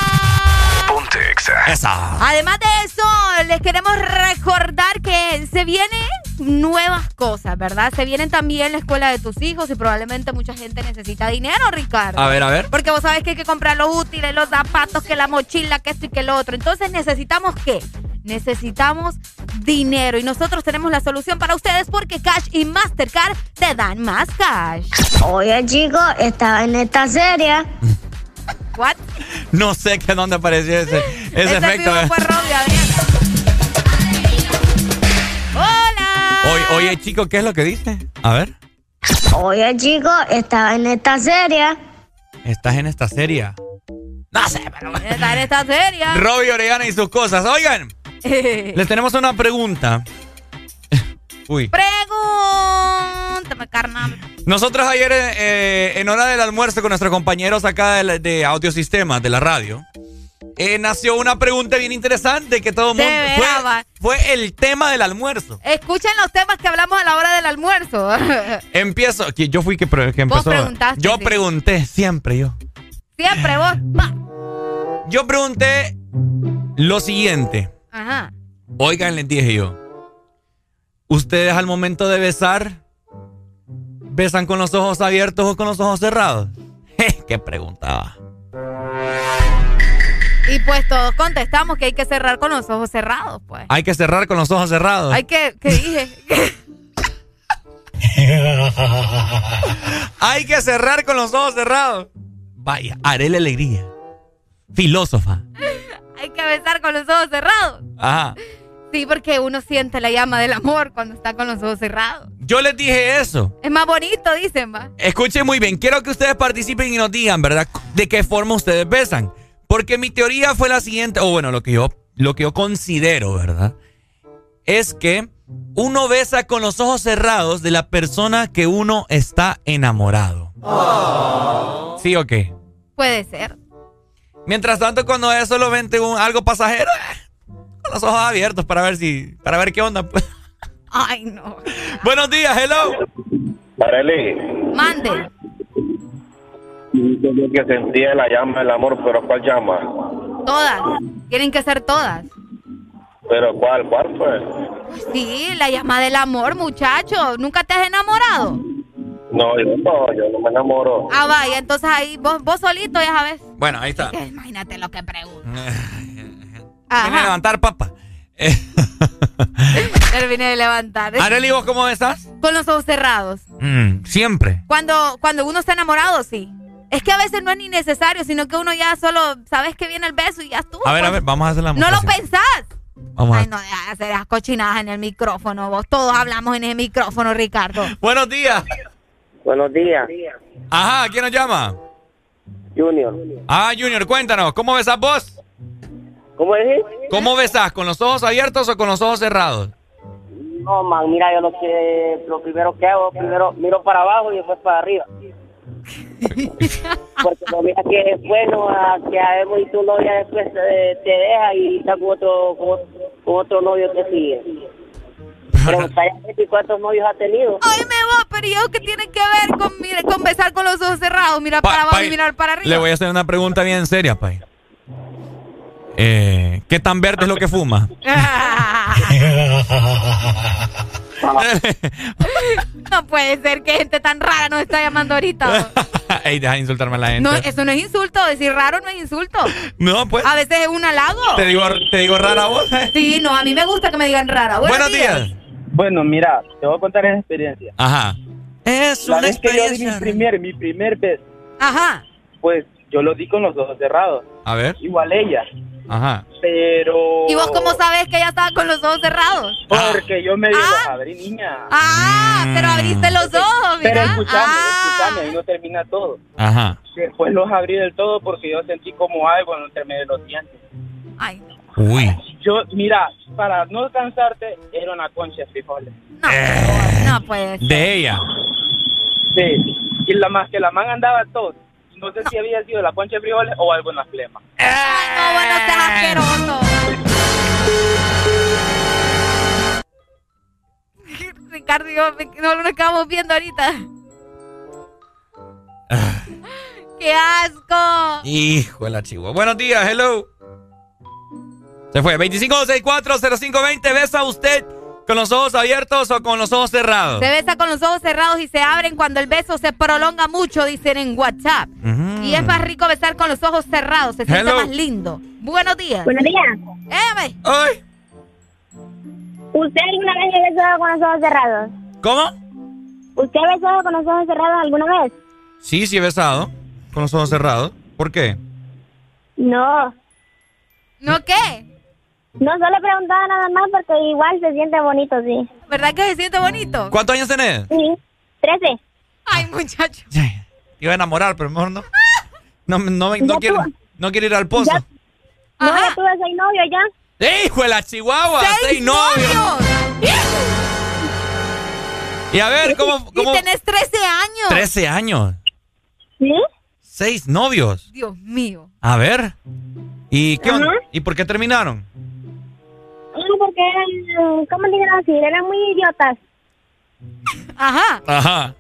Ponte Exa. Esa. Además de eso, les queremos recordar que se vienen nuevas cosas, ¿verdad? Se vienen también la escuela de tus hijos y probablemente mucha gente necesita dinero, Ricardo. A ver, a ver. Porque vos sabés que hay que comprar los útiles, los zapatos, que la mochila, que esto y que lo otro. Entonces necesitamos qué? Necesitamos dinero y nosotros tenemos la solución para ustedes porque Cash y Mastercard te dan más cash. Oye, chicos, estaba en esta serie. What? No sé que dónde apareció ese, ese, Ese efecto. fue Robbie, Adriana. Hola. Oye, oye, chico, ¿qué es lo que dice? A ver. Oye, chicos, estaba en esta serie. Estás en esta serie. No sé, pero. Está en esta serie. Robbie Orellana y sus cosas. Oigan, les tenemos una pregunta. Uy. Carnal. Nosotros ayer, eh, en hora del almuerzo con nuestros compañeros acá de, la- de Audiosistemas, de la radio, eh, nació una pregunta bien interesante que todo el mundo... Fue, fue el tema del almuerzo. Escuchen los temas que hablamos a la hora del almuerzo. Empiezo... Yo fui que, que empezó... preguntaste, yo sí. pregunté, siempre yo. Siempre vos. Va. Yo pregunté lo siguiente. Ajá. Oigan, les dije yo. ¿Ustedes al momento de besar, besan con los ojos abiertos o con los ojos cerrados? ¿Qué preguntaba? Y pues todos contestamos que hay que cerrar con los ojos cerrados, pues. Hay que cerrar con los ojos cerrados. Hay que, ¿qué dije? Hay que cerrar con los ojos cerrados. Vaya, haré la alegría. Filósofa. hay que besar con los ojos cerrados. Ajá. Sí, porque uno siente la llama del amor cuando está con los ojos cerrados. Yo les dije eso. Es más bonito, dicen, va. Escuchen muy bien. Quiero que ustedes participen y nos digan, ¿verdad? De qué forma ustedes besan. Porque mi teoría fue la siguiente, o bueno, lo que yo, lo que yo considero, ¿verdad? Es que uno besa con los ojos cerrados de la persona que uno está enamorado. ¿Sí o qué? Puede ser. Mientras tanto, cuando es solamente un, algo pasajero, eh, con los ojos abiertos para ver si, para ver qué onda. pues. Ay, no. Buenos días, hello. Arely, Mande. yo que sentía la llama del amor, pero ¿cuál llama? Todas. Tienen que ser todas. ¿Pero cuál? ¿Cuál fue? Sí, la llama del amor, muchacho. ¿Nunca te has enamorado? No, yo no, yo no me enamoro. Ah, vaya, entonces ahí vos, vos solito ya sabes. Bueno, ahí está. Que Imagínate lo que pregunto. Ajá. a levantar papa. Terminé de levantar. Arely, ¿vos cómo estás? Con los ojos cerrados. Mm, siempre. Cuando, cuando uno está enamorado, sí. Es que a veces no es ni necesario, sino que uno ya solo sabes que viene el beso y ya estuvo. A ver, a pues. ver, vamos a hacer la No lo pensás. Vamos a Ay, no dejas de hacer las cochinadas en el micrófono, vos. Todos hablamos en el micrófono, Ricardo. Buenos días. Buenos días. Ajá, ¿quién nos llama? Junior. Ah, Junior, cuéntanos, ¿cómo besás vos? ¿Cómo es? ¿Cómo besás? ¿Con los ojos abiertos o con los ojos cerrados? No, man, mira, yo lo que lo primero que hago, primero miro para abajo y después para arriba. Porque no mira que es bueno a que habemos y tu novia después te, te deja y está con otro, con, con otro novio que sigue. Cuántos novios ha tenido. Ay, me voy, pero ¿y qué tiene que ver con, mire, con besar con los ojos cerrados? Mira Pa- para abajo y mirar para arriba. Le voy a hacer una pregunta bien seria, Pay. Eh, ¿Qué tan verde es lo que fuma? no puede ser que gente tan rara nos está llamando ahorita. Ey, deja de insultarme a la gente. No, eso no es insulto. Decir raro no es insulto. No, pues. A veces es un halago. Te digo, te digo rara voz. ¿eh? Sí, no, a mí me gusta que me digan rara. Buenos, días. Bueno, mira, te voy a contar esa experiencia. Ajá. Es La una vez que yo di mi experiencia. primer, mi primer beso, Ajá. pues yo lo di con los ojos cerrados. A ver. Igual ella. Ajá. Pero... ¿Y vos cómo sabes que ella estaba con los ojos cerrados? Porque yo medio los abrí, niña. Ah, pero abriste los ojos, mira. Pero escúchame, Ah. escúchame, ahí no termina todo. Ajá. Después los abrí del todo porque yo sentí como algo entre medio de los dientes. Ay, Uy. Yo, mira, para no cansarte, era una concha de frijoles. No puede ser. De ella. Sí. Y la más que la man andaba todo. No sé si había sido la concha de frijoles o algo en las flemas. No, bueno, seas asqueroso. Ricardo y yo me- no lo acabamos viendo ahorita. ¡Qué asco! Hijo de la chihuahua. Buenos días, hello. Se fue. 25640520. ¿Besa usted con los ojos abiertos o con los ojos cerrados? Se besa con los ojos cerrados y se abren cuando el beso se prolonga mucho, dicen en WhatsApp. Ujú. Y es más rico besar con los ojos cerrados, se siente Hello. más lindo. Buenos días. Buenos días. ¡Ay! ¿Usted alguna vez ha besado con los ojos cerrados? ¿Cómo? ¿Usted ha besado con los ojos cerrados alguna vez? Sí, sí he besado. Con los ojos cerrados. ¿Por qué? No. ¿No qué? No, solo preguntaba nada más porque igual se siente bonito, sí. ¿Verdad que se siente bonito? ¿Cuántos años tenés? Sí. Trece. Ay, muchacho. Iba a enamorar, pero mejor no. No, no, no, quiero, no quiero ir al pozo. Ya- No, ya tuve seis novios ya. ¡Eh, hijo de la chihuahua! ¡Seis, novios! Y a ver, ¿cómo? cómo? Y tenés 13 años. 13 años. ¿Sí? Seis novios. Dios mío. A ver. ¿Y qué onda? ¿Y por qué terminaron? No, porque eran, ¿cómo le quiero decir? Eran muy idiotas. Ajá. Ajá.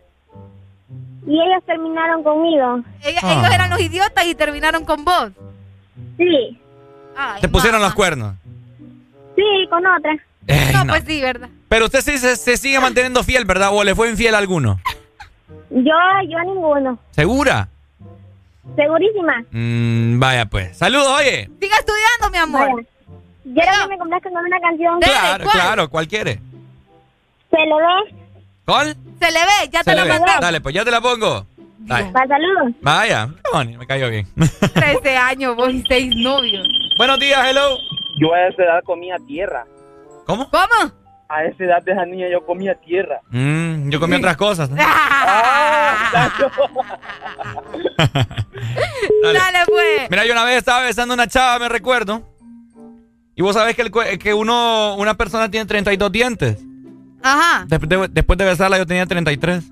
Y ellos terminaron conmigo. Ah. Ellos eran los idiotas y terminaron con vos. Sí. Ay, Te pusieron mamá. los cuernos. Sí, con otra. Ey, No, no. pues sí, ¿verdad? Pero usted sí se, se sigue manteniendo fiel, ¿verdad? ¿O le fue infiel a alguno? Yo, yo ninguno. ¿Segura? Segurísima. Mm, vaya pues. Saludos, oye. Siga estudiando, mi amor. Vaya. Quiero que me complazcan con una canción. Claro, claro. ¿Cuál quiere? Se le ve. ¿Cuál? Se le ve, ya Se te ve. mandé. Dale, pues ya te la pongo. Dale. Para saludos. Vaya. Me cayó bien. 13 años, vos y 6 novios. Buenos días, hello. Yo a esa edad comía tierra. ¿Cómo? ¿Cómo? A esa edad de esa niña yo comía tierra. Mm, yo comí otras cosas. ¿no? Ah, Dale. Dale, pues. Mira, yo una vez estaba besando a una chava, me recuerdo. Y vos sabés que, el cue- que uno, una persona tiene 32 dientes. Ajá. Después de, después de besarla yo tenía 33.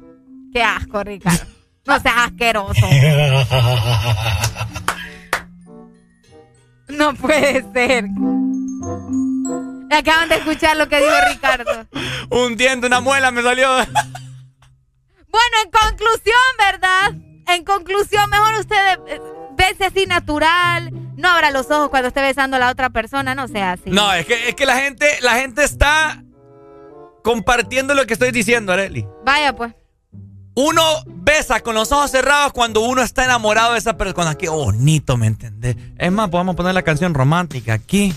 Qué asco, Ricardo. No seas asqueroso. No puede ser. Acaban de escuchar lo que dijo Ricardo. Un diente, una muela me salió. Bueno, en conclusión, ¿verdad? En conclusión, mejor usted eh, bese así natural. No abra los ojos cuando esté besando a la otra persona, no sea así. No, es que, es que la gente, la gente está compartiendo lo que estoy diciendo, Areli. Vaya, pues. Uno besa con los ojos cerrados cuando uno está enamorado de esa persona. Qué bonito, ¿me entendés? Es más, podemos poner la canción romántica aquí.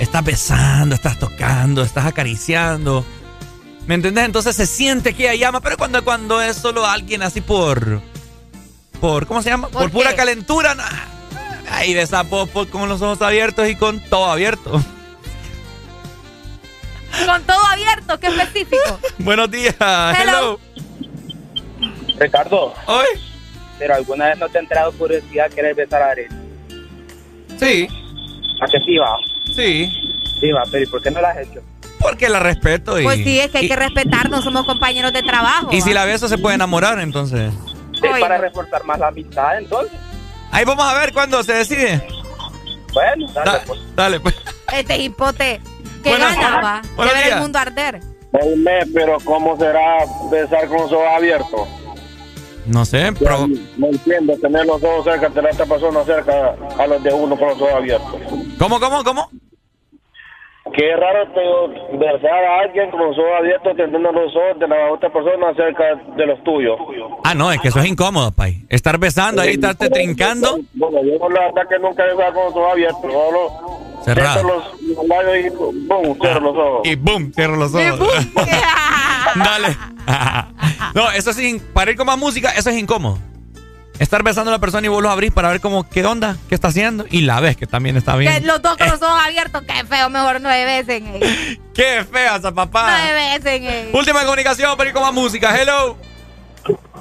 Estás besando, estás tocando, estás acariciando. ¿Me entendés? Entonces se siente que ella llama, pero cuando, cuando es solo alguien así por. por ¿Cómo se llama? Por, ¿Por pura calentura. nah. Ahí besa vos, vos con los ojos abiertos y con todo abierto. Con todo abierto, qué específico. Buenos días. Hello. Hello. Ricardo. Hoy. Pero alguna vez no te ha entrado curiosidad querer besar a Arely. Sí. ¿A que sí va? Sí. Sí va, pero ¿y por qué no lo has hecho? Porque la respeto y... Pues sí, es que hay y- que respetarnos, somos compañeros de trabajo. Y si la beso se puede enamorar, entonces... Sí, para reforzar más la amistad, entonces. Ahí vamos a ver cuándo se decide. Bueno, dale, Da- pues. dale, pues. Este hipote, ¿qué Buenas- ganaba? De ver el mundo arder. Oíme, pero ¿cómo será besar con los ojos abiertos? No sé, pero... No entiendo, tener los ojos cerca, tener a esta persona cerca a los de uno con los ojos abiertos. ¿Cómo, cómo, cómo? Qué raro te, besar a alguien con los ojos abiertos, teniendo los ojos de la otra persona cerca de los tuyos. Ah, no, es que eso es incómodo, pay. Estar besando ahí, estarte trincando. Bueno, yo la verdad que nunca he besado con los ojos abiertos, solo Cerrado. los, los labios y boom, cierro los ojos. Y boom, cierro los ojos. Dale. no, eso sí, para ir con más música, eso es incómodo. Estar besando a la persona y vos los abrís para ver cómo, qué onda, qué está haciendo. Y la ves que también está Que bien. los dos con los ojos abiertos, qué feo, mejor nueve veces. Eh. Qué fea esa papá. Nueve veces. Eh. Última comunicación para ir con más música. Hello.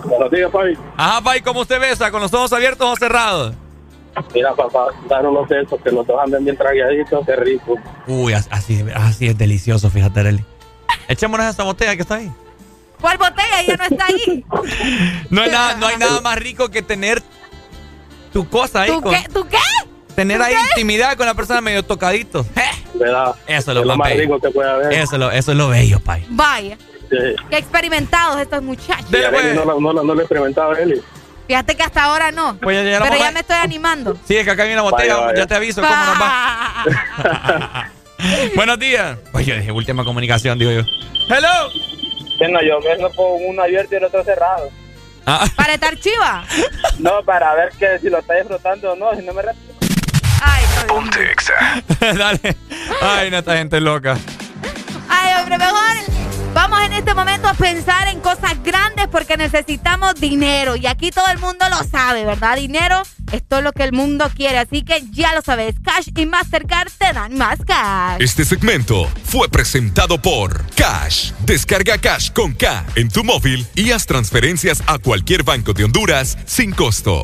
Buenos días, Pai. Ajá, Pai, ¿cómo usted besa? ¿Con los ojos abiertos o cerrados? Mira, papá, dar unos besos que los dos anden bien traguaditos, qué rico. Uy, as- así, así es delicioso, fíjate, Arely. Echémonos esa botella que está ahí. ¿Cuál botella? Ya no está ahí. No hay nada, no hay nada más rico que tener tu cosa ahí. ¿Tú con- qué? ¿Tú qué? Tener ¿Tú ahí qué? intimidad con la persona medio tocadito. ¿Verdad? Eso es lo, Es lo más, rico que puede haber. Eso es lo, eso es lo bello, Pai. Vaya, Sí. qué experimentados estos muchachos. Eli no, lo- no, lo- no lo he experimentado, Eli. Fíjate que hasta ahora no. Pues ya Pero ya me estoy animando. Sí, es que acá hay una botella, Vaya, vaya. ya te aviso cómo nos va. Buenos días. Pues yo dije última comunicación, digo yo. Hello. Bueno, yo beso con uno abierto y el otro cerrado. Ah. Para estar chiva. No, para ver que si lo está disfrutando o no, si no me re- Dale. Ay, no, esta gente es loca. Ay, hombre, mejor vamos en este momento a pensar en cosas grandes porque necesitamos dinero. Y aquí todo el mundo lo sabe, ¿verdad? Dinero es todo lo que el mundo quiere. Así que ya lo sabes, Cash y Mastercard te dan más cash. Este segmento fue presentado por Cash. Descarga Cash con K en tu móvil y haz transferencias a cualquier banco de Honduras sin costo.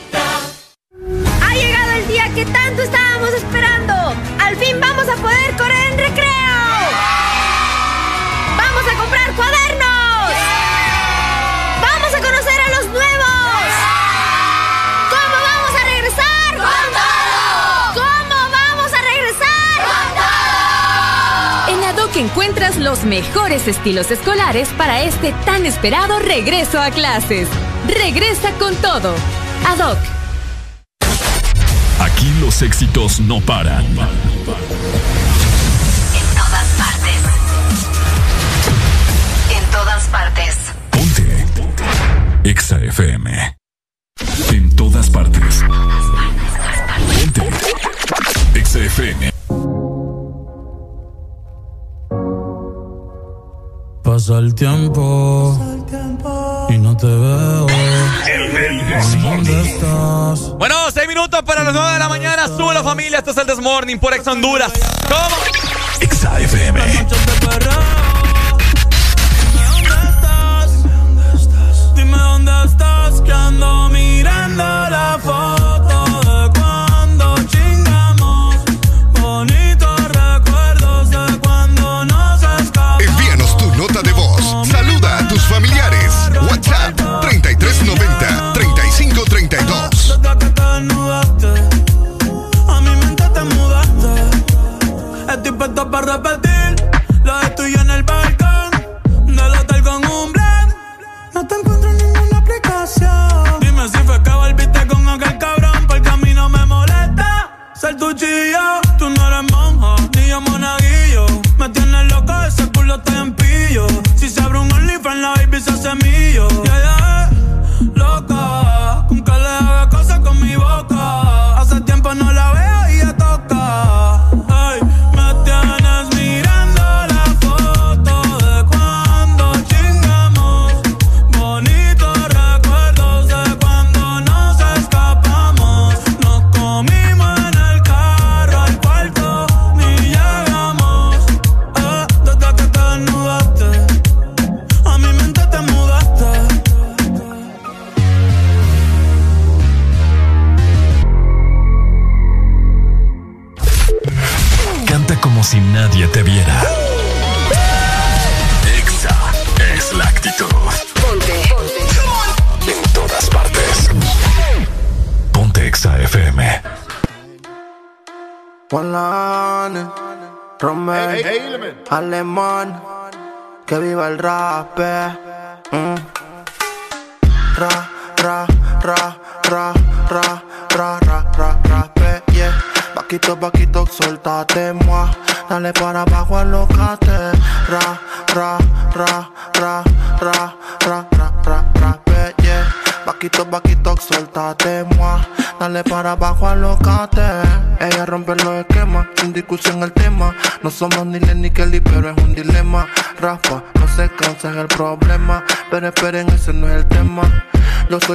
Los mejores estilos escolares para este tan esperado regreso a clases. Regresa con todo. Adoc. Aquí los éxitos no paran. En todas partes. En todas partes. EXA FM. Tiempo y no te veo. ¿Dónde estás? Bueno, seis minutos para las 9 de la mañana. Sube la familia. Esto es el Desmorning por Ex Honduras. ¿Cómo? EXA FM.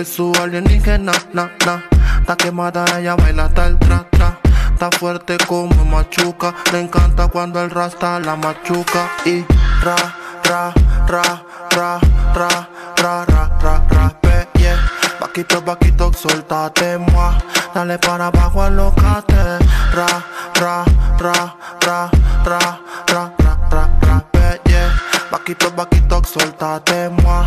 su alienígena, na, na. Está quemada, ella baila hasta el tra, tra. Está fuerte como machuca. Le encanta cuando el rasta la machuca. Y ra, ra, ra, ra, ra, ra, ra, ra, ra, pe, yeah. Paquito, paquito, soltate, moi. Dale para abajo, alocate. Ra, ra, ra, ra, ra, ra, ra, ra, ra, pe, yeah. Paquito, paquito, soltate, moi.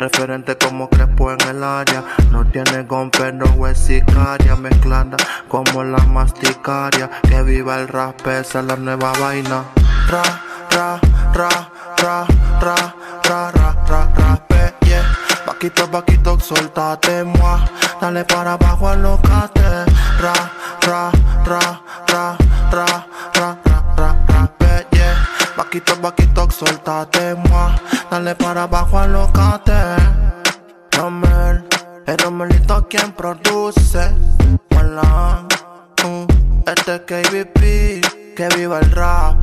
Referente como Crespo en el área. No tiene con pero es sicaria. Mezclada como la masticaria. Que viva el rap, esa es la nueva vaina. Ra, ra, ra, ra, ra, ra, ra, ra, ra, yeah. Paquito, paquito, soltate, moi. Dale para abajo, alocate. Ra, ra, ra, ra. Quito, vaquito, suéltate, mua. Dale para abajo, alocate. Romel, el Romelito quien produce. Malang, uh, este es KBP, que viva el rap.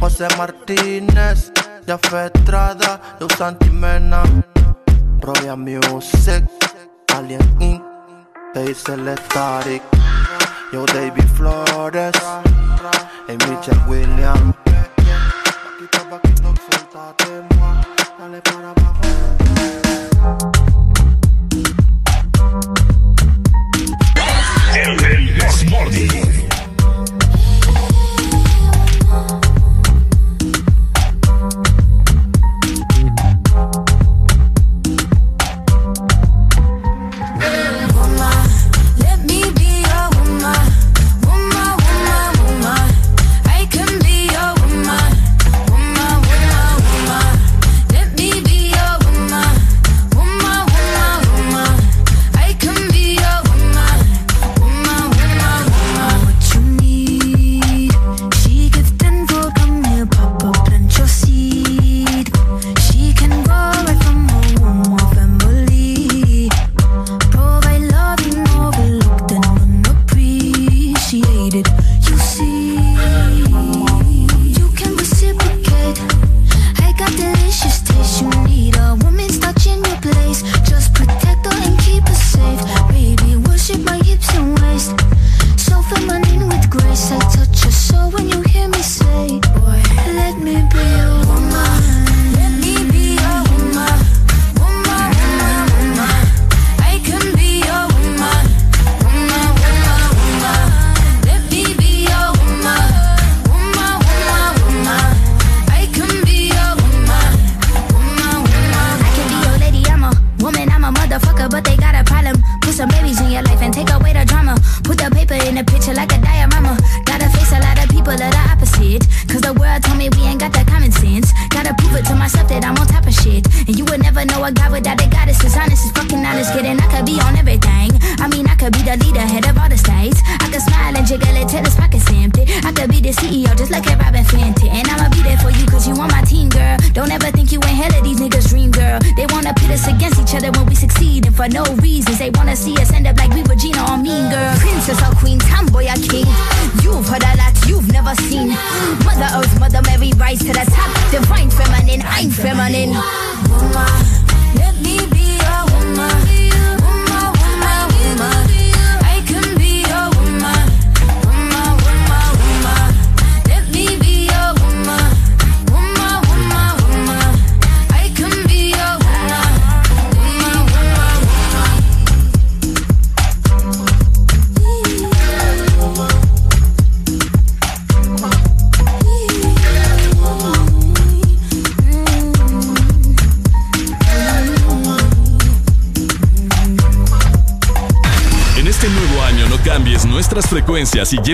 José Martínez, ya fue Estrada, yo Santimena. Robia Music, Alien Inc., te hice Yo David Flores, y Michelle Williams. y tabaquito, suéltate más. Dale para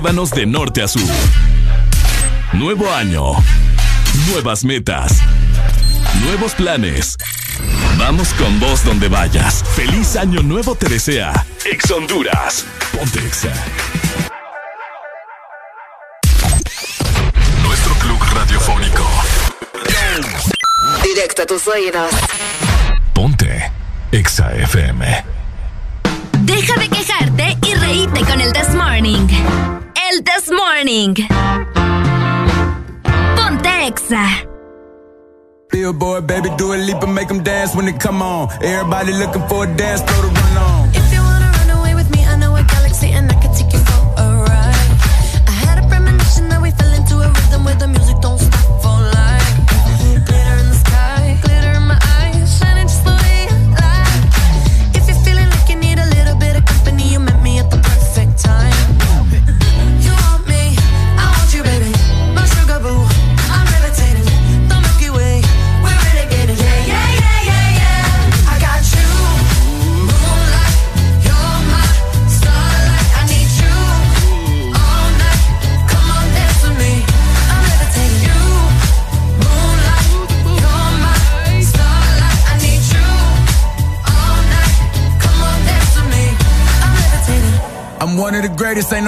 Llévanos de norte a sur. Nuevo año. Nuevas metas. Nuevos planes. Vamos con vos donde vayas. Feliz año nuevo te desea. Ex Honduras. Ponte Exa. Nuestro club radiofónico. Directo a tus oídos. Ponte Exa FM. come on. Everybody looking for a dance floor to run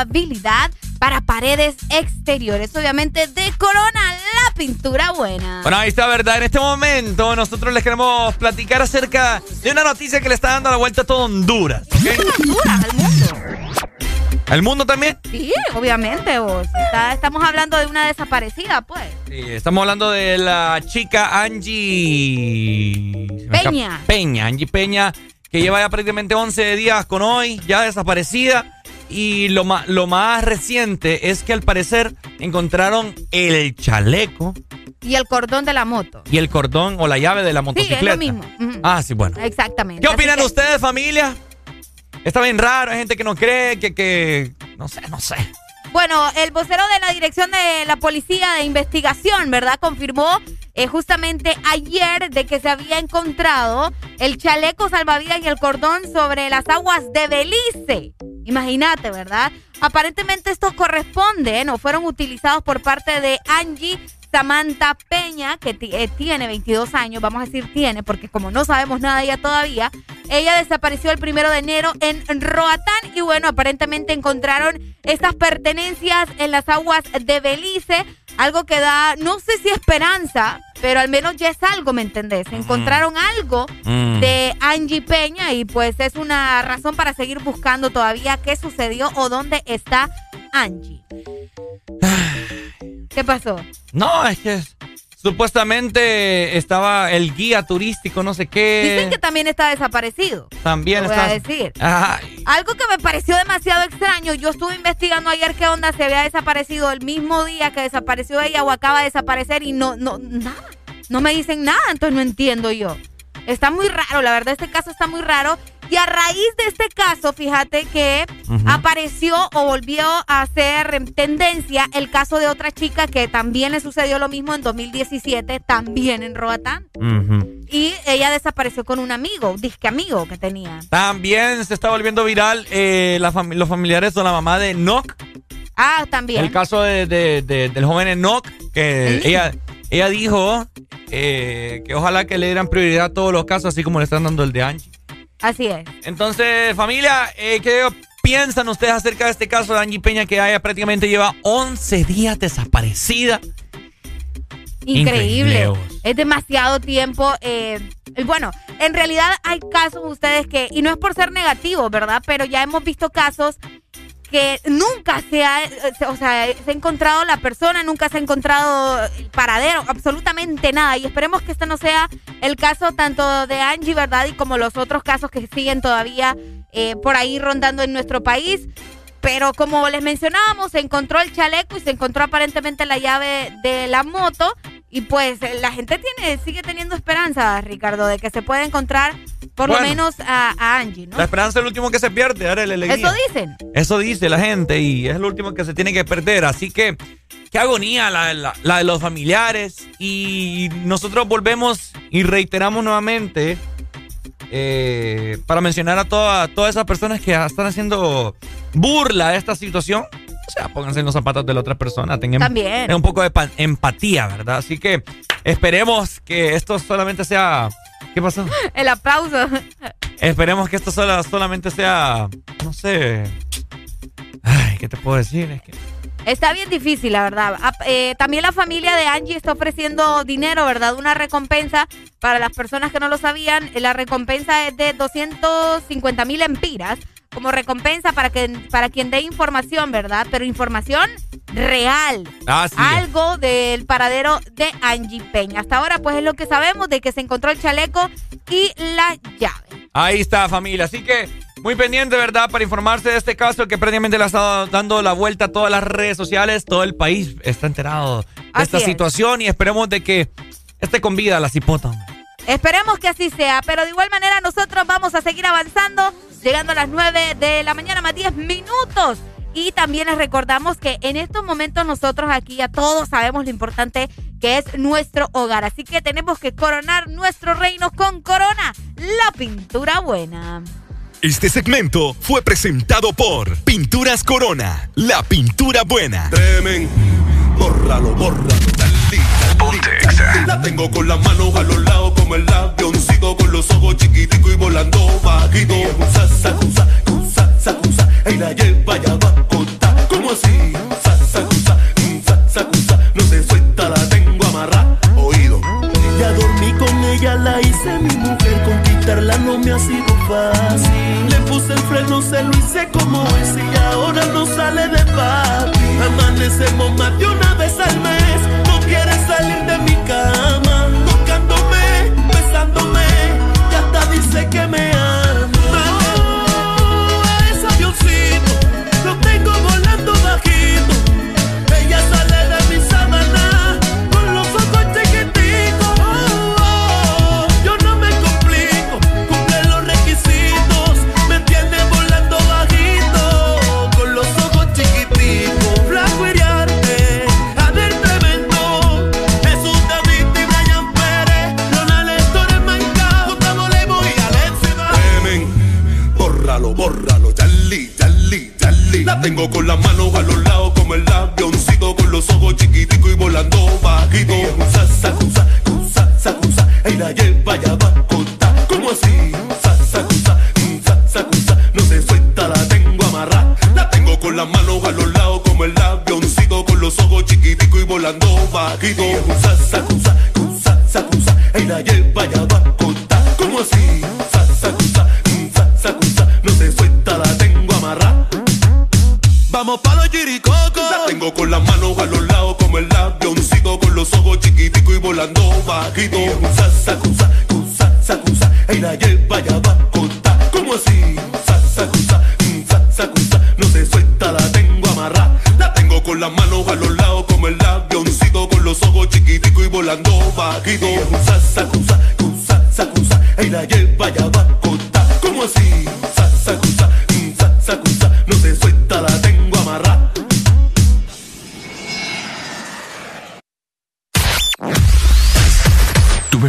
Alta lavabilidad para paredes exteriores. Obviamente de Corona, la pintura buena. Bueno, ahí está, ¿verdad? En este momento nosotros les queremos platicar acerca de una noticia que le está dando la vuelta a todo Honduras. ¿ok? Honduras, al mundo. ¿Al mundo también? Sí, obviamente, vos. Está- estamos hablando de una desaparecida, pues. Sí, estamos hablando de la chica Angie... Peña. Peña, Angie Peña, que lleva ya prácticamente 11 días con hoy, ya desaparecida. Y lo, lo más reciente es que al parecer encontraron el chaleco Y el cordón de la moto. y el cordón o la llave de la Sí, es motocicleta. lo mismo. Ah, sí, bueno. Exactamente. ¿Qué Así opinan que- ustedes, familia? Está bien raro, hay gente que no cree, que, que... No sé, no sé. Bueno, el vocero de la Dirección de la Policía de Investigación, ¿verdad? Confirmó eh, justamente ayer de que se había encontrado el chaleco salvavidas y el cordón sobre las aguas de Belice. Imagínate, ¿verdad? Aparentemente estos corresponden o fueron utilizados por parte de Angie Samantha Peña, que eh, tiene 22 años, vamos a decir tiene, porque como no sabemos nada de ella todavía, ella desapareció el primero de enero en Roatán y bueno, aparentemente encontraron estas pertenencias en las aguas de Belice, algo que da, no sé si esperanza, pero al menos ya es algo, ¿me entendés? Encontraron algo Mm. de Angie Peña y pues es una razón para seguir buscando todavía qué sucedió o dónde está Angie. ¿Qué pasó? No, es que supuestamente estaba el guía turístico, no sé qué. Dicen que también está desaparecido. también Te voy está. a decir. Ajá. Algo que me pareció demasiado extraño, yo estuve investigando ayer qué onda se había desaparecido el mismo día que desapareció ella o acaba de desaparecer y no, no, nada. No me dicen nada, entonces no entiendo yo. Está muy raro, la verdad este caso está muy raro Y a raíz de este caso, fíjate que apareció o volvió a ser tendencia el caso de otra chica que también le sucedió lo mismo en 2017, también en Roatán. Y ella desapareció con un amigo, disque amigo que tenía. También se está volviendo viral eh, la los familiares de la mamá de Enoch. Ah, también. El caso de, de- de- del joven Enoch, que ella, ella dijo eh, que ojalá que le dieran prioridad a todos los casos, así como le están dando el de Angie. Así es. Entonces, familia, eh, ¿qué piensan ustedes acerca de este caso de Angie Peña que ella prácticamente lleva 11 días desaparecida? Increíble. Increíble. Es demasiado tiempo. eh, bueno, en realidad hay casos ustedes que, y no es por ser negativo, ¿verdad? Pero ya hemos visto casos que nunca se ha, eh, o sea, se ha encontrado la persona, nunca se ha encontrado el paradero, absolutamente nada. Y esperemos que este no sea el caso tanto de Angie, ¿verdad? Y como los otros casos que siguen todavía eh, por ahí rondando en nuestro país. Pero como les mencionábamos, se encontró el chaleco y se encontró aparentemente la llave de la moto. Y pues eh, la gente tiene, sigue teniendo esperanza, Ricardo, de que se pueda encontrar por lo menos a, a Angie, ¿no? La esperanza es lo último que se pierde, ahora la. Eso dicen. Eso dice la gente y es lo último que se tiene que perder. Así que, qué agonía la, la- la de los familiares. Y nosotros volvemos y reiteramos nuevamente eh, para mencionar a toda- todas esas personas que están haciendo burla de esta situación. O sea, pónganse en los zapatos de la otra persona. Tengan También. un poco de pa- empatía, ¿verdad? Así que esperemos que esto solamente sea. ¿Qué pasó? El aplauso. Esperemos que esto sola- solamente sea, no sé. Ay, ¿qué te puedo decir? Es que Está bien difícil, la verdad. Eh, también la familia de Angie está ofreciendo dinero, ¿verdad? Una recompensa para las personas que no lo sabían. La recompensa es de 250 mil empiras como recompensa para, que, para quien dé información, ¿verdad? Pero información real. Ah, sí. Algo del paradero de Angie Peña. Hasta ahora, pues es lo que sabemos de que se encontró el chaleco y la llave. Ahí está, familia. Así que muy pendiente, ¿verdad? Para informarse de este caso que prácticamente le ha estado dando la vuelta a todas las redes sociales. Todo el país está enterado de Así esta es. situación y esperemos de que esté con vida la cipota. Esperemos que así sea, pero de igual manera nosotros vamos a seguir avanzando, llegando a las 9 de la mañana más 10 minutos. Y también les recordamos que en estos momentos nosotros aquí ya todos sabemos lo importante que es nuestro hogar. Así que tenemos que coronar nuestro reino con Corona, la pintura buena. Este segmento fue presentado por Pinturas Corona, la pintura buena. Tremen, bórralo, bórralo. La tengo con las manos a los lados como el avioncito con los ojos chiquiticos y volando bajito. Sa, sa, sa, sa, sa, sa, y la lleva ya va a. ¿Cómo así? Sa, sa, sa, sa, sa, sa, no se suelta, la tengo amarrada. Oído. Ya dormí con ella, la hice mi mujer, conquistarla no me ha sido fácil. Le puse el freno, se lo hice como es y ahora no sale de papi. Amanecemos más de una vez al mes, salir de mi cama. Tocándome, besándome, y hasta dice que me ama. Tengo con las manos a los lados como el avioncito con los ojos chiquiticos y volando bajito. Sa, sa, sa, sa, sa, sa, y la lleva ya va a contar. ¿Cómo así? Sa, sa, sa, sa, sa, sa, no se suelta, la tengo amarrada. La tengo con las manos a los lados como el avioncito con los ojos chiquiticos y volando bajito. Sa, sa, sa, sa, sa, sa, y la lleva ya va a contar. ¿Cómo así? Vamos pa' los tengo con las manos a los lados como el avioncito con los ojos chiquiticos y volando bajito. Sa, sa, sa, sa, sa, sa, y la lleva ya va a contar. ¿Cómo así? Sa, sa, sa, sa, sa, sa, no se suelta, la tengo amarrada. La tengo con las manos a los lados como el avioncito con los ojos chiquiticos y volando bajito. Sa, sa, sa, sa, sa, sa, y la lleva ya va a. ¿Cómo así?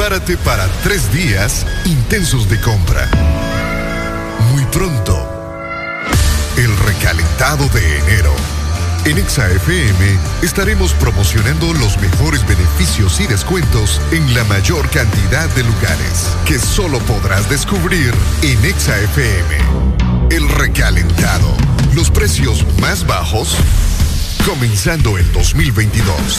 Prepárate para tres días intensos de compra. Muy pronto, el recalentado de enero. En ExaFM estaremos promocionando los mejores beneficios y descuentos en la mayor cantidad de lugares que solo podrás descubrir en ExaFM. El recalentado. Los precios más bajos comenzando el 2022.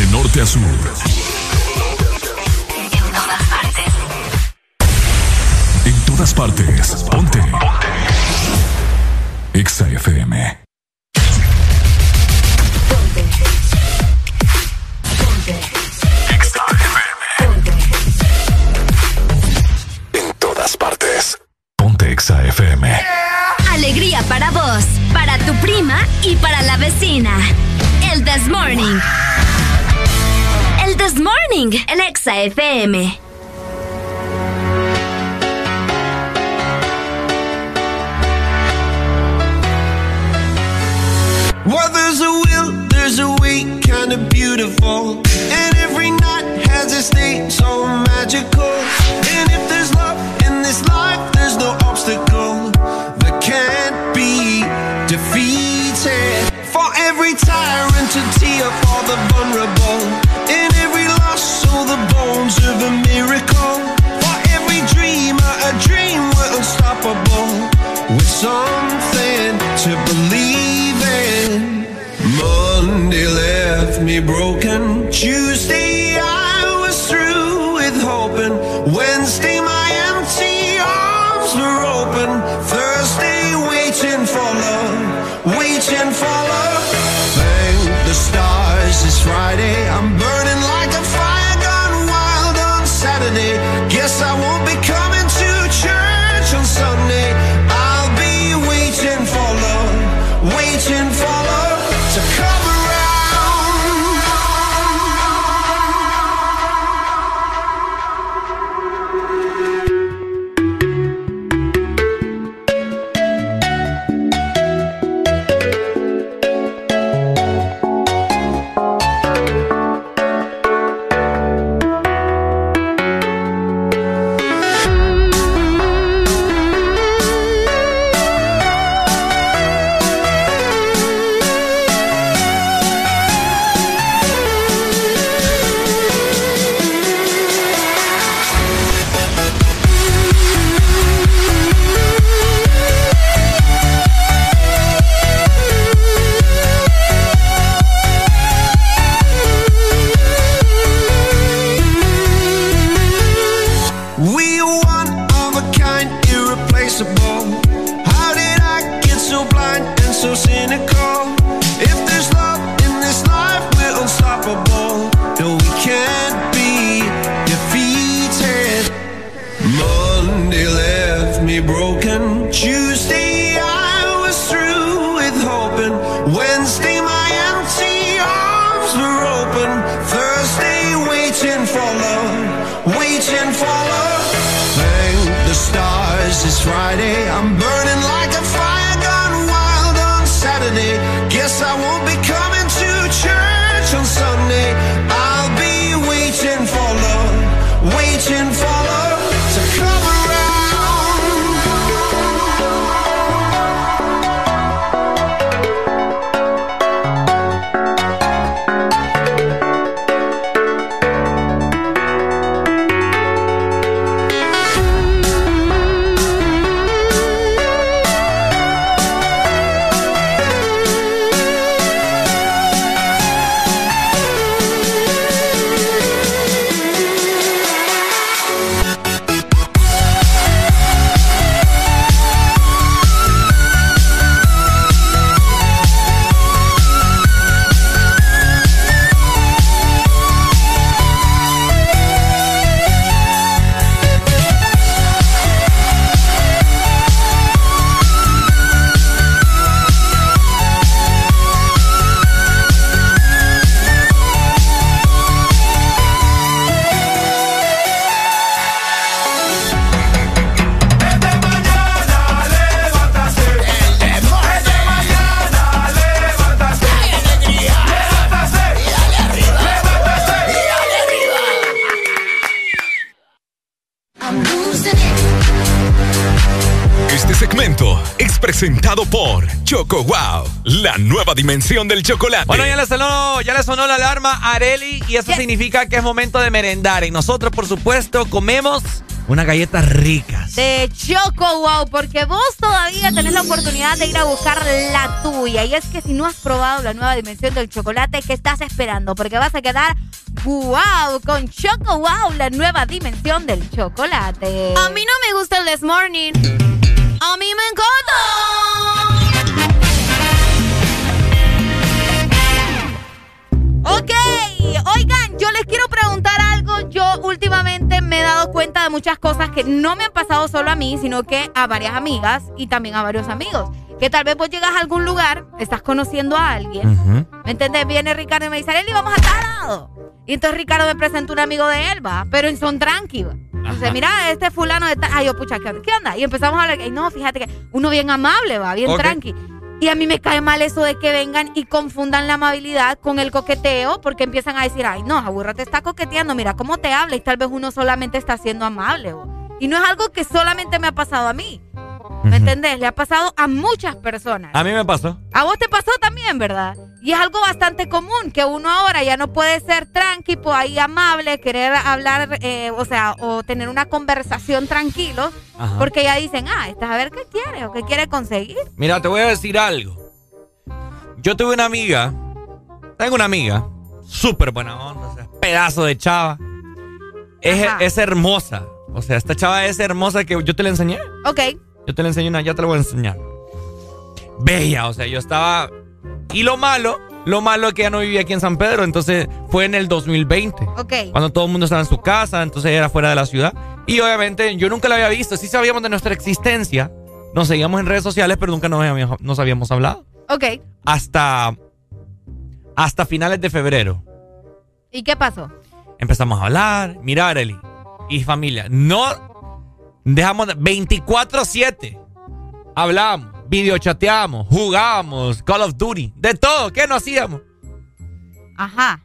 De norte a sur. En todas partes. Ponte. Exa FM. En todas partes. Ponte Exa FM. Alegría para vos, para tu prima y para la vecina. El This Morning. This Morning, el Exa FM. Well, there's a will, there's a way, kinda beautiful. And every night has its day so magical. And if there's love in this life, there's no obstacle that can't be defeated. For every tyrant to tear for the vulnerable. The bones of a miracle. For every dreamer, a dream we're unstoppable. With something to believe in. Monday left me broken. Tuesday I dimensión del chocolate. Bueno, ya le sonó, ya le sonó la alarma a Areli y eso significa que es momento de merendar. Y nosotros, por supuesto, comemos unas galletas ricas. De Choco Wow, porque vos todavía tenés la oportunidad de ir a buscar la tuya. Y es que si no has probado la nueva dimensión del chocolate, ¿qué estás esperando? Porque vas a quedar wow con Choco Wow, la nueva dimensión del chocolate. A mí no me gusta el This Morning. A mí me encanta. Muchas cosas que no me han pasado solo a mí, sino que a varias amigas y también a varios amigos. Que tal vez vos llegas a algún lugar, estás conociendo a alguien, ¿me entendés? Viene Ricardo y me dice, Eli, vamos a tal lado. Y entonces Ricardo me presenta un amigo de él, va, pero en son tranqui, va. Entonces, mira, este fulano de tal. Ay, yo, pucha, ¿qué onda? Y empezamos a hablar. Y no, fíjate que uno bien amable, va, bien Ok. tranqui. Y a mí me cae mal eso de que vengan y confundan la amabilidad con el coqueteo, porque empiezan a decir, ay, no, aburra te está coqueteando, mira cómo te habla, y tal vez uno solamente está siendo amable. Y no es algo que solamente me ha pasado a mí. ¿Me entendés? Le ha pasado a muchas personas. A mí me pasó. A vos te pasó también, ¿verdad? Y es algo bastante común que uno ahora ya no puede ser tranqui, pues ahí amable, querer hablar, eh, o sea, o tener una conversación tranquilo, Ajá. porque ya dicen, ah, esta a ver qué quiere o qué quiere conseguir. Mira, te voy a decir algo. Yo tuve una amiga, tengo una amiga, súper buena onda, o sea, pedazo de chava. Es, es hermosa. O sea, esta chava es hermosa que yo te la enseñé. Ok. Yo te la enseñé una, ya te la voy a enseñar. Bella, o sea, yo estaba. Y lo malo, lo malo es que ya no vivía aquí en San Pedro, entonces fue en el 2020. Ok. Cuando todo el mundo estaba en su casa, entonces era fuera de la ciudad. Y obviamente yo nunca la había visto, sí sabíamos de nuestra existencia, nos seguíamos en redes sociales, pero nunca nos habíamos, nos habíamos hablado. Ok. Hasta, hasta finales de febrero. ¿Y qué pasó? Empezamos a hablar, mirar, Eli y familia. No dejamos de- 24-7. Hablamos, videochateamos, jugábamos, Call of Duty, de todo. ¿Qué no hacíamos? Ajá.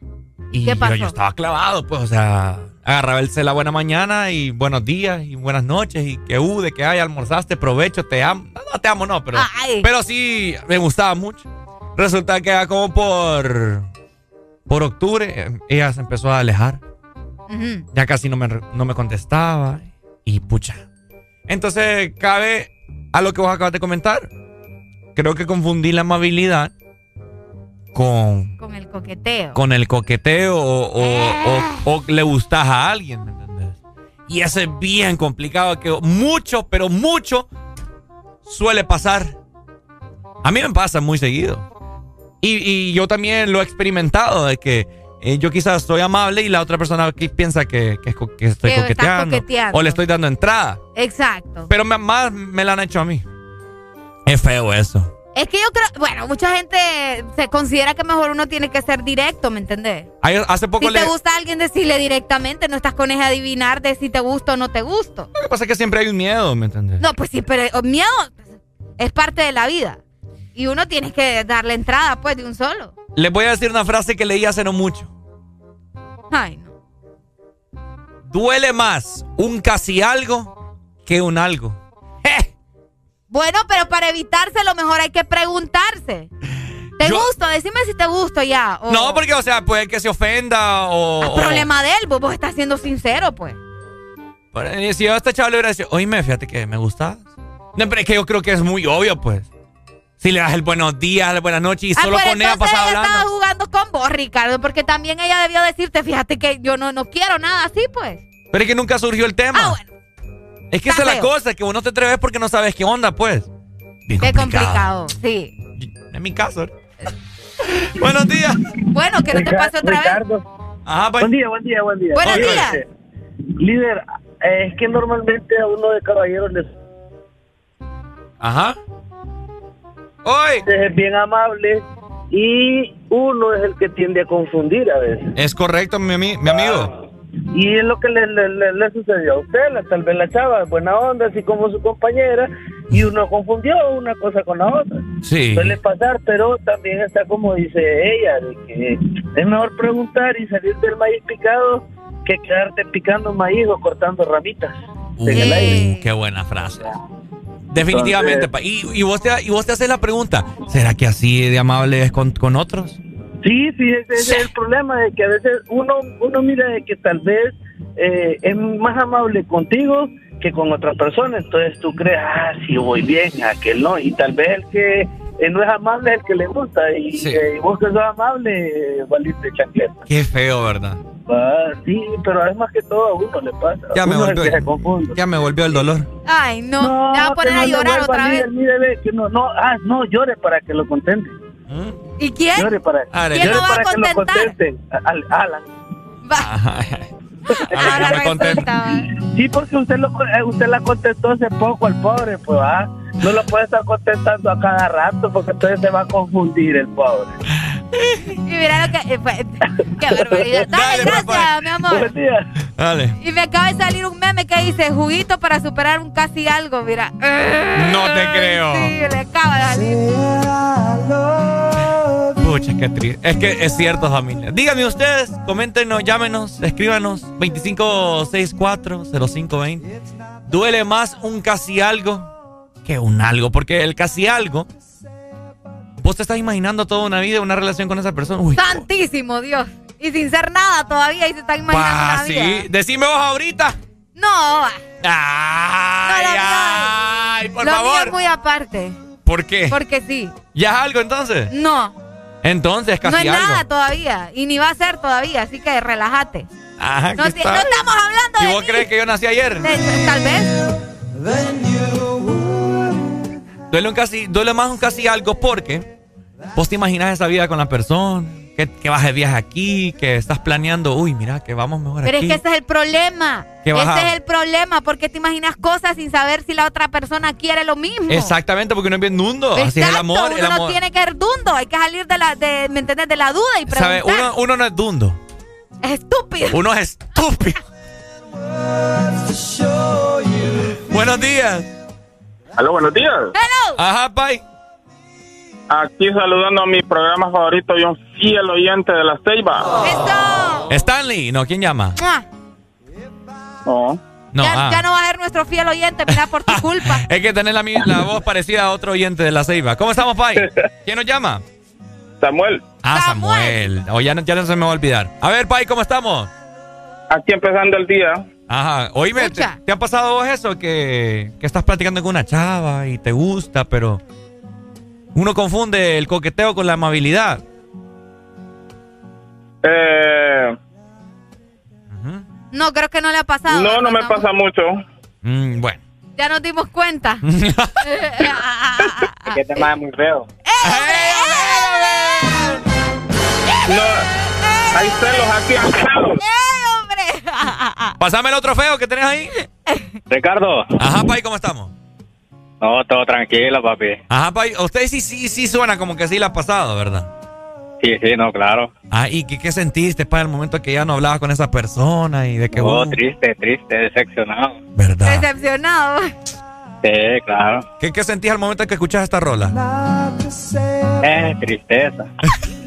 Y ¿Qué yo- pasó? Yo, estaba clavado, pues, o sea, agarraba el la buena mañana y buenos días y buenas noches y que uh, de que hay, almorzaste, provecho, te amo. No, no te amo, no, pero, Ay. pero sí me gustaba mucho. Resulta que era como por, por octubre, ella se empezó a alejar. Ya casi no me, no me contestaba y pucha. Entonces, cabe a lo que vos acabas de comentar. Creo que confundí la amabilidad con Con el coqueteo. con el coqueteo o, o- o- o le gustas a alguien, ¿me entendés? Y eso es bien complicado, que mucho, pero mucho suele pasar. A mí me pasa muy seguido. Y, y yo también lo he experimentado, de que eh, yo quizás soy amable y la otra persona aquí piensa que, estoy Que coqueteando, coqueteando. O le estoy dando entrada. Exacto. Pero me- más me la han hecho a mí. Es feo eso. Es que yo creo, bueno, mucha gente se considera que mejor uno tiene que ser directo, ¿me entendés? hace poco si te gusta a alguien, decirle directamente, no estás con ese adivinar de si te gusta o no te gusta. Lo que pasa es que siempre hay un miedo, ¿me entendés? No, pues sí, pero el miedo es parte de la vida. Y uno tiene que darle entrada, pues, de un solo. Les voy a decir una frase que leí hace no mucho. Ay, no. Duele más un casi algo que un algo. Bueno, pero para evitarse lo mejor hay que preguntarse. ¿Te gusto? Decime si te gusto ya. No, porque, o sea, puede que se ofenda o... El problema de él, vos, estás siendo sincero, pues. si yo a este chaval le hubiera dicho, oíme, fíjate que me gustas. No, pero es que yo creo que es muy obvio, pues. Si le das el buenos días, la buenas noches y ah, solo pues, con ella pasar hablando. estaba jugando con vos, Ricardo, porque también ella debió decirte, fíjate que yo no, no quiero nada así, pues. Pero es que nunca surgió el tema. Ah, bueno. Es que esa es la cosa, que vos no te atreves porque no sabes qué onda, pues. Bien qué complicado, sí. En mi caso. Buenos días. Bueno, que no te pase otra Ricardo. vez. Ajá, buen día, buen día, buen día. Buenos días. Líder, es que normalmente a uno de caballeros les... Ajá. Hoy. Es bien amable y uno es el que tiende a confundir a veces. Es correcto, mi, mi amigo. Y es lo que le, le, sucedió a usted, tal vez la chava, buena onda, así como su compañera, y uno confundió una cosa con la otra. Sí. Suele pasar, pero también está como dice ella, de que es mejor preguntar y salir del maíz picado que quedarte picando maíz o cortando ramitas. Qué buena frase. Definitivamente. y, y, vos te, y vos te haces la pregunta, ¿será que así de amable es con, con otros? Sí, sí, ese, es el problema, de que a veces uno, uno mira de que tal vez eh, es más amable contigo que con otra persona, entonces tú crees, ah, sí, voy bien, aquel no, y tal vez el que eh, no es amable es el que le gusta, y, eh, vos que sos amable, valiste chancleta. Qué feo, ¿verdad? Ah, sí, pero es más que todo a uno le pasa. Ya, me volvió, ya me volvió el dolor. Ay, no, no te va a poner a llorar otra vez. que no, no, ah, no llore para que lo contente. ¿Y quién? Llore para, ¿Quién lo va a contentar? Que Al, Alan. Va. Ahora me contenta. Sí, porque usted lo, eh, usted la contestó hace poco al pobre, pues ah, no lo puede estar contestando a cada rato porque entonces se va a confundir el pobre. Y mira lo que. Eh, pues, qué barbaridad. Dale, gracias, mi amor. Buen día. Dale. Y me acaba de salir un meme que dice: juguito para superar un casi algo, mira. No te creo. Sí, le acaba de salir. Pucha, qué triste. Es que es cierto, familia. Díganme ustedes, coméntenos, llámenos, escríbanos. 2564-0520. ¿Duele más un casi algo que un algo? Porque el casi algo Vos te estás imaginando toda una vida, una relación con esa persona. Santísimo Dios. Y sin ser nada todavía y se está imaginando una sí. vida. Decime vos ahorita. No. Ay, ay, por lo favor. Mío es muy aparte. ¿Por qué? Porque sí. ¿Ya es algo entonces? No. Entonces, casi. No es nada todavía. Y ni va a ser todavía, así que relájate. Ajá, no, no, estamos hablando ¿Y de vos crees que yo nací ayer? tal vez. Duele, un casi, duele más un casi algo porque Vos te imaginas esa vida con la persona, que, vas de viaje aquí, que estás planeando, uy, mira, que vamos mejor Pero aquí. Pero es que ese es el problema. Ese es el problema, porque te imaginas cosas sin saber si la otra persona quiere lo mismo. Exactamente, porque uno es bien dundo. Así es el amor. Uno no tiene que ser dundo, hay que salir de la, de, ¿me entiendes? De la duda y preguntar. Uno, uno no es dundo. Es estúpido. Uno es estúpido. buenos días. Aló, buenos días. Hello. Ajá, bye. Aquí saludando a mi programa favorito y un fiel oyente de la Ceiba. ¡Eso! Stanley, no, ¿quién llama? No. No, ya, ah. ya, no va a ser nuestro fiel oyente, mira, por tu culpa. es que tenés la, la, voz parecida a otro oyente de la Ceiba. ¿Cómo estamos, Pai? ¿Quién nos llama? Samuel. Ah, Samuel. O ya, ya, no se me va a olvidar. A ver, Pai, ¿cómo estamos? Aquí empezando el día. Ajá. Oíme, ¿te, ¿te, ha pasado vos eso? Que, que estás platicando con una chava y te gusta, pero uno confunde el coqueteo con la amabilidad. Eh... No, creo que no le ha pasado. No, no me pasa mucho. Mm, bueno. Ya nos dimos cuenta. es que este más es muy feo. No, hay celos aquí. ¡Eh, hombre! Pásame el otro feo que tenés ahí. Ricardo. Ajá, Pai, ¿cómo estamos? No, todo tranquilo, papi. Ajá, papi. Usted sí, sí, sí suena como que sí la ha pasado, ¿verdad? Sí, sí, no, claro. Ah, ¿y qué, qué sentiste para el momento que ya no hablabas con esa persona y de que... Oh, uh, triste, triste, decepcionado. ¿Verdad? Decepcionado. Sí, claro. ¿Qué, ¿Qué sentís al momento que escuchas esta rola? Eh, tristeza.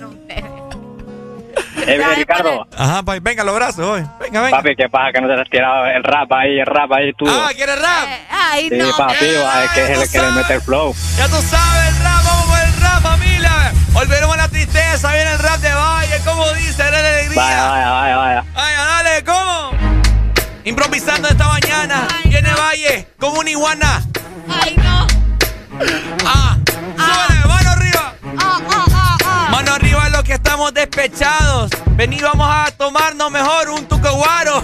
Eh, Ricardo. Ajá, papi. Venga, los brazos hoy. Venga, venga. Papi, ¿qué pasa? Que no te has tirado el rap ahí, el rap ahí tú. Ah, ¿quieres rap? Ay, sí, no. papi, va, es que es el que le mete el flow. Ya tú sabes, el rap, vamos con el rap, familia. Olvidemos la tristeza, viene el rap de Valle, ¿cómo dice? Dale alegría. Vaya, vaya, vaya, vaya. Vaya, dale, ¿cómo? Improvisando esta mañana, viene Valle con una iguana. Ay, no. Ah, que estamos despechados. Vení, vamos a tomarnos mejor un tucaguaro.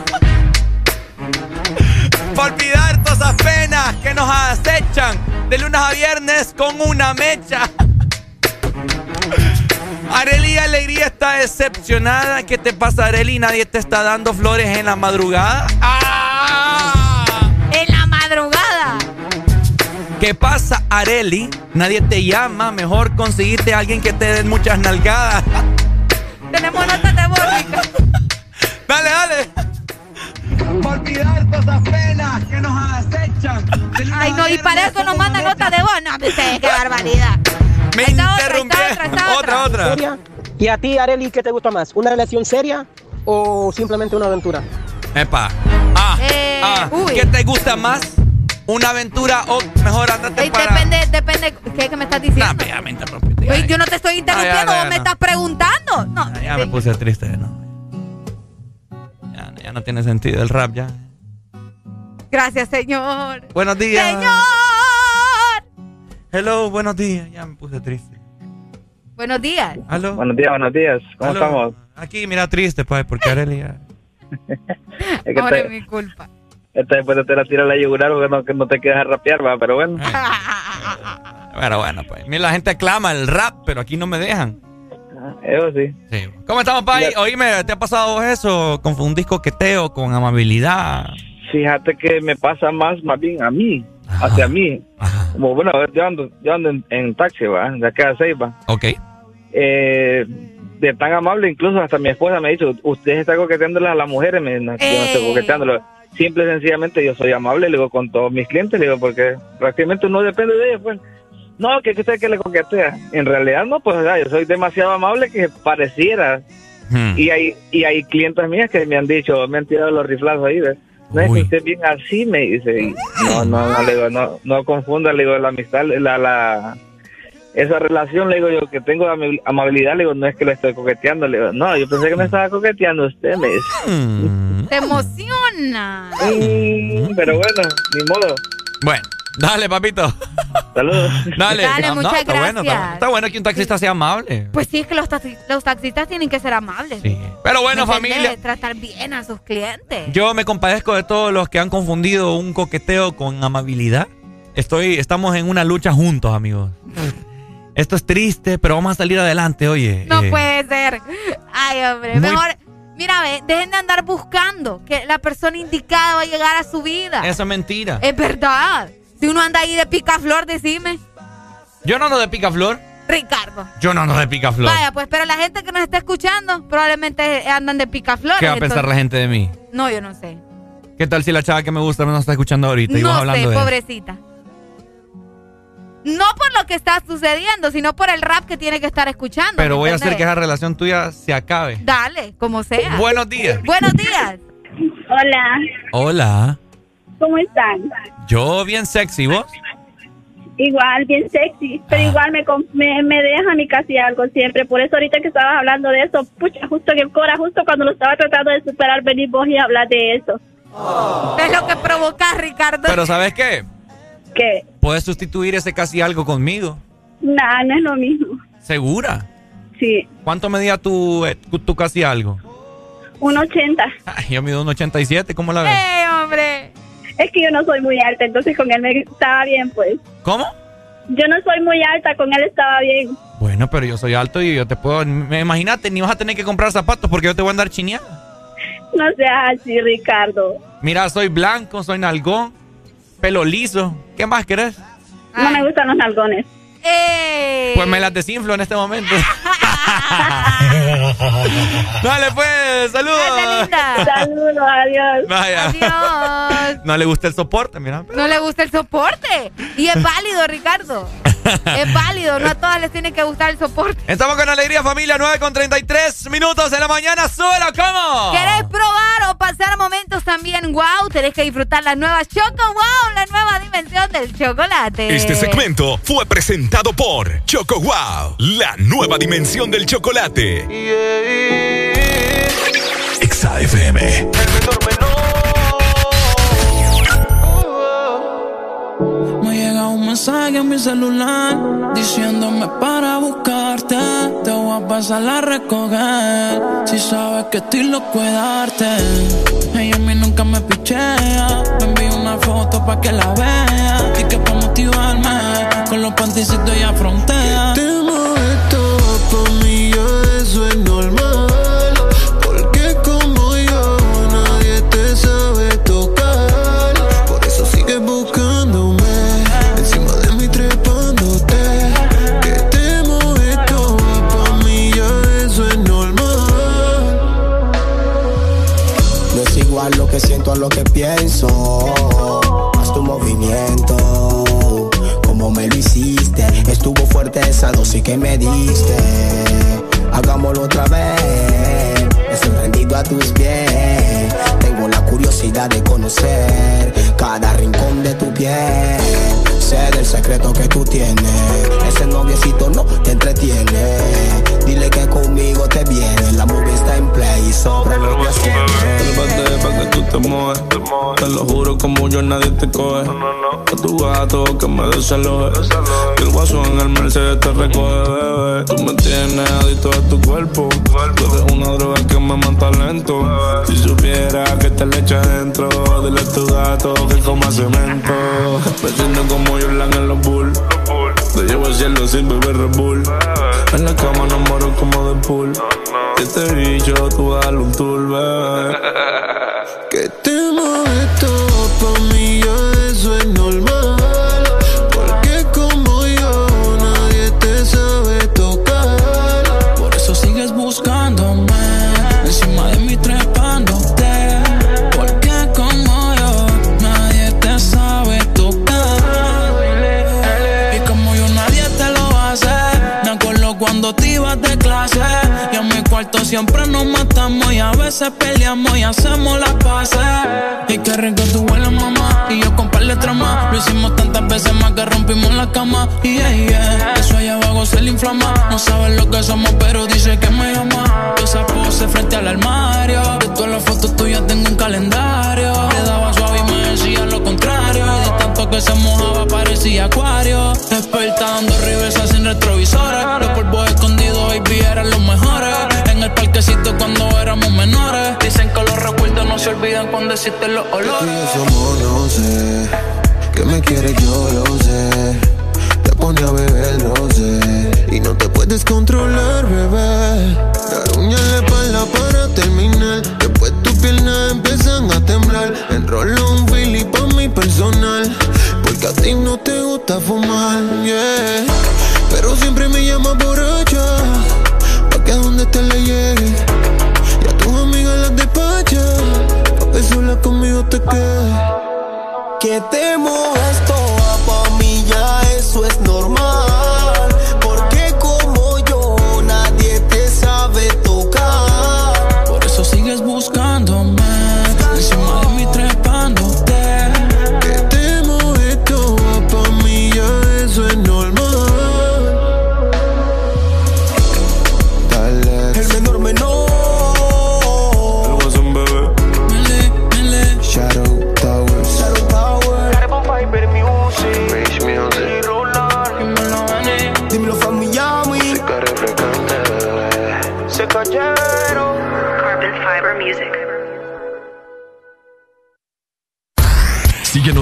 Para olvidar todas esas penas que nos acechan de lunes a viernes con una mecha. Areli Alegría está decepcionada. ¿Qué te pasa, Areli? Nadie te está dando flores en la madrugada. En la madrugada. ¿Qué pasa, Areli? Nadie te llama. Mejor conseguirte a alguien que te den muchas nalgadas. Tenemos notas de voz, Ricardo. Dale, dale. Para olvidar todas esas penas que nos acechan. Ay, no, y para eso nos manda nota de voz. No, ustedes, qué barbaridad. Me está otra, otra, está Otra, otra. ¿Seria? ¿Y a ti, Areli, qué te gusta más? ¿Una relación seria o simplemente una aventura? Epa. Ah, Eh, ah. uy. ¿Qué te gusta más? ¿Una aventura o mejor andate Ey, para...? depende, depende. ¿Qué, qué me estás diciendo? Nah, ya me interrumpiste. Oye, yo no te estoy interrumpiendo, ya, ya, vos me no. estás preguntando. No, Ya, ya me puse triste, ¿no? Ya, ya no tiene sentido el rap, ya. gracias, señor. Buenos días. ¡Señor! Hello, buenos días. Ya me puse triste. Buenos días. ¿Aló? Buenos días, buenos días. ¿Cómo ¿Aló? estamos? Aquí, mira, triste, pues, porque Areli ya... Es que Ahora te- es mi culpa. Esta después te la tira la yugular porque no, que no te quedas a rapear, va, pero bueno. Pero bueno, pues. Mira, la gente aclama el rap, pero aquí no me dejan. Eso sí. Sí. ¿Cómo estamos, Pai? Oíme, ¿te ha pasado eso? ¿Confundís coqueteo con amabilidad? Fíjate que me pasa más, más bien a mí, hacia mí. Como, bueno, yo ando, yo ando en, en taxi, va, de acá a Ceiba. Ok. Eh, de tan amable, incluso hasta mi esposa me ha dicho, usted está coqueteándole a las mujeres, me, no, yo no estoy Eh. Simple y sencillamente yo soy amable, le digo, con todos mis clientes, le digo, porque prácticamente uno depende de ellos, pues. No, que usted que le coquetea. En realidad no, pues o sea, yo soy demasiado amable que pareciera. Hmm. Y hay y hay clientes mías que me han dicho, me han tirado los riflazos ahí, ¿ves? No es que usted bien así, me dice. Y No, no, no, le digo, no, no confunda, le digo, la amistad, la, la, esa relación, le digo yo, que tengo amabilidad, le digo, no es que le estoy coqueteando, le digo, no, yo pensé que me estaba coqueteando usted, me dice. Te emociona. Mm, pero bueno, ni modo. Bueno, dale, papito. Saludos. Dale. Dale, muchas está Bueno, está, gracias. está bueno que un taxista sea amable. Pues sí, es que los, taxi- los taxistas tienen que ser amables. Pero bueno, familia. Tratar bien a sus clientes. Yo me compadezco de todos los que han confundido un coqueteo con amabilidad. Estoy, estamos en una lucha juntos, amigos. Esto es triste, pero vamos a salir adelante, oye. No Eh, puede ser. Ay, hombre. Muy- Mejor, mira, ve, dejen de andar buscando que la persona indicada va a llegar a su vida. Eso es mentira. Es verdad. Si uno anda ahí de picaflor, decime. Yo no ando de picaflor. Ricardo. Yo no ando de picaflor. Vaya, pues, pero la gente que nos está escuchando probablemente andan de picaflor. ¿Qué va a pensar la gente de mí? No, yo no sé. ¿Qué tal si la chava que me gusta no nos está escuchando ahorita y No vos sé, hablando de pobrecita. No por lo que está sucediendo, sino por el rap que tiene que estar escuchando. Pero ¿me voy a hacer que esa relación tuya se acabe. Dale, como sea. Buenos días. Buenos días. Hola, Hola. ¿cómo están? Yo bien sexy, ¿vos? Igual, bien sexy, pero Ah. igual me, me, me deja mi casi algo siempre. Por eso ahorita que estabas hablando de eso, pucha, justo en el cora, justo cuando lo estaba tratando de superar, venís vos y hablar de eso. Es lo que provoca, Ricardo. Pero ¿sabes qué? ¿Qué? Puedes sustituir ese casi algo conmigo. Nah, no es lo mismo. ¿Segura? Sí, ¿Cuánto medía tu, eh, tu, casi algo? un 80. Ay, yo mido un 87, ¿cómo la ves? ¡Eh, hombre! Es que yo no soy muy alta, entonces con él me estaba bien, pues. ¿Cómo? Yo no soy muy alta, con él estaba bien. Bueno, pero yo soy alto y yo te puedo... me- Imagínate, ni vas a tener que comprar zapatos porque yo te voy a andar chineando. No seas así, Ricardo. Mira, soy blanco, soy nalgón, pelo liso. ¿Qué más querés? No me gustan los nalgones. Eh. Pues me las desinflo en este momento. Dale pues, saludos. Saludos, adiós. Vaya. Adiós. No le gusta el soporte, mira. No le gusta el soporte. Y es válido, Ricardo. Es válido. No a todas les tiene que gustar el soporte. Estamos con alegría, familia. 9 con 33 minutos de la mañana. ¡Solo cómo! ¿Querés probar o pasar momentos también? ¡Wow! Tenés que disfrutar la nueva Choco Wow, la nueva dimensión del chocolate. Este segmento fue presentado por Choco Wow, la nueva dimensión del chocolate. Exa FM. Mensaje a mi celular diciéndome para buscarte. Te voy a pasar a recoger. Si sabes que estoy loco de darte. Ella a mí nunca me pichea. Me envío una foto pa' que la vea. Y que pa' motivarme. Con los panticitos ya frontea. Lo que pienso. Haz tu movimiento, como me lo hiciste. Estuvo fuerte esa dosis que me diste. Hagámoslo otra vez. Estoy rendido a tus pies. Tengo la curiosidad de conocer cada rincón de tu piel. Sé del secreto que tú tienes. Ese noviecito no te entretiene. Dile que conmigo te viene. La movie está en play y sobre lo que Sálvate pa' que tú te mueves. Te lo juro, como yo nadie te coge. A tu gato que me desaloje. Que el guaso en el Mercedes te recoge, bebé. Tú me tienes adicto a tu cuerpo. Tú eres una droga que me mata lento. Si supiera que te le echa dentro, dile a tu gato que coma cemento. Me siento como Jordan en los bulls. Te llevo al cielo sin beber Red Bull. En la cama no moro como de pool. Este bicho, tú dale un tour, bebé. Que siempre nos matamos. Y a veces peleamos y hacemos las paces. Y qué rico tú hueles, mamá. Y yo con par de tramas. Lo hicimos tantas veces más que rompimos la cama. Y yeah, yeah. Eso allá abajo se le inflama. No sabes lo que somos, pero dice que me llama. Esa pose frente al armario. De todas las fotos tuyas tengo un calendario. Le daba suave y me decía lo contrario. Y de tanto que se mojaba parecía acuario. Despertando reversa sin retrovisores. Los polvos escondidos, baby, eran los mejores. Olvidan cuando existen los Tú y olores. yo somos, no sé. Que me quieres, yo lo sé. Te pone a beber, no sé. Y no te puedes controlar, bebé. Dar uña en la espalda para terminar. Después tus piernas empiezan a temblar. Enrollo un fili pa' mi personal. Porque a ti no te gusta fumar, yeah. Pero siempre me llamas borracha. Pa' que a donde te le llegue. Sola conmigo te quedes. Que te muevas toda pa' mí ya eso es normal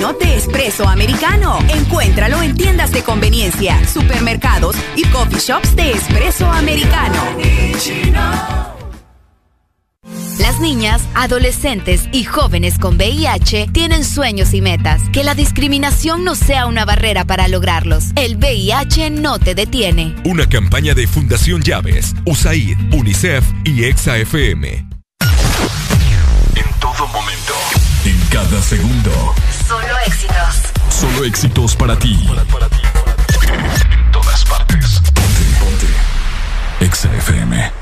De espresso americano. Encuéntralo en tiendas de conveniencia, supermercados y coffee shops de espresso americano. Las niñas, adolescentes y jóvenes con VIH tienen sueños y metas. Que la discriminación no sea una barrera para lograrlos. El VIH no te detiene. Una campaña de Fundación Llaves, USAID, UNICEF y EXA-FM. En todo momento. En cada segundo. Solo éxitos. Solo éxitos para ti. En todas partes. Ponte, ponte. EXA-FM. It's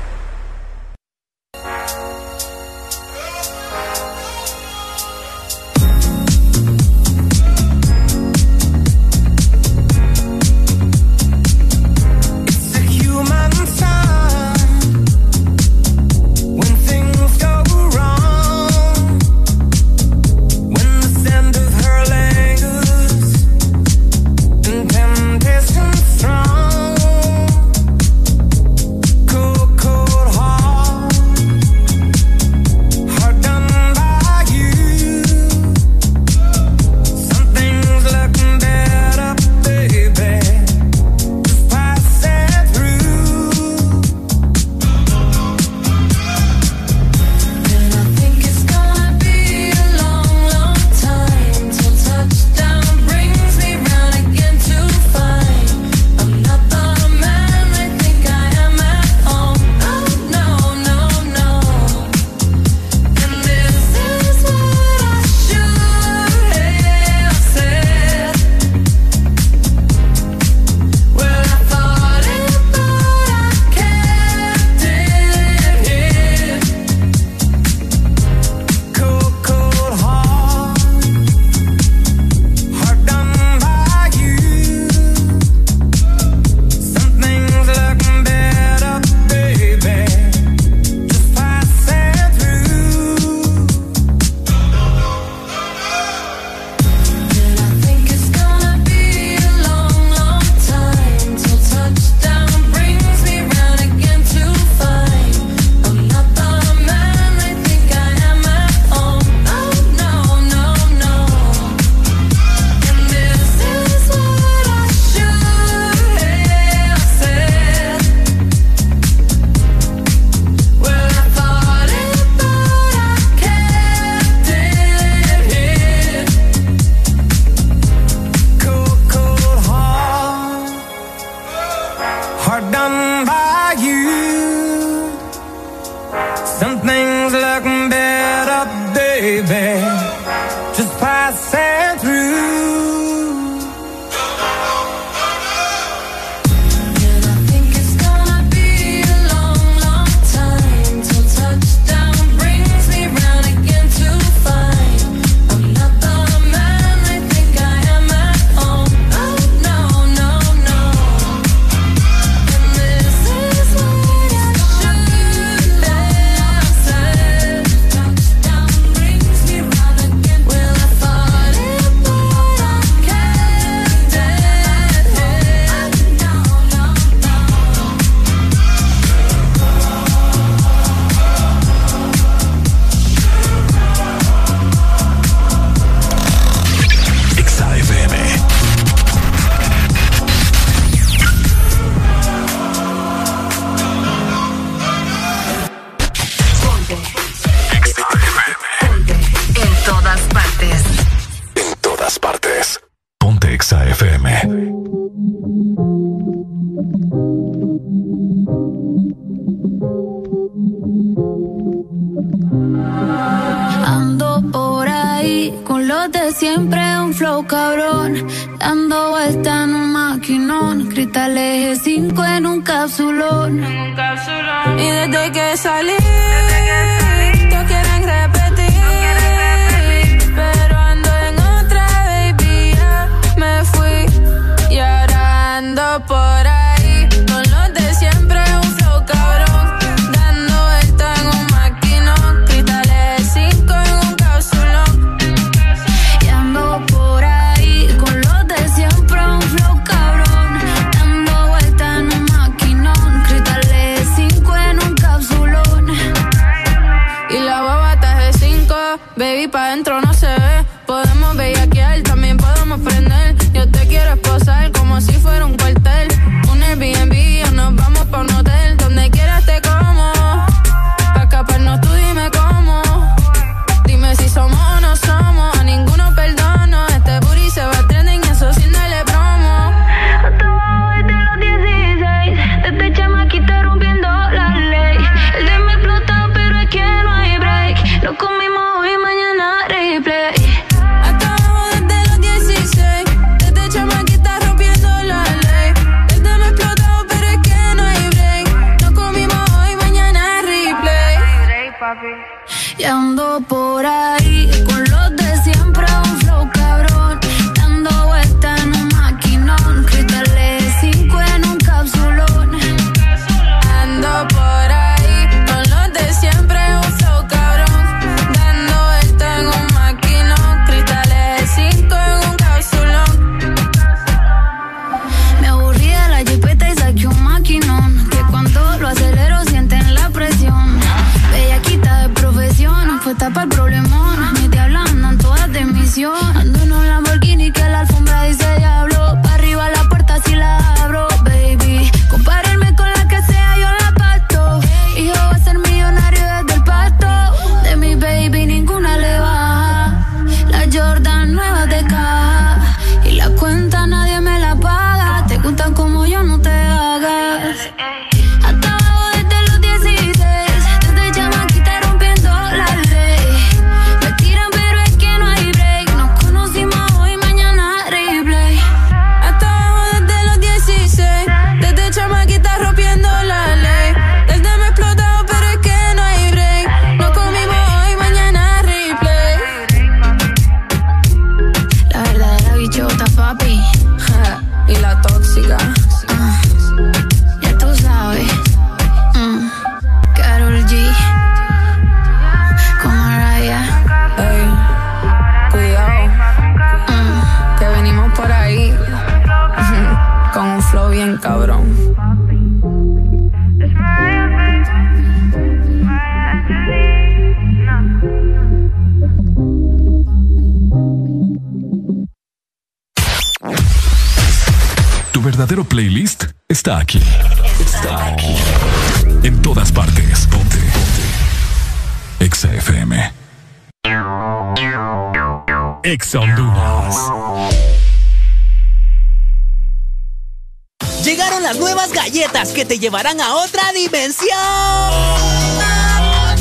que te llevarán a otra dimensión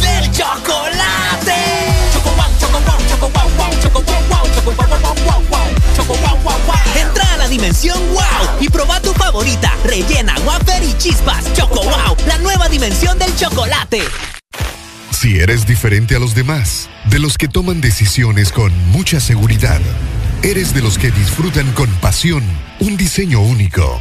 del chocolate. Choco wow, choco wow, choco wow, wow, choco wow, wow, choco wow, wow, wow, wow, choco wow, wow, wow. Entra a la dimensión wow y proba tu favorita, rellena, wafer y chispas. Choco wow, la nueva dimensión del chocolate. Si eres diferente a los demás, de los que toman decisiones con mucha seguridad, eres de los que disfrutan con pasión un diseño único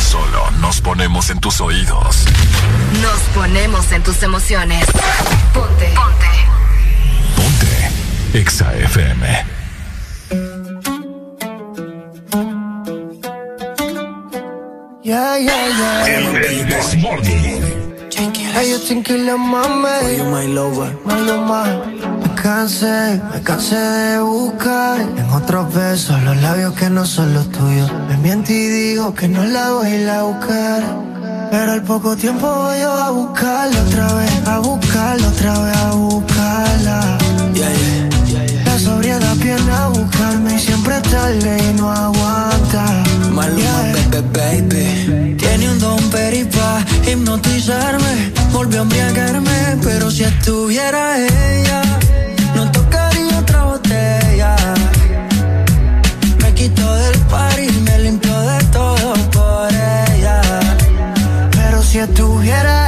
Solo nos ponemos en tus oídos. Nos ponemos en tus emociones. Ponte. Ponte. Ponte. Exa FM. Yeah, yeah, yeah. El, el Morning. Hey, you think you love mami. You my lover. My love, Me cansé, me cansé de buscar en otros besos los labios que no son los tuyos. Me miento y digo que no la voy a ir a buscar. Pero al poco tiempo voy yo a buscarla otra vez, a buscarla otra vez, a buscarla. Yeah, yeah. La sobriedad viene a buscarme y siempre tarde y no aguanta. Maluma, baby, baby. Tiene un peripa hipnotizarme. Volvió a embriagarme, pero si estuviera ella, no tocaría otra botella. Me quitó del par y me limpió de todo por ella. Pero si estuviera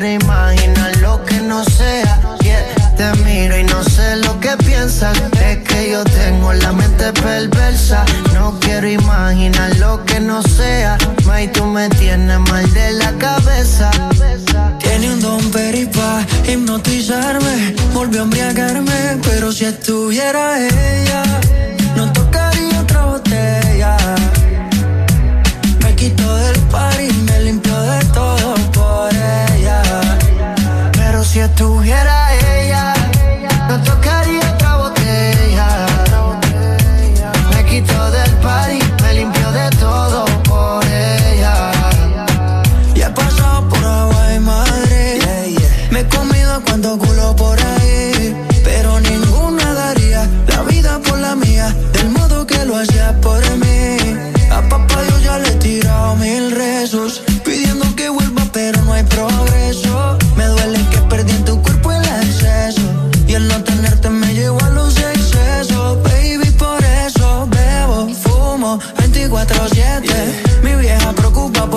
No quiero imaginar lo que no sea. Te miro y no sé lo que piensas. Es que yo tengo la mente perversa. No quiero imaginar lo que no sea. May, tú me tienes mal de la cabeza. Tiene un don peripa hipnotizarme. Volvió a embriagarme, pero si estuviera ella, no tocaría otra botella. Me quitó del par y me limpió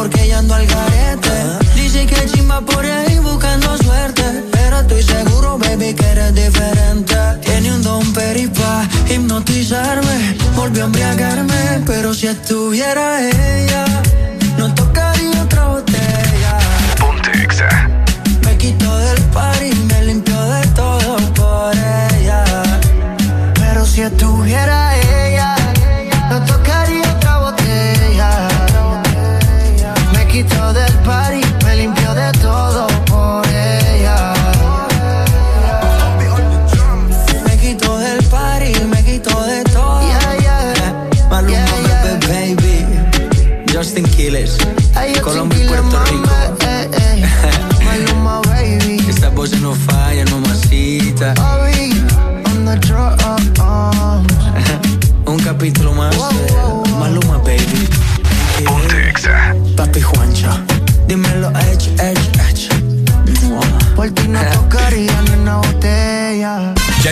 porque ya ando al garete. Dice que chimba por ahí buscando suerte. Pero estoy seguro, baby, que eres diferente. Tiene un don peripa, hipnotizarme. Volvió a embriagarme, pero si estuviera ella,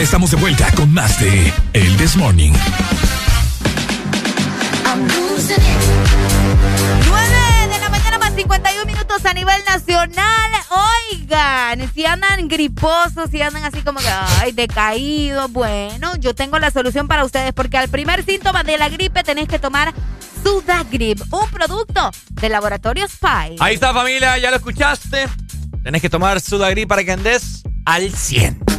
estamos de vuelta con más de El This Morning. 9 de la mañana más 51 minutos a nivel nacional. Oigan, si andan griposos, si andan así como que, ay, decaídos, bueno, yo tengo la solución para ustedes porque al primer síntoma de la gripe tenés que tomar Sudagrip, un producto de Laboratorio Spy. Ahí está, familia, ya lo escuchaste. Tenés que tomar Sudagrip para que andes al 100.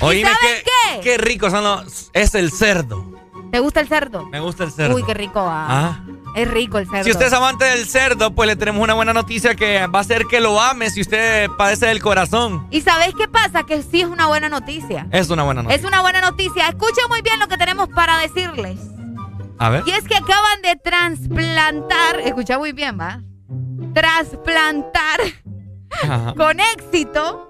Oíme sabes qué, qué rico son los... Es el cerdo. ¿Te gusta el cerdo? Me gusta el cerdo. Uy, qué rico va. Ah. Es rico el cerdo. Si usted es amante del cerdo, pues le tenemos una buena noticia que va a hacer que lo ame si usted padece del corazón. ¿Y sabéis qué pasa? Que sí es una buena noticia. Es una buena noticia. Es una buena noticia. Escuchen muy bien lo que tenemos para decirles. A ver. Y es que acaban de trasplantar, escucha muy bien, ¿va? Trasplantar Ajá. con éxito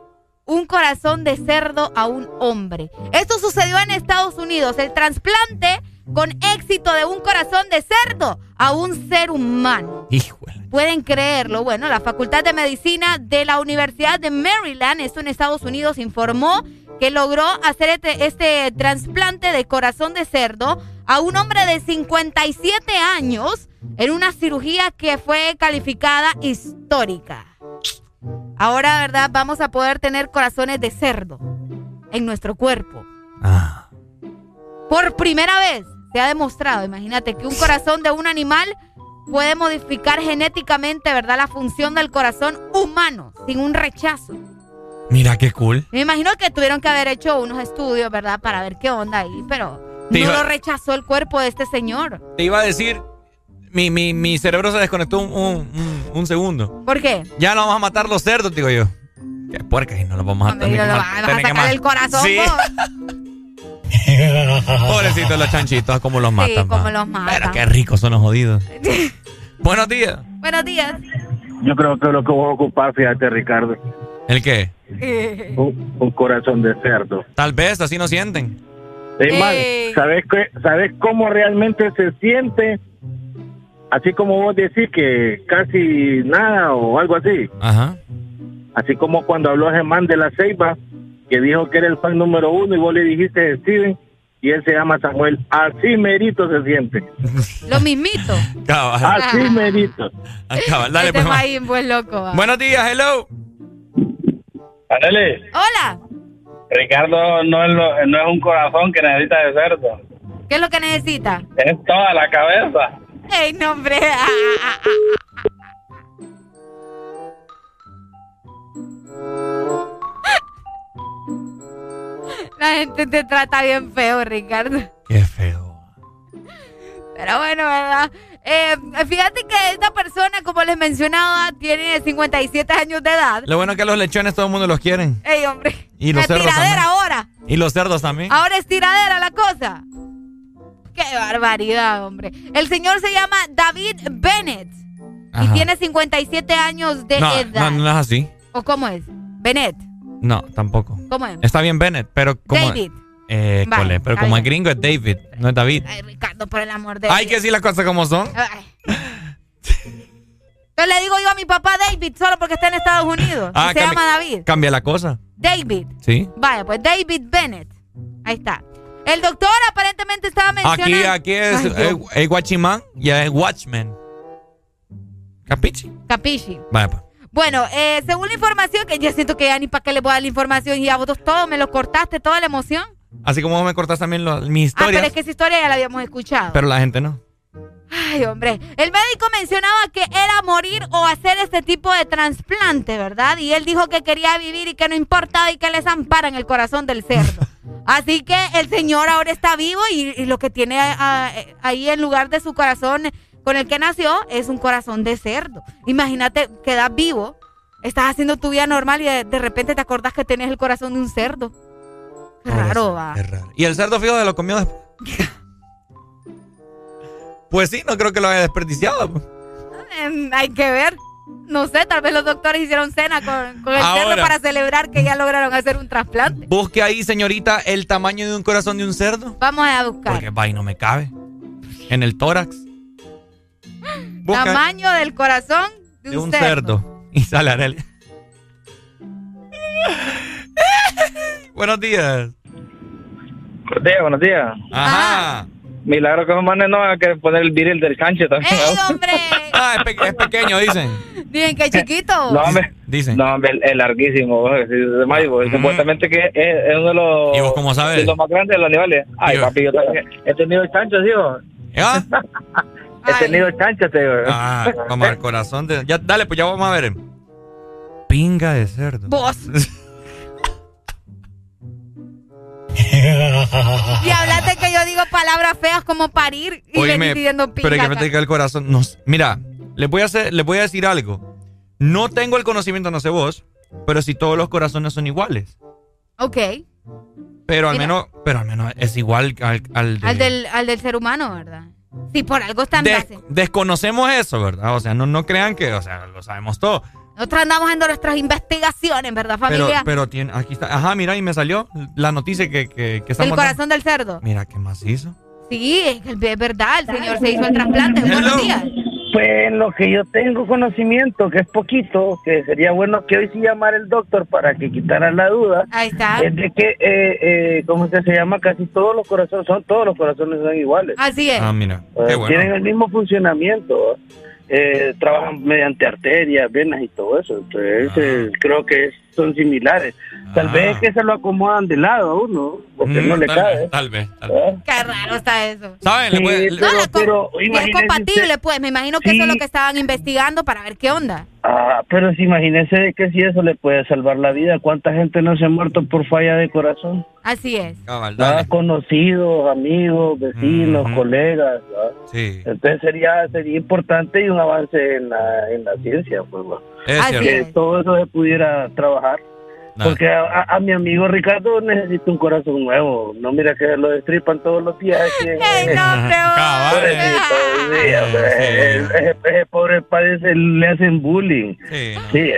un corazón de cerdo a un hombre. Esto sucedió en Estados Unidos. El trasplante con éxito de un corazón de cerdo a un ser humano. Híjole. Pueden creerlo. Bueno, la Facultad de Medicina de la Universidad de Maryland, esto en Estados Unidos, informó que logró hacer este, este trasplante de corazón de cerdo a un hombre de 57 años en una cirugía que fue calificada histórica. Ahora, ¿verdad? Vamos a poder tener corazones de cerdo en nuestro cuerpo. Ah. Por primera vez se ha demostrado, imagínate, que un corazón de un animal puede modificar genéticamente, ¿verdad? La función del corazón humano sin un rechazo. Mira qué cool. Me imagino que tuvieron que haber hecho unos estudios, ¿verdad? Para ver qué onda ahí, pero Te no iba- lo rechazó el cuerpo de este señor. Te iba a decir, mi, mi, mi cerebro se desconectó un, un, un- un segundo. ¿Por qué? Ya no vamos a matar los cerdos, digo yo. Qué puerca, y no los vamos a Hombre, tener lo que vas ma- a sacar ma- el corazón, Sí. Pobrecitos los chanchitos, cómo los Sí, matan. cómo pa. los matan. Pero qué ricos son los jodidos. Buenos días. Buenos días. Yo creo que lo que vos ocupás, fíjate, Ricardo, ¿El qué? un, un corazón de cerdo. Tal vez, así no sienten. Es más, Ey. ¿sabes, qué- ¿sabes cómo realmente se siente? Así como vos decís que casi nada o algo así. Ajá. Así como cuando habló Germán de la Ceiba, que dijo que era el fan número uno y vos le dijiste Steven y él se llama Samuel. Así merito se siente. Lo mismito. Cabal. Así merito. Ah, cabal, Dale, este pues. maíz, pues loco. va. Buenos días, hello. Hola. Ricardo no es, lo- no es un corazón que necesita de cerdo, ¿Qué es lo que necesita? es toda la cabeza. ¡Ey, no, hombre! Ah, ah, ah. La gente te trata bien feo, Ricardo. Qué feo. Pero bueno, ¿verdad? Eh, fíjate que esta persona, como les mencionaba, tiene 57 años de edad. Lo bueno es que los lechones todo el mundo los quieren. ¡Ey, hombre! Y los ¡Qué cerdos tiradera también. ahora! Y los cerdos también. Ahora es tiradera la cosa. ¡Qué barbaridad, hombre! El señor se llama David Bennett y tiene 57 años de no, edad. no, no es así. ¿O cómo es? Bennett. No, tampoco. ¿Cómo es? Está bien Bennett, pero como... David. Eh, Vale, cole, pero como es gringo es David, no es David. Ay, Ricardo, por el amor de Hay Dios. que decir las cosas como son. Ay. Entonces le digo yo a mi papá David solo porque está en Estados Unidos. Ah, y se llama David. Cambia la cosa. David. Sí. Vaya, pues David Bennett. Ahí está. El doctor aparentemente estaba mencionando. Aquí, aquí es Ay, eh, el Watchman y es Watchman. ¿Capichi? Capichi. Vaya, pues. Bueno, eh, según la información, que yo siento que ya ni para qué le voy a dar la información y a vosotros todo me lo cortaste, toda la emoción. Así como vos me cortas también lo- mis Ah, pero es que esa historia ya la habíamos escuchado. pero la gente no. Ay, hombre. El médico mencionaba que era morir o hacer este tipo de trasplante, ¿verdad? Y él dijo que quería vivir y que no importaba y que le zamparan el corazón del cerdo. Así que el señor ahora está vivo y, y lo que tiene ah, eh, ahí en lugar de su corazón con el que nació es un corazón de cerdo. Imagínate, quedas vivo, estás haciendo tu vida normal y de, de repente te acordás que tenés el corazón de un cerdo. Qué raro, va. Qué raro. Y el cerdo fijo se lo comió después. pues sí, no creo que lo haya desperdiciado. Em, hay que ver. No sé, tal vez los doctores hicieron cena con, con el cerdo para celebrar que ya lograron hacer un trasplante. Busque ahí, señorita, el tamaño de un corazón de un cerdo. Vamos a buscar. Porque va y no me cabe. En el tórax. Busca Tamaño del corazón de un, de un cerdo. cerdo. Y sale Arely. Buenos días. Buenos días, buenos días. Ajá. Milagro que esos manes no van a querer poner el viril del chancho también. ¡Ey, hombre! Ah, es, pe- es pequeño, dicen. Dicen que es chiquito. No, hombre. Dicen. No, hombre, el, el larguísimo. sí, de mayo, Supuestamente que es, es uno de los... ¿Y vos cómo sabes? de los más grandes de los animales. Ay, Digo. papi, yo también he tenido chanchos, hijo. ¿Ya? He tenido chanchos, digo. Ah, como el corazón de. Ya, dale, pues ya vamos a ver. Pinga de cerdo. Vos. Y hablaste que yo digo palabras feas como parir y Oíme, venís diciendo pero que meter que el corazón. No, mira, les voy, a hacer, les voy a decir algo. No tengo el conocimiento, no sé vos, pero si todos los corazones son iguales. Ok. Pero al Mira. menos, pero al menos es igual al, al de- Al del, al del ser humano, ¿verdad? Sí, por algo están Des- desconocemos eso, ¿verdad? O sea, no, no crean que, o sea, lo sabemos todo. Nosotros andamos haciendo nuestras investigaciones, ¿verdad, Pero, familia? pero tiene, aquí está. Ajá, mira, y me salió la noticia que, que, que el estamos. corazón del cerdo. Mira, qué macizo. Sí, es verdad, el señor se hizo el trasplante. Buenos días. Pues en lo que yo tengo conocimiento, que es poquito, que sería bueno que hoy sí llamara el doctor para que quitara la duda. Ahí está. Es de que, eh, eh, ¿cómo es que se llama? Casi todos los corazones son, todos los corazones son iguales. Así es. Ah, mira. Eh, Qué bueno. Tienen el mismo funcionamiento. eh, trabajan mediante arterias, venas y todo eso. Entonces, eh, creo que es- son similares. Tal Ah. vez que se lo acomodan de lado a uno, porque Mm, no le tal cae. vez, tal vez, tal vez. Qué raro está eso. ¿Saben? Le Sí, puede- pero, es compatible, usted- pues. Me imagino que eso es lo que estaban investigando para ver qué onda. Ah, pero si imagínese que si eso le puede salvar la vida, ¿cuánta gente no se ha muerto por falla de corazón? Así es. Cabal, Ah, conocidos, amigos, vecinos, colegas. ¿verdad? Sí. Entonces sería sería importante y un avance en la, en la ciencia, pues, ¿va? Es que todo eso se pudiera trabajar. Porque a, a- a mi amigo Ricardo necesita un corazón nuevo. No mira que lo destripan todos los días. aquí Pobrecito, sí, hombre, ese- pobre padre le hacen bullying. Sí, Sí,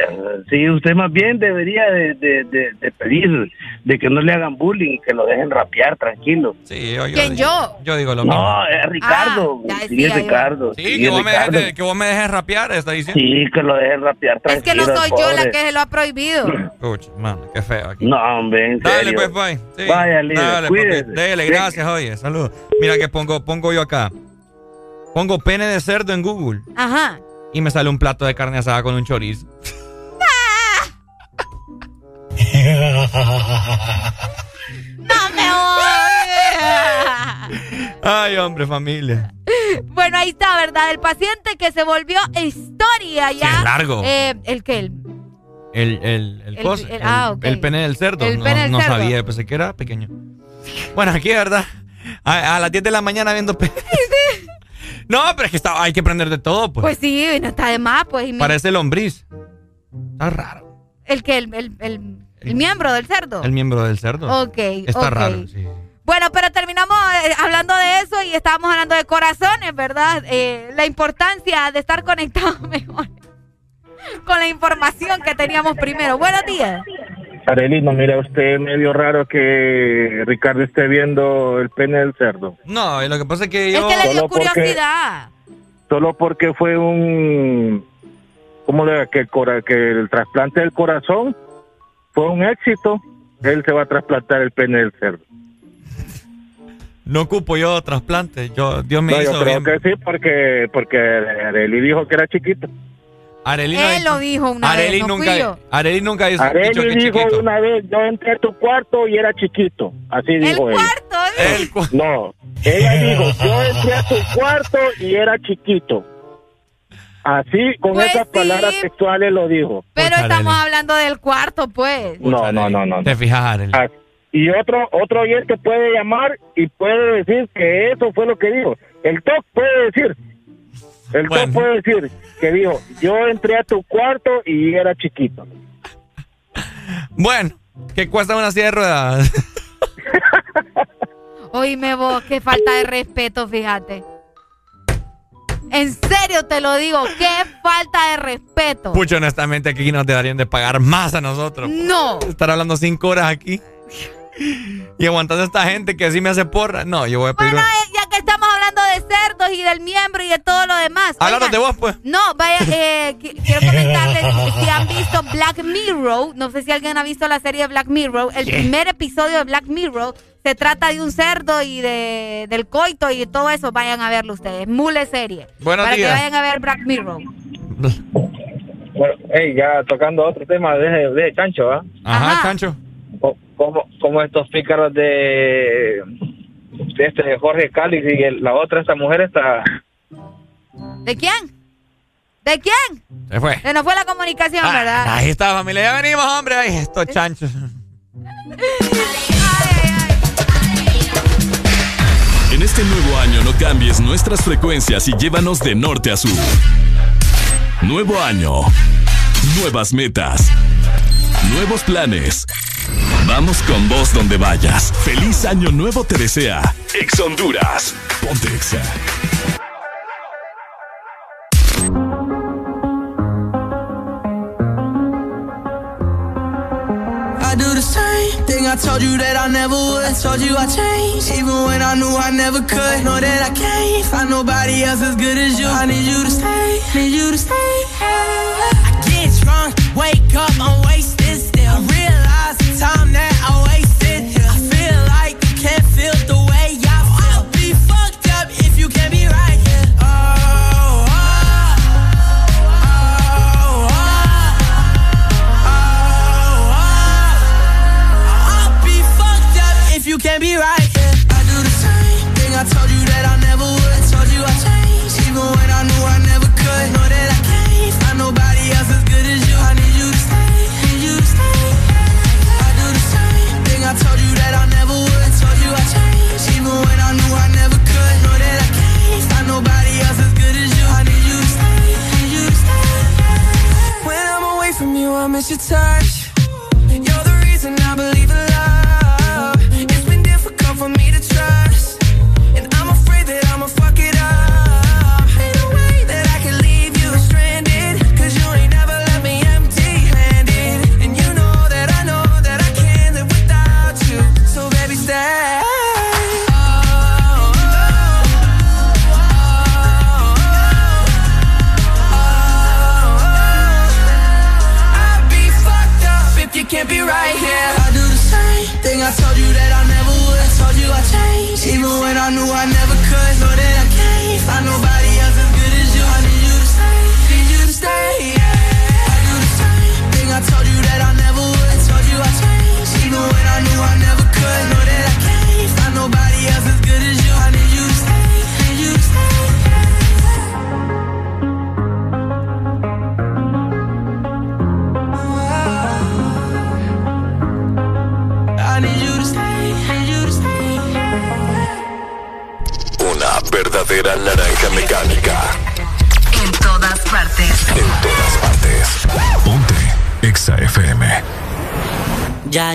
sí, usted más bien debería de, de, de- de pedir de que no le hagan bullying, que lo dejen rapear tranquilo. Sí, yo, yo, ¿Quién, yo? Yo digo lo mismo. No, es Ricardo. Ah, sí, es. Ricardo. Sí, sí, que, es vos me Ricardo. dejes de- que vos me dejes rapear, está diciendo. Sí, que lo dejen rapear Es tranquilo. que no soy el yo la que se lo ha prohibido. Qué feo aquí. No, hombre, en Dale, serio. pues, bye. Sí. Vaya, líder, Dale, cuídese. papi. Dele, gracias, oye. Saludos. Mira que pongo, pongo yo acá. Pongo pene de cerdo en Google Ajá. y me sale un plato de carne asada con un chorizo. ¡No me odies! Ay, hombre, familia. Bueno, ahí está, ¿verdad? El paciente que se volvió historia ya. Qué largo. Eh, ¿El qué? El- El, el, el, El- cos- el- el- ah, el pene del cerdo. El no pene del no cerdo. sabía, pensé que era pequeño. Bueno, aquí, ¿verdad? A, a las 10 de la mañana viendo pene. No, pero es que está, hay que aprender de todo, pues. Pues sí, no está de más, pues. Parece lombriz. Está raro. ¿El que el, el, el- el miembro del cerdo? El miembro del cerdo. Ok, Está raro, sí. Bueno, pero terminamos eh, hablando de eso y estábamos hablando de corazones, ¿verdad? Eh, la importancia de estar conectados mejor con la información que teníamos primero. Buenos días. Arelino, mira usted medio raro que Ricardo esté viendo el pene del cerdo. No, y lo que pasa es que yo. Es que le dio Solo porque- curiosidad. Solo porque fue un... ¿Cómo le que el, cora- que el trasplante del corazón fue un éxito, él se va a trasplantar el pene del cerdo. No ocupo yo trasplante. Yo, Dios me No, hizo yo creo bien. que sí, porque, porque Areli dijo que era chiquito. Arely no Él lo dijo una Arely vez, no fui nunca, yo. Arely nunca hizo, dicho Areli que dijo chiquito. una vez, yo entré a tu cuarto y era chiquito. Así dijo ella. No, ella dijo, yo entré a tu cuarto y era chiquito. Así, con Pues esas sí. palabras textuales lo dijo. Pero estamos hablando del cuarto, pues. No, no, no, no. Te fijas, Arely. Ah, Y otro otro oyente puede llamar y puede decir que eso fue lo que dijo. El TOC puede decir. El TOC puede decir que dijo, yo entré a tu cuarto y era chiquito. Bueno, ¿qué cuesta una silla de ruedas? Oíme vos, qué falta de respeto, fíjate. En serio te lo digo, qué falta de respeto. Pucho, honestamente, aquí nos deberían de pagar más a nosotros. No. Estar hablando cinco horas aquí. Y aguantando a esta gente que así me hace porra. No, yo voy a pedir. Bueno, que estamos hablando de cerdos y del miembro y de todo lo demás. Háblanos de vos, pues. No, vaya, eh, qui- quiero comentarles si han visto Black Mirror. No sé si alguien ha visto la serie de Black Mirror. El primer episodio de Black Mirror se trata de un cerdo y de, del coito y todo eso. Vayan a verlo ustedes. Mule serie. Buenos para días. que vayan a ver Black Mirror. Bueno, hey, ya tocando otro tema de, de Chancho, ¿ah? Ajá, Chancho. Co- Como, como estos pícaros de este Jorge Cáliz y el- la otra, esta mujer está... ¿De quién? ¿De quién? Se fue. Se nos fue la comunicación, ¿verdad? Ahí está, familia. Ya venimos, hombre. Ay, estos chanchos. En este nuevo año no cambies nuestras frecuencias y llévanos de norte a sur. Nuevo año. Nuevas metas. Nuevos planes. Vamos con vos donde vayas. Feliz año nuevo te desea. Ex Honduras. Ponte Exa. I do the same thing I told you that I never would. I told you I changed, even when I knew I never could. Know that I can't find nobody else as good as you. I need you to stay, need you to stay. I get drunk, wake up, I'm wasted still. I realize Now's the time that I waste. miss your touch.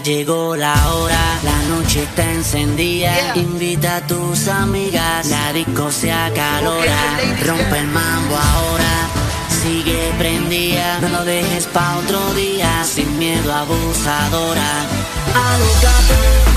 llegó la hora, la noche está encendida. Invita a tus amigas, la disco se acalora. Rompe el mambo ahora, sigue prendida. No lo dejes pa' otro día, sin miedo abusadora. A lo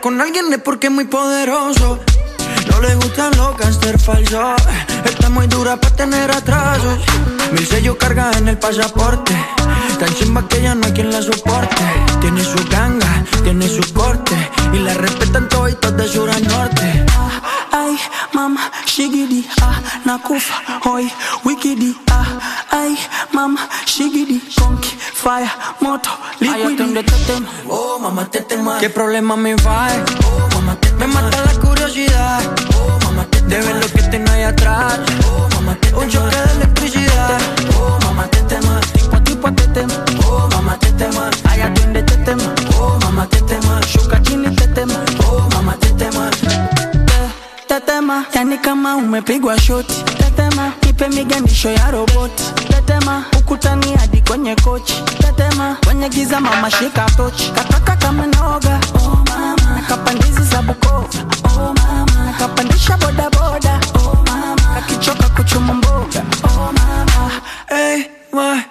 con alguien es porque es muy poderoso. No le gustan los gangster falsos. Está muy dura para tener atrasos. Mi sello carga en el pasaporte. Tan chimba que ya no hay quien la soporte. Tiene su ganga, tiene su corte. Y la respetan todos de sur a norte. Ay, mama, shigidi, ah, nakufa, hoy, wikidi, ah. ay, mama, shigidi, conky, fire, moto, liquidi. Ay, yo tengo oh, mama, te tema. ¿Qué problema me va? umepigwa shoti. Tetema, nipe miganisho ya roboti. Tetema, ukutani hadi kwenye kochi. Tetema, kwenye giza mama shika tochi. Kataka kama noga, oh mama. Nakapandizi za bukova oh mama. Nakapandisha boda boda, oh mama. Kakichoka kuchuma mboga, oh mama. Hey, ma,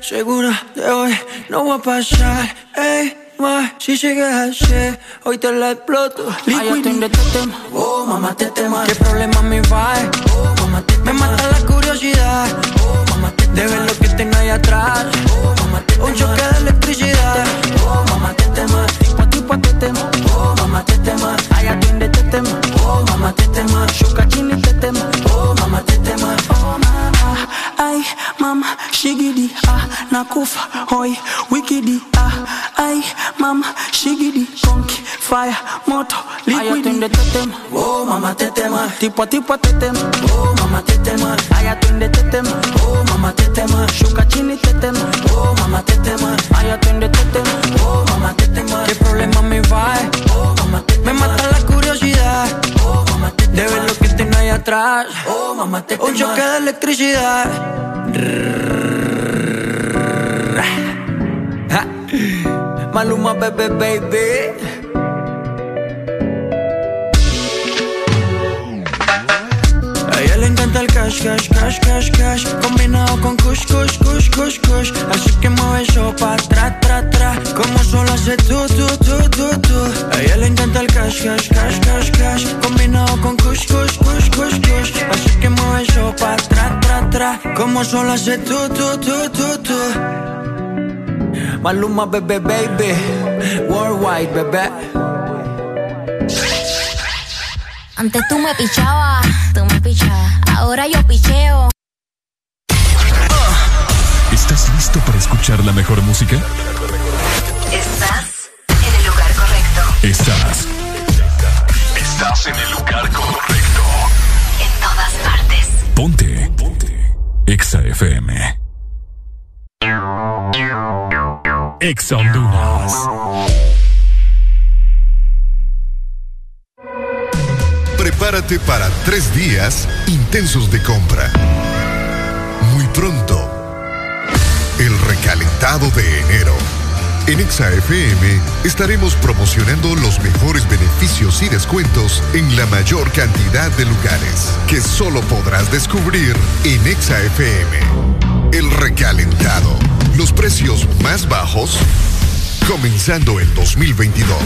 segura te voy, no voy a pasar, hey. Ma, si sigues así, hoy te la exploto. Liquid de tetema Oh, mamá, te tema. ¿Qué problema me va? Oh, mamá, te Me mata la curiosidad. Oh, mamá, te De ver lo que tengo ahí atrás. Oh, mamá, te Un choque de electricidad. Oh, mamá, te tema. tipo a tipo te tema Oh, mamá, te tema. ay atiende te tema Oh, mamá, te tema. shuka chini te tema Oh, mamá, te tema. oh mama ay mama shigidi ah nakufa hoi wikidi ah ay mama shigidi konki fire moto liquidi atiende te tema Oh, mamá, te tema. tipo tipo te tema Oh, mamá, te tema. ay atiende te tema Oh, mamá, te tema. shuka chini te tema Oh, mamá, te tema. ay atiende te tema Oh, mamá, te tema. qué problema me va Oh, mamá, te me mata la curiosidad Oh, mamá, te de ver lo que tengo ahí atrás Oh, mamá, te un choque de electricidad Ja. Maluma, bebé, baby. El cash, cash, cash, cash, cash. Combinado con kush, kush, kush, kush, kush. Así que mueve eso pa' atrás, tra, tra. Como solo hace tú, tú, tú, tú, tú A ella le encanta el cash, cash, cash, cash, cash. Combinado con kush, kush, kush, kush, kush. Así que mueve eso pa' atrás, tra, tra. Como solo hace tú, tú, tú, tú, tú Maluma, bebé, baby Worldwide, bebé Antes tú me pichabas, tú me pichabas. Ahora yo picheo. ¿Estás listo para escuchar la mejor música? Estás en el lugar correcto. Estás. Estás en el lugar correcto. En todas partes. Ponte. Ponte. Exa FM. Honduras. Prepárate para tres días intensos de compra. Muy pronto, el recalentado de enero. En ExaFM estaremos promocionando los mejores beneficios y descuentos en la mayor cantidad de lugares que solo podrás descubrir en ExaFM. El recalentado. Los precios más bajos comenzando el 2022.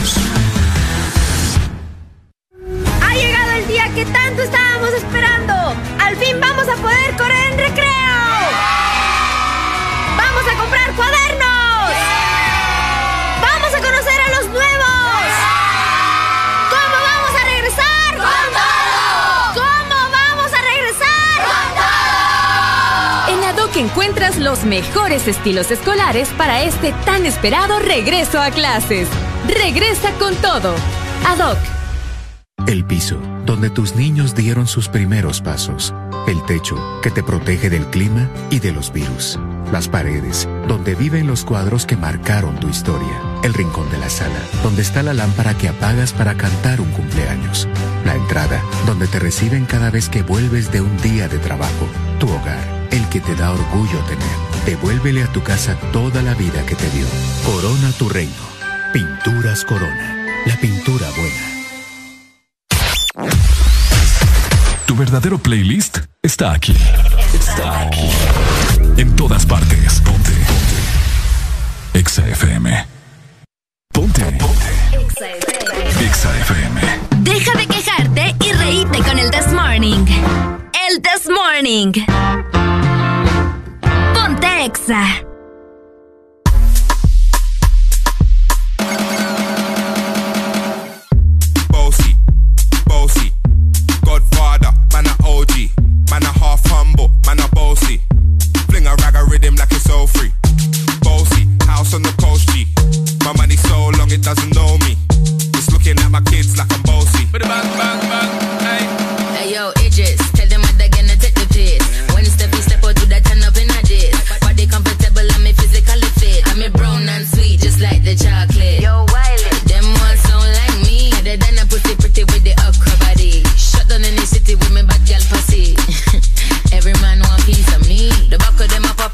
Ha llegado el día que tanto estábamos esperando. Al fin vamos a poder correr en recreo. Encuentras los mejores estilos escolares para este tan esperado regreso a clases. Regresa con todo. ADOC. El piso, donde tus niños dieron sus primeros pasos. El techo, que te protege del clima y de los virus. Las paredes, donde viven los cuadros que marcaron tu historia. El rincón de la sala, donde está la lámpara que apagas para cantar un cumpleaños. La entrada, donde te reciben cada vez que vuelves de un día de trabajo. Tu hogar, el que te da orgullo tener. Devuélvele a tu casa toda la vida que te dio. Corona tu reino. Pinturas Corona. La pintura buena. Tu verdadero playlist está aquí. Está aquí. En todas partes. Ponte. Ponte. Exa FM. Ponte. Ponte. Exa FM. Deja de quejarte y reíte con el This Morning. El This Morning. Ponte Exa. Bossy, bossy, Godfather, man a OG, man a half humble, man a bossy. Fling a rag a rhythm like it's all free. Bossy, house on the coast G. My money so long it doesn't know me. It's looking at my kids like I'm bossy. Bang, bang, bang, hey. Hey yo, Idris,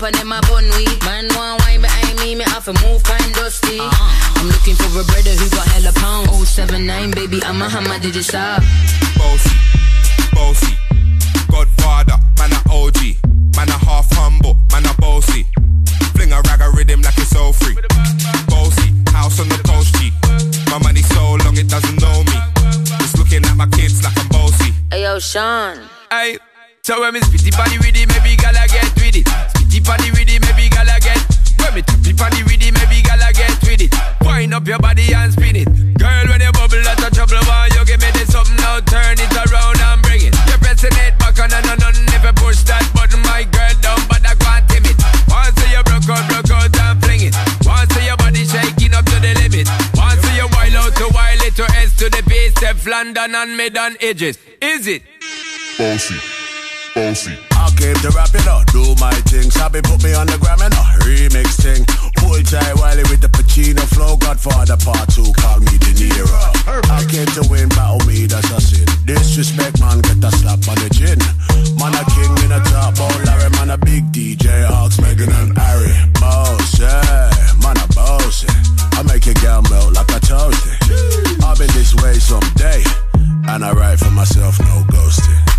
my bun weed. Man, one wine, but I ain't me, me off a move kind dusty. Uh-huh. I'm looking for a brother who got hella pound. 079, baby, I'm a hammer, did you stop? Bossy, bossy, Godfather, man a OG, man a half humble, man a bossy. Fling a rag a rhythm like it's all free. Bossy, house on the coast G. My money so long it doesn't know me. Just looking at my kids like I'm bossy. Hey yo, Sean. Hey. So when me spitty body with it, maybe gala get with it. Body with it, maybe gala get. When me tappy body with it, maybe gala get with it. Wind up your body and spin it. Girl, when you bubble, that's a trouble. Why you give me this something now? Turn it around and bring it. You're pressing it back on and on and you push that button, my girl down, but I can't tame it. Once you broke out, broke out and fling it. Once your body shaking up to the limit. Once you wild out to wild it to S to the base, step London and mid on edges. Is it? Bossy bossy. I came to rap it up, do my thing. Sabi put me on the gram and a remix thing. Pull tight Wiley with the Pacino flow. Godfather part two, call me De Niro. I came to win, battle me, that's a sin. Disrespect, man, get a slap on the chin. Man, a king in a top, oh Larry, man, a big DJ, Hawks, Megan and Harry. Boss, yeah, man, a boss. I make your girl melt like a toasty. I'll be this way someday. And I write for myself, no ghosting.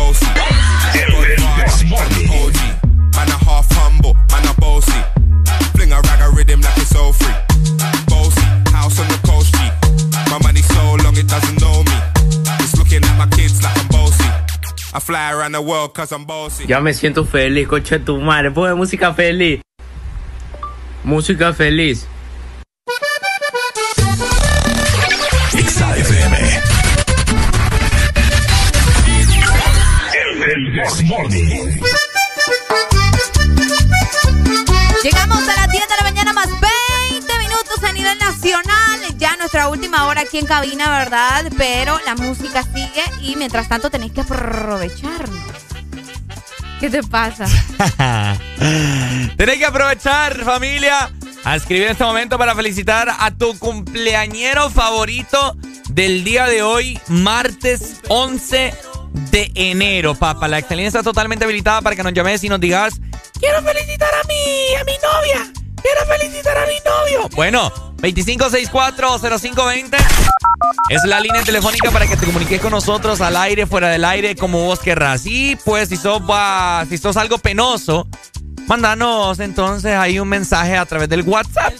bossy. A half humble, man a bossy. Fling a rag rhythm like it's all free. Bossy, house on the coast G. My money so long it doesn't know me. Just looking at my kids like I'm bossy. I fly around the world cause I'm bossy. Ya me siento feliz, coche tu madre. Pone música feliz. Música feliz. Llegamos a las 10 de la mañana más 20 minutos a nivel nacional. Ya nuestra última hora aquí en cabina, ¿verdad? Pero la música sigue y mientras tanto tenéis que aprovecharnos. ¿Qué te pasa? Tenéis que aprovechar, familia, a escribir en este momento para felicitar a tu cumpleañero favorito del día de hoy, martes 11 de enero, papá. La excelencia está totalmente habilitada para que nos llames y nos digas, quiero felicitar a mi, a mi novia. Quiero felicitar a mi novio. Bueno, 25640520 es la línea telefónica para que te comuniques con nosotros al aire, fuera del aire, como vos querrás. Y pues si sos, si sos algo penoso, mándanos entonces ahí un mensaje a través del WhatsApp.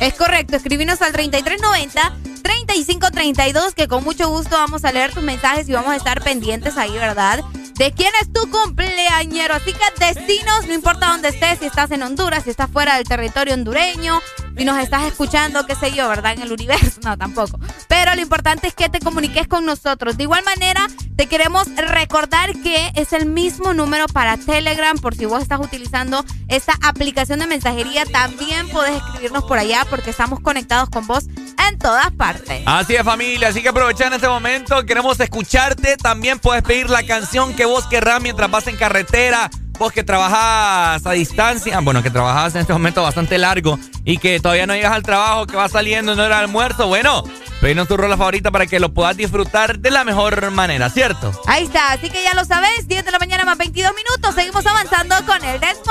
Es correcto, escribinos al 3390 3532 que con mucho gusto vamos a leer tus mensajes y vamos a estar pendientes ahí, ¿verdad? De quién es tu cumpleañero. Así que decinos, no importa dónde estés, si estás en Honduras, si estás fuera del territorio hondureño, si nos estás escuchando, qué sé yo, ¿verdad? En el universo, no, tampoco. Pero lo importante es que te comuniques con nosotros. De igual manera, te queremos recordar que es el mismo número para Telegram, por si vos estás utilizando esta aplicación de mensajería, también podés escribirnos por allá porque estamos conectados con vos en todas partes. Así es, familia, así que aprovecha en este momento, queremos escucharte, también puedes pedir la canción que vos querrás mientras vas en carretera vos que trabajas a distancia, bueno, que trabajas en este momento bastante largo y que todavía no llegas al trabajo, que va saliendo, no era almuerzo, bueno, pedinos tu rola favorita para que lo puedas disfrutar de la mejor manera, ¿cierto? Ahí está, así que ya lo sabes, 10 de la mañana más 22 minutos, seguimos avanzando con el This Esto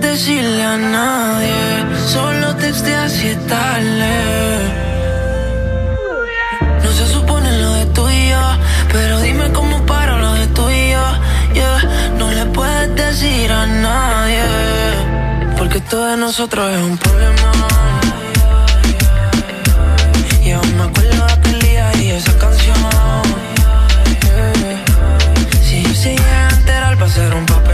Decirle a nadie, solo textea si es tarde. No se supone lo de tuyo, pero dime cómo para lo de tuyo. Yeah. No le puedes decir a nadie, porque todo de nosotros es un problema. Y aún me acuerdo de aquel día y esa canción. Si yo se llega a enterar, va a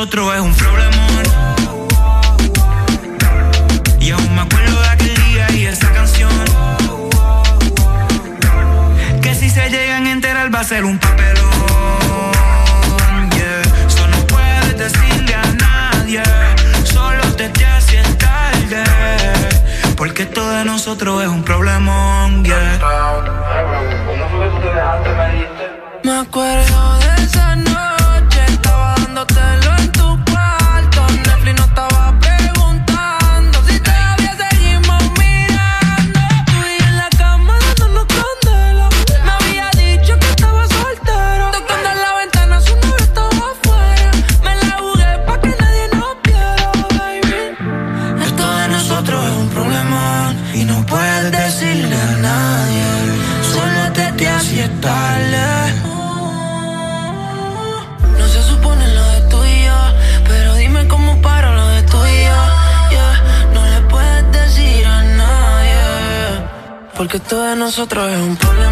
Nosotros es un problema. Y aún me acuerdo de aquel día y esa canción. Que si se llegan a enterar va a ser un papelón. Yeah. Eso no puedes decirle a nadie. Solo te te hace tarde. Porque todo de nosotros es un problema. Porque todo de nosotros es un problema.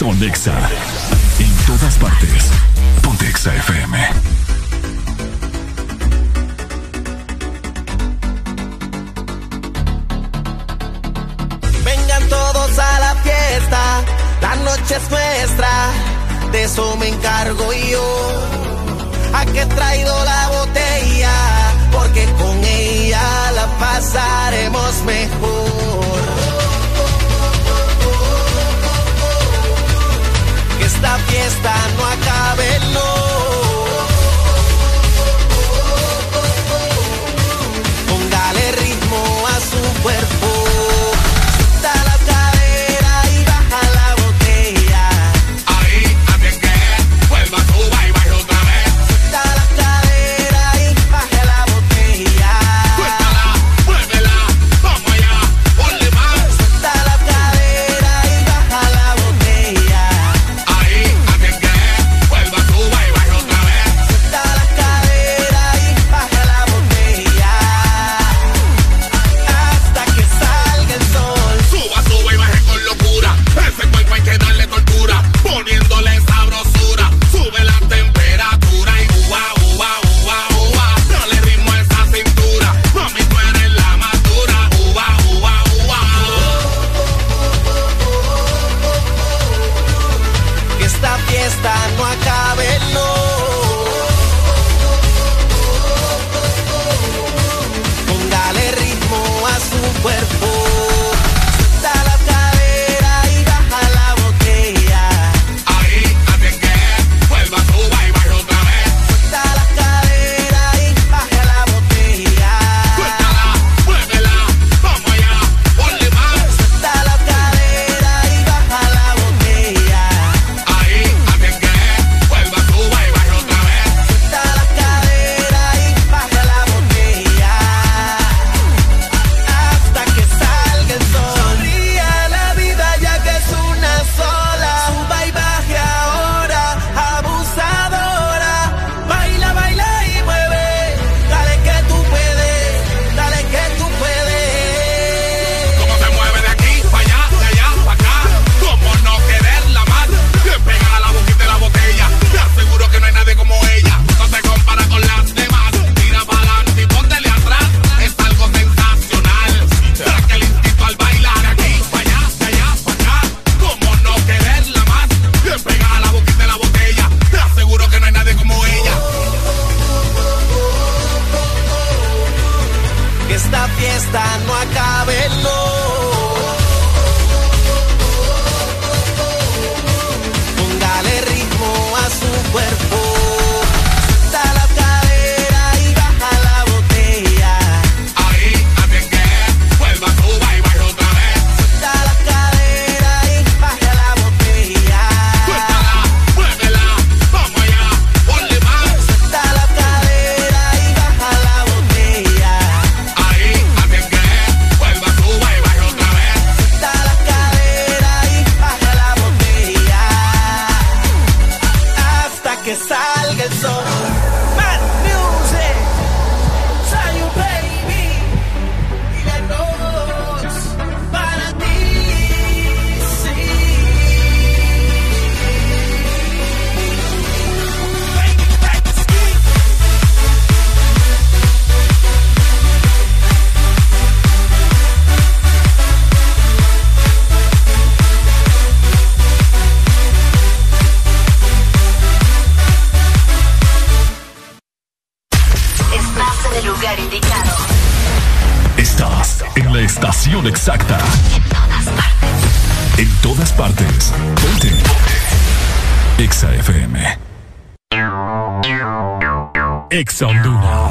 Son Exa. En todas partes. Ponte Exa FM. Vengan todos a la fiesta, la noche es nuestra, de eso me encargo yo. ¿A qué he traído la botella? Porque con ella la pasaremos mejor. fiesta no acabe, no.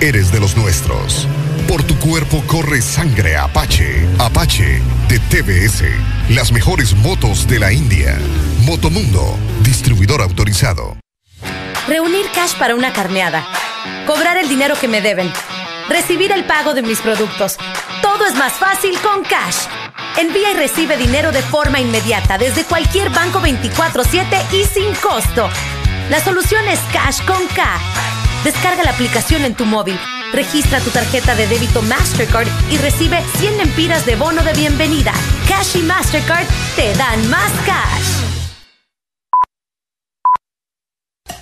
eres de los nuestros. Por tu cuerpo corre sangre Apache. Apache de TBS. Las mejores motos de la India. Motomundo, distribuidor autorizado. Reunir cash para una carneada. Cobrar el dinero que me deben. Recibir el pago de mis productos. Todo es más fácil con cash. Envía y recibe dinero de forma inmediata desde cualquier banco 24/7 y sin costo. La solución es Cash con K. Descarga la aplicación en tu móvil, registra tu tarjeta de débito Mastercard y recibe 100 lempiras de bono de bienvenida. Cash y Mastercard te dan más cash.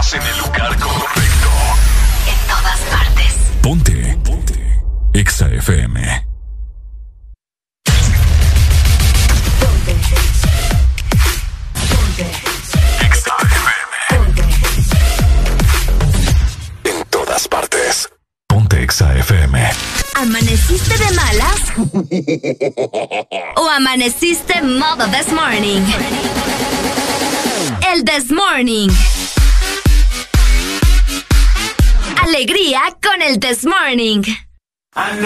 Estás en el lugar correcto. En todas partes. Ponte. Ponte. Exa FM. Ponte. Ponte. Exa FM. En todas partes. Ponte Exa FM. ¿Amaneciste de malas? ¿O amaneciste modo this morning? El this morning. Alegría con el This Morning. I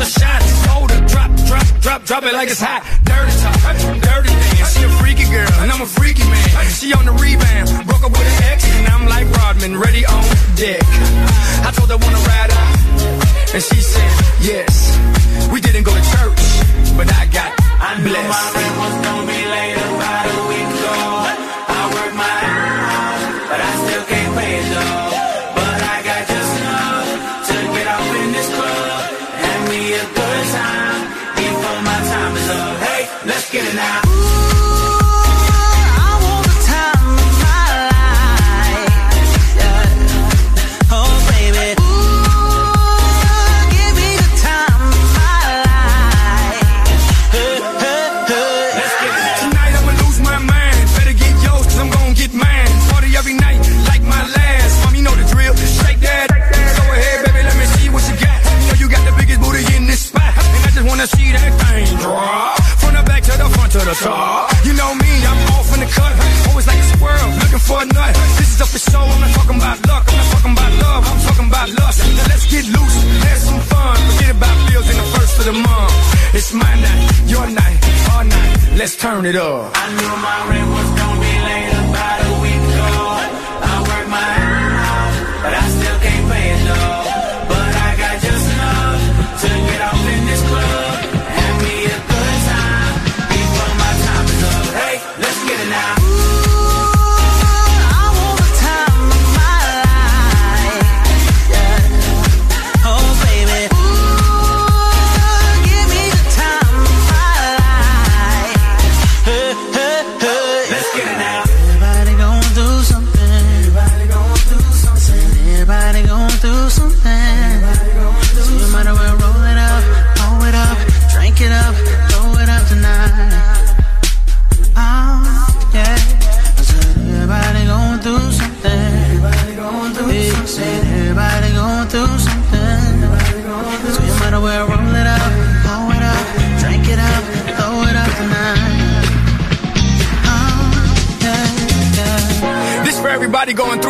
I took. Hold her, drop, drop, drop, drop it like it's hot. Dirty talk, dirty dance. She a freaky girl, and I'm a freaky man. She on the rebound, broke up with an ex, and I'm like Rodman, ready on deck. I told her wanna ride out, and she said yes. We didn't go to church, but I got I blessed. my rent was gonna be late show. I'm not talking about luck. I'm not talking about love. I'm talking about lust. Now let's get loose, have some fun. Forget about bills in the first of the month. It's my night, your night, our night. Let's turn it up. I knew my rent was gonna be late about a week ago. I worked my ass off, but I still can't pay it though.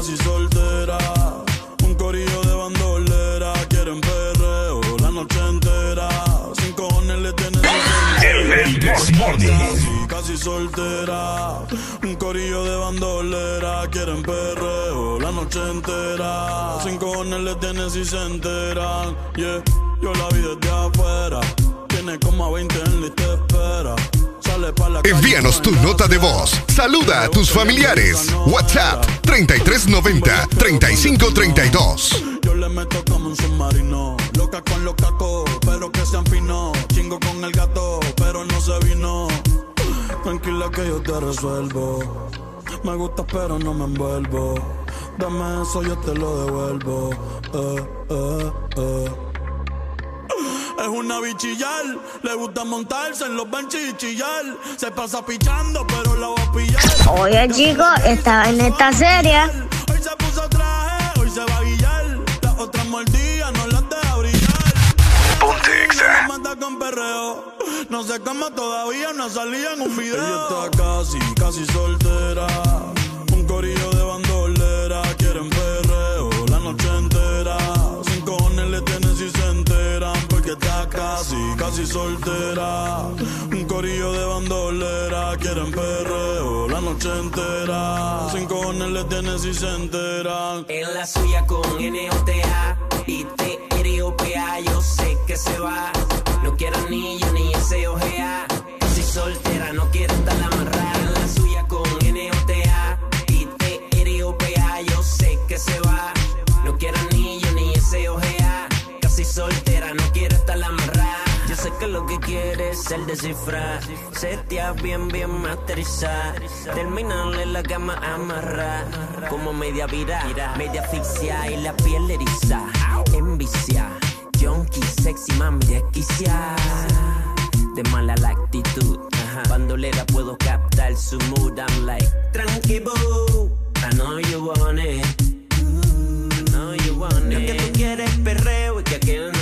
Casi soltera. Un corillo de bandolera, quieren perreo la noche entera. Sin cojones le tienen El Casi, casi soltera. Un corillo de bandolera, quieren perreo la noche entera. Sin cojones le tienen si se enteran. Yeah, yo la vi desde afuera. Tiene como a 20 en la y te espera. Envíanos tu nota de voz. Saluda a tus familiares. WhatsApp 3390 3532. Yo le meto como un submarino. Loca con los cacos, pero que sean finos. Chingo con el gato, pero no se vino. Tranquila que yo te resuelvo. Me gusta, pero no me envuelvo. Dame eso, yo te lo devuelvo. Eh, eh, eh. Es una bichillar, le gusta montarse en los benches y chillar. Se pasa pichando, pero la va a pillar. Oye, chicos, esta vaina está seria. Hoy se puso traje, hoy se va a guillar. Las otras mordidas no las deja brillar. Ponte Exa. mata con perreo. No se cama todavía, no salía en un video. Ella está casi, casi soltera. Un corillo de bandolera. Quieren perreo la noche entera. Sin cojones le tienen si se enteran. Porque está casi, casi soltera. Un corillo de bandolera. Quieren perreo la noche entera. Sin cojones le tienen si se enteran. En la suya con N-O-T-A y T-R-O-P-A, yo sé que se va. No quiero anillo ni ese ojea. Si soltera, no quiero estar amarrada. En la suya con N-O-T-A es el descifrar. Setea bien, bien masterizar. Terminarle la cama amarrar. Como media vira, media asfixia y la piel eriza. Envicia, junkie, sexy, mami, desquicia. De mala la actitud. Bandolera puedo captar su mood. I'm like, tranqui boo. I know you want it. I know you want it. Lo que tú quieres perreo y que aquel no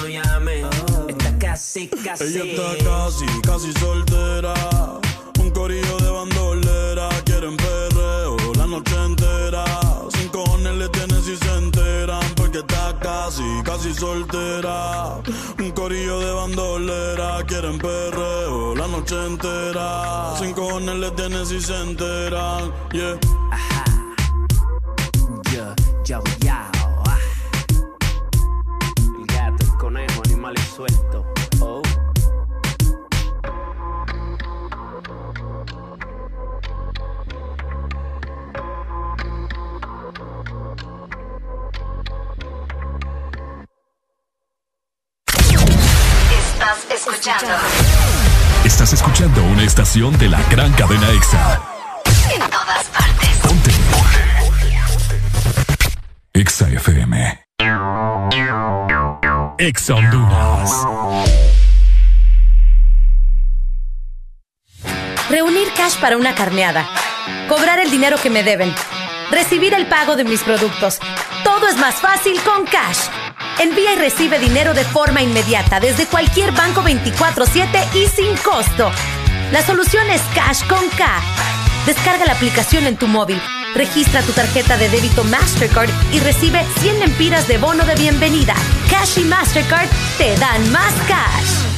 casi, casi. Ella está casi, casi soltera. Un corillo de bandolera. Quieren perreo la noche entera. Sin cojones le tienen si se enteran. Porque está casi, casi soltera. Un corillo de bandolera. Quieren perreo la noche entera. Sin cojones le tienen si se enteran. Yeah. Yo, yo, yo. ah. El gato, el conejo, animales sueltos. Oh. Estás escuchando Estás escuchando una estación de la gran cadena EXA. en todas partes. Ponte. EXA FM. EXA Honduras. Reunir cash para una carneada. Cobrar el dinero que me deben. Recibir el pago de mis productos. Todo es más fácil con Cash. Envía y recibe dinero de forma inmediata desde cualquier banco 24/7 y sin costo. La solución es Cash con K. Descarga la aplicación en tu móvil, registra tu tarjeta de débito Mastercard y recibe 100 lempiras de bono de bienvenida. Cash y Mastercard te dan más cash.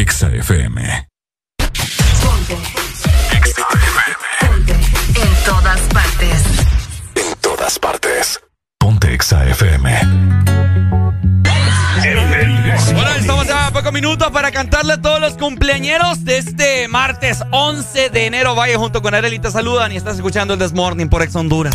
EXA FM. Ponte. Ponte. En todas partes. En todas partes. Ponte EXA FM. Bueno, estamos a pocos minutos para cantarle a todos los cumpleañeros de este martes 11 de enero. Vaya junto con Arely, te saludan y estás escuchando el This Morning por Ex Honduras.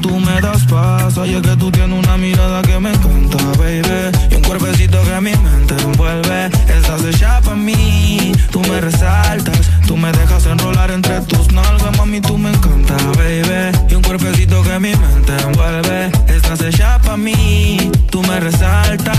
tú me das paz. Oye, que tú tienes una mirada que me encanta, baby. Y un cuerpecito que mi mente envuelve. Estás hecha pa' mí, tú me resaltas. Tú me dejas enrolar entre tus nalgas, mami, tú me encanta, baby. Y un cuerpecito que mi mente envuelve. Estás hecha pa' mí, tú me resaltas.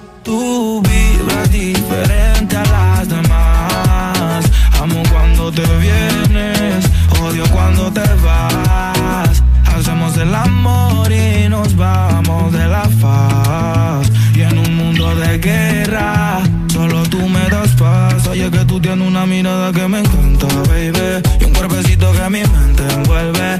Tú vibras diferente a las demás. Amo cuando te vienes, odio cuando te vas. Hacemos el amor y nos vamos de la faz. Y en un mundo de guerra, solo tú me das paz. Oye, que tú tienes una mirada que me encanta, baby. Y un cuerpecito que mi mente envuelve.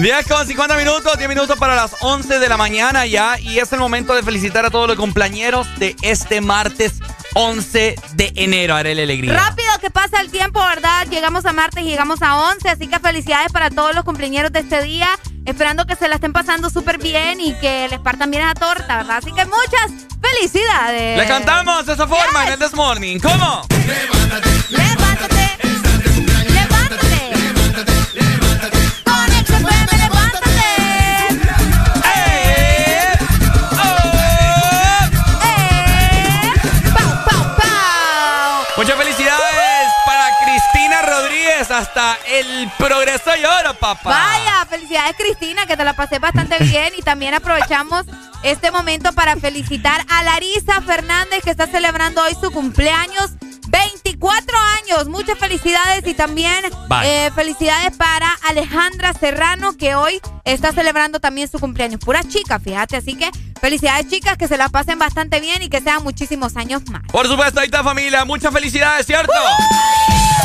10 con 50 minutos, 10 minutos para las 11 de la mañana ya. Y es el momento de felicitar a todos los compañeros de este martes 11 de enero. Arele Alegría. Rápido que pasa el tiempo, ¿verdad? Llegamos a martes y llegamos a 11, así que felicidades para todos los cumpleaños de este día. Esperando que se la estén pasando súper bien y que les partan bien la torta, ¿verdad? Así que muchas felicidades. Le cantamos de esa forma en el This Morning. ¿Cómo? Levántate. Levántate. El progreso y oro, papá. Vaya, felicidades Cristina, que te la pasé bastante bien y también aprovechamos este momento para felicitar a Larisa Fernández que está celebrando hoy su cumpleaños. 24 años, muchas felicidades y también eh, felicidades para Alejandra Serrano que hoy está celebrando también su cumpleaños. Pura chica, fíjate, así que felicidades chicas, que se la pasen bastante bien y que sean muchísimos años más. Por supuesto, ahí está familia. Muchas felicidades, ¿cierto?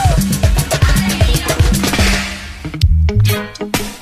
From Thank you.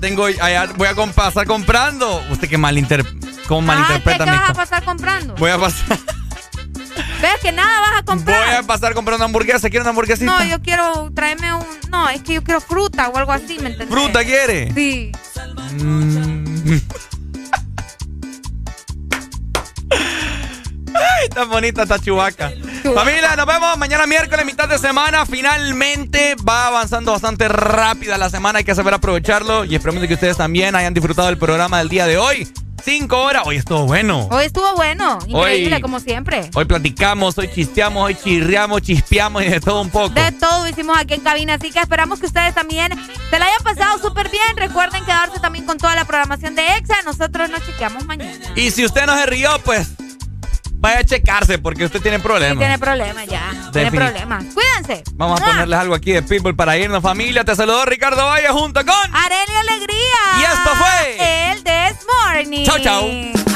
Tengo, allá voy a pasar comprando. Usted que malinter, ¿cómo Ah, ¿qué, malinterpreta qué vas a pasar comprando? Voy a pasar, ¿Ves que nada vas a comprar? voy a pasar comprando hamburguesa. ¿Quiere una hamburguesita? No, yo quiero traerme un... No, es que yo quiero fruta o algo así, ¿me entendés? ¿Fruta quiere? Sí. Mm. Ay, tan bonita esta chubaca. Familia, nos vemos mañana miércoles, mitad de semana. Finalmente va avanzando bastante rápida la semana. Hay que saber aprovecharlo. Y esperamos que ustedes también hayan disfrutado del programa del día de hoy. Cinco horas. Hoy estuvo bueno. Hoy estuvo bueno, increíble, Hoy- como siempre. Hoy platicamos, hoy chisteamos, hoy chirriamos, chispeamos y de todo un poco. De todo hicimos aquí en cabina, así que esperamos que ustedes también se la hayan pasado súper bien. Recuerden quedarse también con toda la programación de EXA. Nosotros nos chequeamos mañana. Y si usted no se rió, pues vaya a checarse porque usted tiene problemas. Tiene problemas ya. Tiene problemas. Cuídense. Vamos a ¡Mua! ponerles algo aquí de People para irnos, familia. Te saludó Ricardo Valle junto con. Arely Alegría. Y esto fue. El This Morning. Chau, chau.